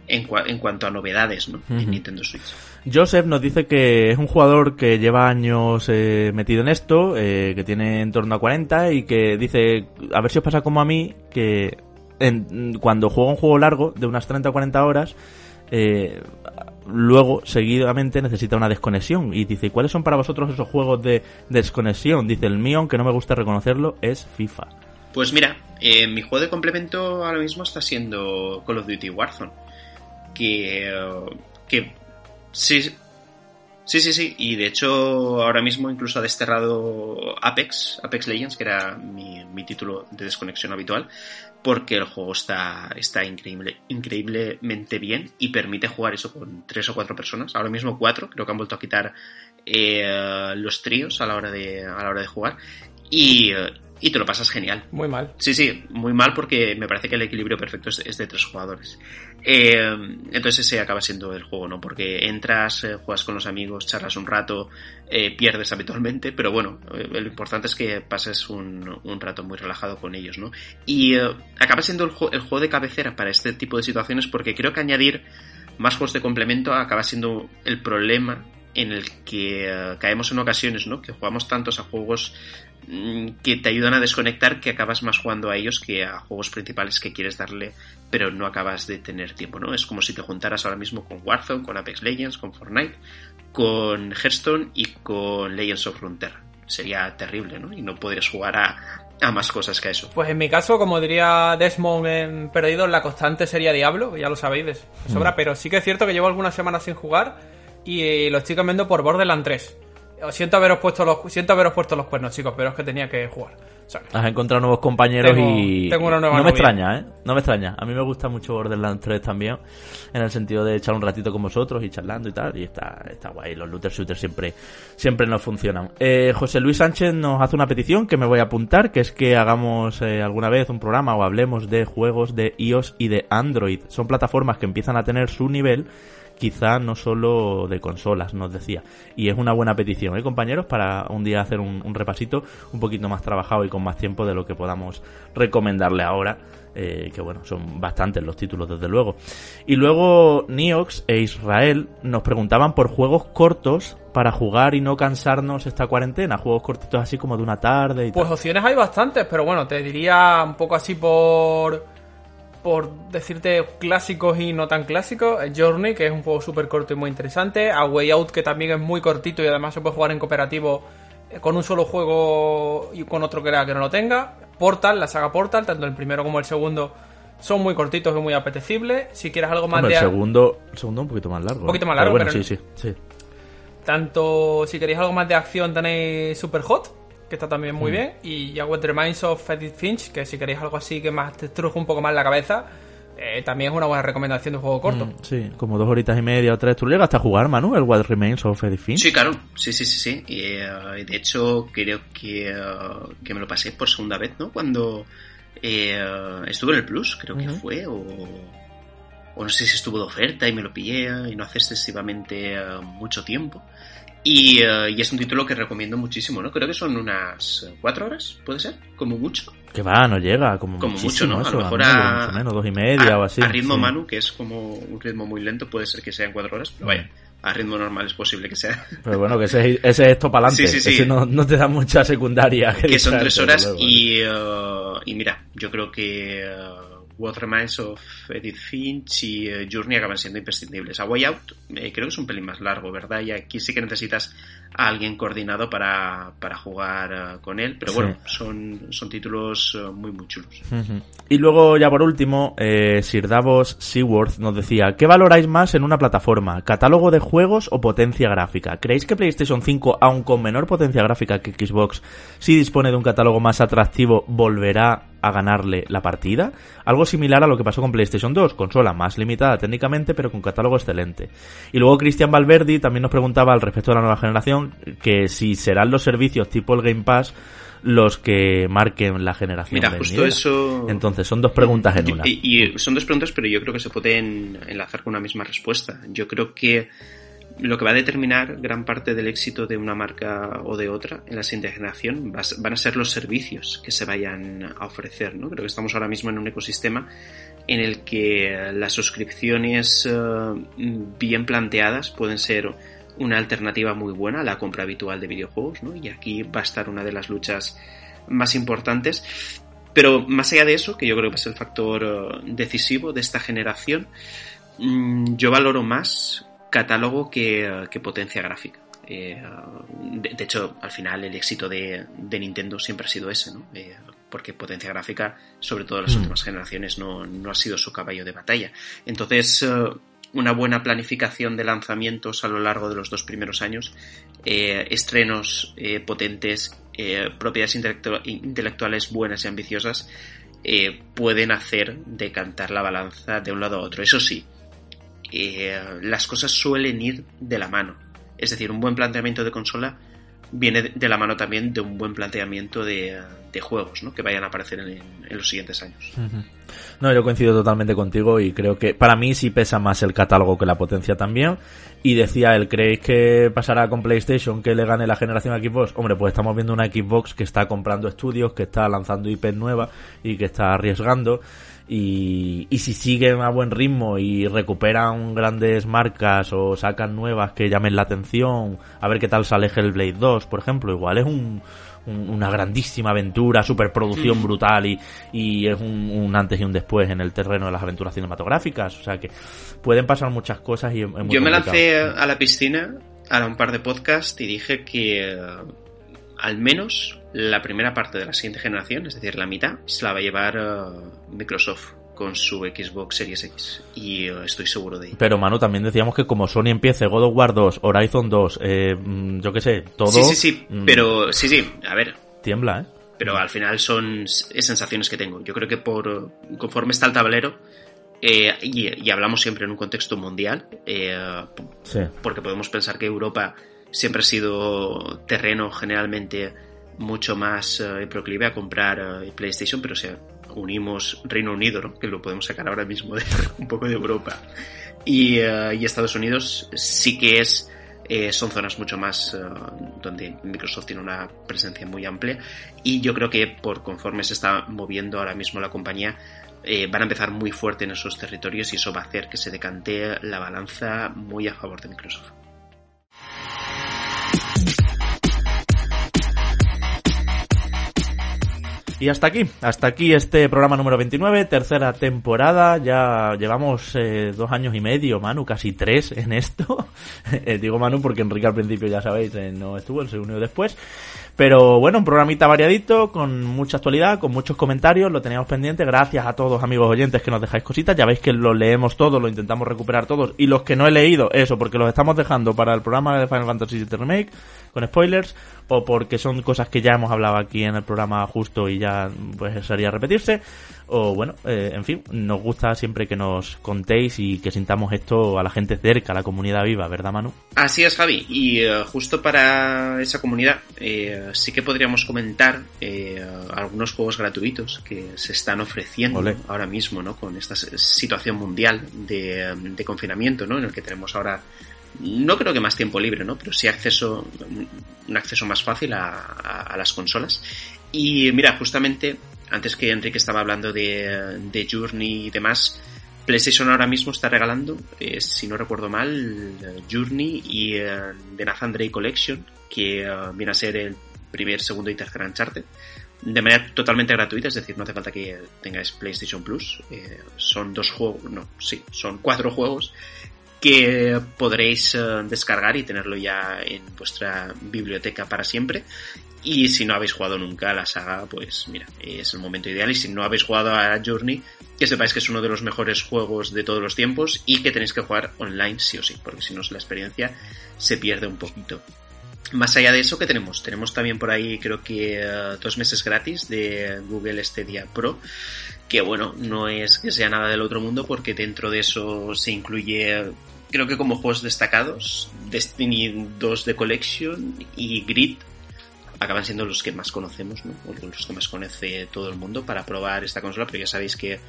en, cua- en cuanto a novedades en Nintendo Switch. Joseph nos dice que es un jugador que lleva años eh, metido en esto, eh, que tiene en torno a 40 y que dice, a ver si os pasa como a mí, que en- cuando juega un juego largo, de unas 30 o 40 horas, eh, luego, seguidamente, necesita una desconexión. Y dice, ¿cuáles son para vosotros esos juegos de desconexión? Dice, el mío, aunque no me gusta reconocerlo, es FIFA. Pues mira, eh, mi juego de complemento ahora mismo está siendo Call of Duty Warzone. Que. eh, que sí. Sí, sí, sí. Y de hecho, ahora mismo incluso ha desterrado Apex, Apex Legends, que era mi, mi título de desconexión habitual, porque el juego está, está increíble, increíblemente bien y permite jugar eso con tres o cuatro personas. Ahora mismo cuatro, creo que han vuelto a quitar eh, los tríos a la hora de, a la hora de jugar. Y, y te lo pasas genial. Muy mal. Sí, sí, muy mal porque me parece que el equilibrio perfecto es, de tres jugadores. Eh, entonces ese acaba siendo el juego, ¿no? Porque entras, eh, juegas con los amigos, charlas un rato, eh, pierdes habitualmente, pero bueno, lo importante es que pases un, un rato muy relajado con ellos, ¿no? Y acaba siendo el, el juego de cabecera para este tipo de situaciones porque creo que añadir más juegos de complemento acaba siendo el problema en el que caemos en ocasiones, ¿no? Que jugamos tantos a juegos que te ayudan a desconectar que acabas más jugando a ellos que a juegos principales que quieres darle pero no acabas de tener tiempo, ¿no? Es como si te juntaras ahora mismo con Warzone, con Apex Legends, con Fortnite, con Hearthstone y con Legends of Frontera. Sería terrible, ¿no? Y no podrías jugar a, a más cosas que eso. Pues en mi caso, como diría Desmond en Perdidos, la constante sería Diablo, ya lo sabéis de Mm. sobra, pero sí que es cierto que llevo algunas semanas sin jugar y eh, lo estoy cambiando por Borderlands 3. Siento haberos puesto los siento haberos puesto los cuernos, chicos, pero es que tenía que jugar. O sea, Has encontrado nuevos compañeros Tengo- y... tengo una nueva No me extraña, ¿eh? No me extraña. A mí me gusta mucho Borderlands 3 también, en el sentido de echar un ratito con vosotros y charlando y tal, y está, está guay. Los looter shooters siempre, siempre nos funcionan. Eh, José Luis Sánchez nos hace una petición que me voy a apuntar, que es que hagamos eh, alguna vez un programa o hablemos de juegos de iOS y de Android. Son plataformas que empiezan a tener su nivel quizá no solo de consolas, nos decía. Y es una buena petición, ¿eh, compañeros? Para un día hacer un, un repasito un poquito más trabajado y con más tiempo de lo que podamos recomendarle ahora. eh, que bueno, son bastantes los títulos desde luego. Y luego Niox e Israel nos preguntaban por juegos cortos para jugar y no cansarnos esta cuarentena. Juegos cortitos así como de una tarde y Pues tal. opciones hay bastantes, pero bueno, te diría un poco así por. Por decirte clásicos y no tan clásicos. eh, Journey, que es un juego súper corto y muy interesante. A Way Out, que también es muy cortito y además se puede jugar en cooperativo eh, con un solo juego y con otro que, la- que no lo tenga. Portal, la saga Portal, tanto el primero como el segundo son muy cortitos y muy apetecibles. Si quieres algo más Hombre, el de. segundo, el segundo un poquito más largo. Un poquito ¿eh? más largo, Pero bueno, pero- sí, sí, sí. Tanto si queréis algo más de acción tenéis Super Hot, que está también Mm. muy bien, y ya What Remains of Edith Finch, que si queréis algo así que más te truje un poco más la cabeza, eh, también es una buena recomendación de un juego corto. Mm, sí, como dos horitas y media o tres. ¿Tú llegaste a jugar, Manu, el What Remains of Edith Finch? Sí, claro, sí, sí, sí, sí. Y, eh, de hecho, creo que, eh, que me lo pasé por segunda vez, ¿no? Cuando eh, estuve en el Plus, creo que fue, o, o no sé si estuvo de oferta y me lo pillé y no hace excesivamente mucho tiempo. Y, eh, y es un título que recomiendo muchísimo, ¿no? Creo que son unas eh, cuatro horas, ¿puede ser? Como mucho. Que va, no llega, como, Como mucho, ¿no? A lo mejor a- mucho menos, dos y media a, o así. a ritmo sí. Manu, que es como un ritmo muy lento, puede ser que sea en cuatro horas, pero vaya, a ritmo normal es posible que sea. Pero bueno, que ese, ese es esto [laughs] para adelante. Sí, sí, sí. No, no te da mucha secundaria. que son tres horas luego. y, eh, y mira, yo creo que eh, What Remains of Edith Finch y eh, Journey acaban siendo imprescindibles. A Way Out eh, creo que es un pelín más largo, ¿verdad? Y aquí sí que necesitas a alguien coordinado para, para jugar eh, con él, pero Sí. bueno, son, son títulos muy, muy chulos. Y luego, ya por último, eh, Sir Davos Seaworth nos decía, ¿qué valoráis más en una plataforma? ¿Catálogo de juegos o potencia gráfica? ¿Creéis que PlayStation 5, aun con menor potencia gráfica que Xbox, si dispone de un catálogo más atractivo, volverá a ganarle la partida? Algo similar a lo que pasó con PlayStation 2, consola más limitada técnicamente, pero con catálogo excelente. Y luego Cristian Valverdi también nos preguntaba al respecto de la nueva generación, que si serán los servicios tipo el Game Pass los que marquen la generación Mira, justo eso... Entonces, son dos preguntas en una. Y, y son dos preguntas, pero yo creo que se pueden enlazar con una misma respuesta. Yo creo que lo que va a determinar gran parte del éxito de una marca o de otra en la siguiente generación van a ser los servicios que se vayan a ofrecer. ¿no? Creo que estamos ahora mismo en un ecosistema en el que las suscripciones eh, bien planteadas pueden ser una alternativa muy buena a la compra habitual de videojuegos, ¿no? Y aquí va a estar una de las luchas más importantes. Pero más allá de eso, que yo creo que es el factor eh, decisivo de esta generación, mm, yo valoro más catálogo que, que potencia gráfica. Eh, de, de hecho, al final el éxito de, de Nintendo siempre ha sido ese, ¿no? Eh, porque potencia gráfica, sobre todo en las Mm. últimas generaciones, no, no ha sido su caballo de batalla. Entonces, eh, una buena planificación de lanzamientos a lo largo de los dos primeros años, estrenos potentes, propiedades intelectu- intelectuales buenas y ambiciosas, pueden hacer decantar la balanza de un lado a otro. Eso sí, eh, las cosas suelen ir de la mano. Es decir, un buen planteamiento de consola viene de- la mano también de un buen planteamiento de, juegos ¿no? que vayan a aparecer en, los siguientes años. No, yo coincido totalmente contigo y creo que para mí sí pesa más el catálogo que la potencia también. Y decía él, ¿creéis que pasará con PlayStation que le gane la generación Xbox? Hombre, pues estamos viendo una Xbox que está comprando estudios, que está lanzando IP nuevas y que está arriesgando. Y, y si siguen a buen ritmo y recuperan grandes marcas o sacan nuevas que llamen la atención, a ver qué tal sale Hellblade 2, por ejemplo, igual es un, un- una grandísima aventura, superproducción brutal y, y es un, un antes y un después en el terreno de las aventuras cinematográficas. O sea que pueden pasar muchas cosas y es, muy Yo me complicado. lancé a la piscina a un par de podcasts y dije que eh, al menos la primera parte de la siguiente generación, es decir, la mitad, se la va a llevar eh, Microsoft con su Xbox Series X. Y eh, estoy seguro de ello. Pero Manu, también decíamos que como Sony empiece God of War 2, Horizon 2, eh, mm, yo qué sé, todo Sí, sí, sí, mm, pero sí, sí, a ver, tiembla, ¿eh? pero al final son sensaciones que tengo. Yo creo que por conforme está el tablero, eh, y, y hablamos siempre en un contexto mundial, eh, Sí. porque podemos pensar que Europa siempre ha sido terreno generalmente mucho más eh, proclive a comprar eh, PlayStation, pero si unimos Reino Unido, que lo podemos sacar ahora mismo de [laughs] un poco de Europa, y, eh, y Estados Unidos, sí que es eh, son zonas mucho más eh, donde Microsoft tiene una presencia muy amplia. Y yo creo que por conforme se está moviendo ahora mismo la compañía van a empezar muy fuerte en esos territorios y eso va a hacer que se decante la balanza muy a favor de Microsoft. Y hasta aquí, hasta aquí este programa número 29, tercera temporada. Ya llevamos eh, dos años y medio, Manu, casi tres en esto. [laughs] Eh, digo Manu porque Enrique al principio, ya sabéis, eh, no estuvo, él se unió después. Pero bueno, un programita variadito, con mucha actualidad, con muchos comentarios, lo teníamos pendiente. Gracias a todos amigos oyentes que nos dejáis cositas. Ya veis que lo leemos todos, lo intentamos recuperar todos. Y los que no he leído, eso, porque los estamos dejando para el programa de Final Fantasy VII Remake, con spoilers, o porque son cosas que ya hemos hablado aquí en el programa justo y ya pues sería repetirse. O bueno, eh, en fin, nos gusta siempre que nos contéis y que sintamos esto a la gente cerca, a la comunidad viva, ¿verdad Manu? Así es, Javi. Y eh, justo para esa comunidad, eh, sí que podríamos comentar eh, algunos juegos gratuitos que se están ofreciendo ahora mismo, ¿no? Con esta situación mundial de, de confinamiento, ¿no? En el que tenemos ahora, no creo que más tiempo libre, ¿no? Pero sí acceso, un acceso más fácil a, a- las consolas. Y mira, justamente, antes que Enrique estaba hablando de, de Journey y demás, PlayStation ahora mismo está regalando, eh, si no recuerdo mal, Journey y eh, The Nathan Drake Collection, que eh, viene a ser el primer, segundo y tercer Uncharted, de manera totalmente gratuita, es decir, no hace falta que tengáis PlayStation Plus. eh, son dos juegos, no, sí, son cuatro juegos que podréis eh, descargar y tenerlo ya en vuestra biblioteca para siempre. Y si no habéis jugado nunca a la saga, pues mira, es el momento ideal. Y si no habéis jugado a Journey, que sepáis que es uno de los mejores juegos de todos los tiempos y que tenéis que jugar online sí o sí, porque si no la experiencia se pierde un poquito. Más allá de eso, ¿qué tenemos? Tenemos también por ahí, creo que eh, dos meses gratis de Google Stadia Pro, que bueno, no es que sea nada del otro mundo, porque dentro de eso se incluye, creo que como juegos destacados, Destiny 2 de Collection y Grid, acaban siendo los que más conocemos, ¿no? Los que más conoce todo el mundo para probar esta consola, pero ya sabéis que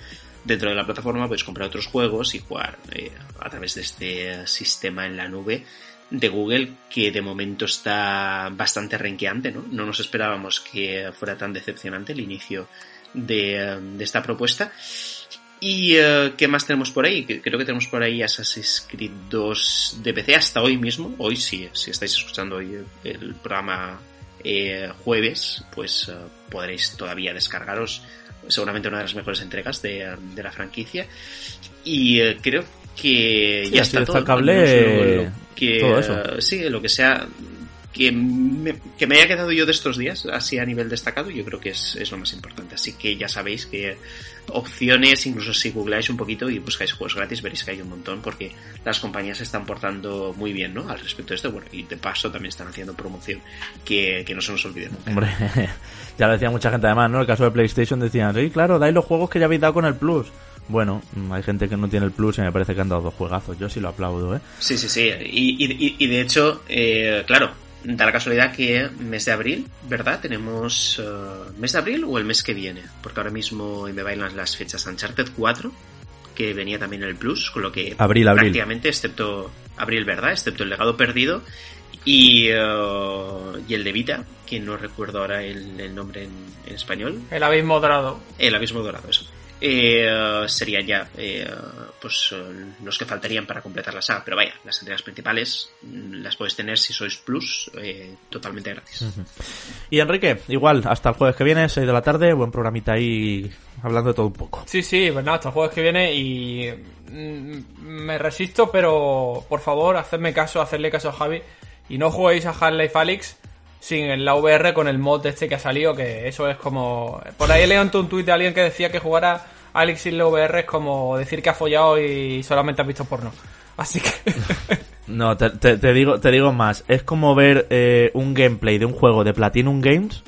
dentro de la plataforma podéis comprar otros juegos y jugar eh, a través de este sistema en la nube de Google que de momento está bastante renqueante, ¿no? No nos esperábamos que fuera tan decepcionante el inicio de, de esta propuesta. ¿Y eh, qué más tenemos por ahí? Creo que tenemos por ahí Assassin's Creed 2 de PC hasta hoy mismo. Hoy sí, si estáis escuchando hoy el programa eh, jueves, pues eh, podréis todavía descargaros seguramente una de las mejores entregas de, de la franquicia. Y eh, creo que Sí, ya está todo. destacable, que, todo eso. sí, lo que sea que me, que me haya quedado yo de estos días, así a nivel destacado, yo creo que es, es lo más importante. Así que ya sabéis que opciones, incluso si googleáis un poquito y buscáis juegos gratis, veréis que hay un montón, porque las compañías se están portando muy bien, ¿no? Al respecto de esto, bueno, y de paso también están haciendo promoción, que, que no se nos olvide nunca. Hombre, [laughs] ya lo decía mucha gente además, ¿no? El caso de PlayStation decían, sí, claro, dais los juegos que ya habéis dado con el Plus. Bueno, hay gente que no tiene el Plus y me parece que han dado dos juegazos. Yo sí lo aplaudo, ¿eh? Sí, sí, sí. Y, y- y- y de hecho, eh, claro, da la casualidad que mes de abril, ¿verdad? Tenemos eh, mes de abril o el mes que viene, porque ahora mismo me bailan las fechas Uncharted 4, que venía también en el Plus, con lo que Abril, abril. prácticamente, excepto abril, ¿verdad? Excepto el legado perdido y, eh, y el de Vita, que no recuerdo ahora el, el nombre en, en español. El abismo dorado. El abismo dorado, eso. Eh, serían ya eh, pues eh, los que faltarían para completar la saga. Pero vaya, las entregas principales mm, las podéis tener si sois plus eh, totalmente gratis. Y Enrique, igual, hasta el jueves que viene, 6 de la tarde, buen programita ahí hablando de todo un poco. Sí, sí, pues nada, hasta el jueves que viene y mm, me resisto, pero por favor, hacedme caso, hacedle caso a Javi y no juguéis a Half-Life Alyx sin la VR con el mod este que ha salido, que eso es como... Por ahí leí un tuit de alguien que decía que jugar a Alyx sin la VR es como decir que ha follado y solamente has visto porno. Así que... [laughs] No, te, te- te digo, te digo más. Es como ver eh, un gameplay de un juego de Platinum Games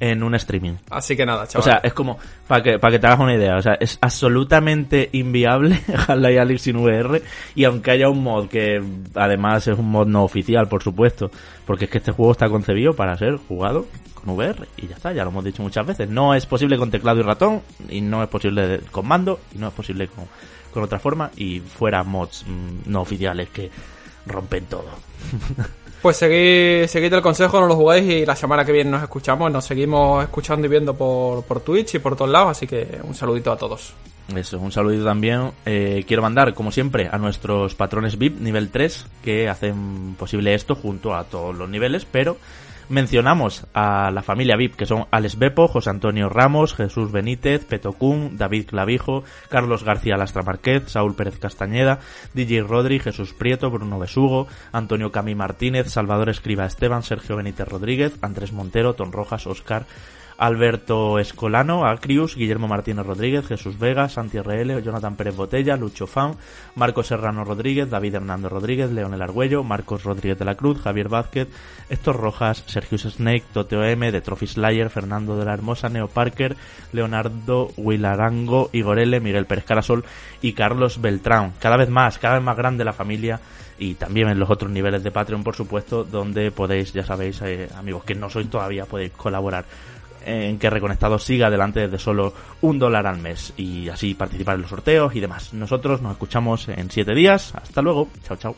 en un streaming. Así que nada, O chaval. sea, es como, para que, para que te hagas una idea, o sea, es absolutamente inviable Half-Life Alyx sin VR y aunque haya un mod que además es un mod no oficial, por supuesto, porque es que este juego está concebido para ser jugado con VR y ya está, ya lo hemos dicho muchas veces. No es posible con teclado y ratón y no es posible con mando y no es posible con, con otra forma y fuera mods mm, no oficiales que rompen todo. [laughs] Pues seguid, seguid el consejo, no lo jugáis y la semana que viene nos escuchamos. Nos seguimos escuchando y viendo por, por Twitch y por todos lados, así que un saludito a todos. Eso, un saludito también. Eh, quiero mandar, como siempre, a nuestros patrones VIP nivel 3 que hacen posible esto junto a todos los niveles, pero mencionamos a la familia VIP que son Alex Bepo, José Antonio Ramos, Jesús Benítez, Petocún, David Clavijo, Carlos García Lastra Marquez, Saúl Pérez Castañeda, DJ Rodri, Jesús Prieto, Bruno Besugo, Antonio Cami Martínez, Salvador Escriba Esteban, Sergio Benítez Rodríguez, Andrés Montero, Ton Rojas, Oscar Alberto Escolano, Acrius, Guillermo Martínez Rodríguez, Jesús Vega, Santi RL, Jonathan Pérez Botella, Lucho Fan, Marcos Serrano Rodríguez, David Hernando Rodríguez, Leonel Argüello, Marcos Rodríguez de la Cruz, Javier Vázquez, Héctor Rojas, Sergio Snake, Toteo M, de Trophy Slayer, Fernando de la Hermosa, Neo Parker, Leonardo Wilarango, Igor L, Miguel Pérez Carasol y Carlos Beltrán. Cada vez más, cada vez más grande la familia y también en los otros niveles de Patreon, por supuesto, donde podéis, ya sabéis, eh, amigos que no sois todavía, podéis colaborar en que Reconectado siga adelante desde solo un dólar al mes y así participar en los sorteos y demás. Nosotros nos escuchamos en siete días. Hasta luego. Chao, chao.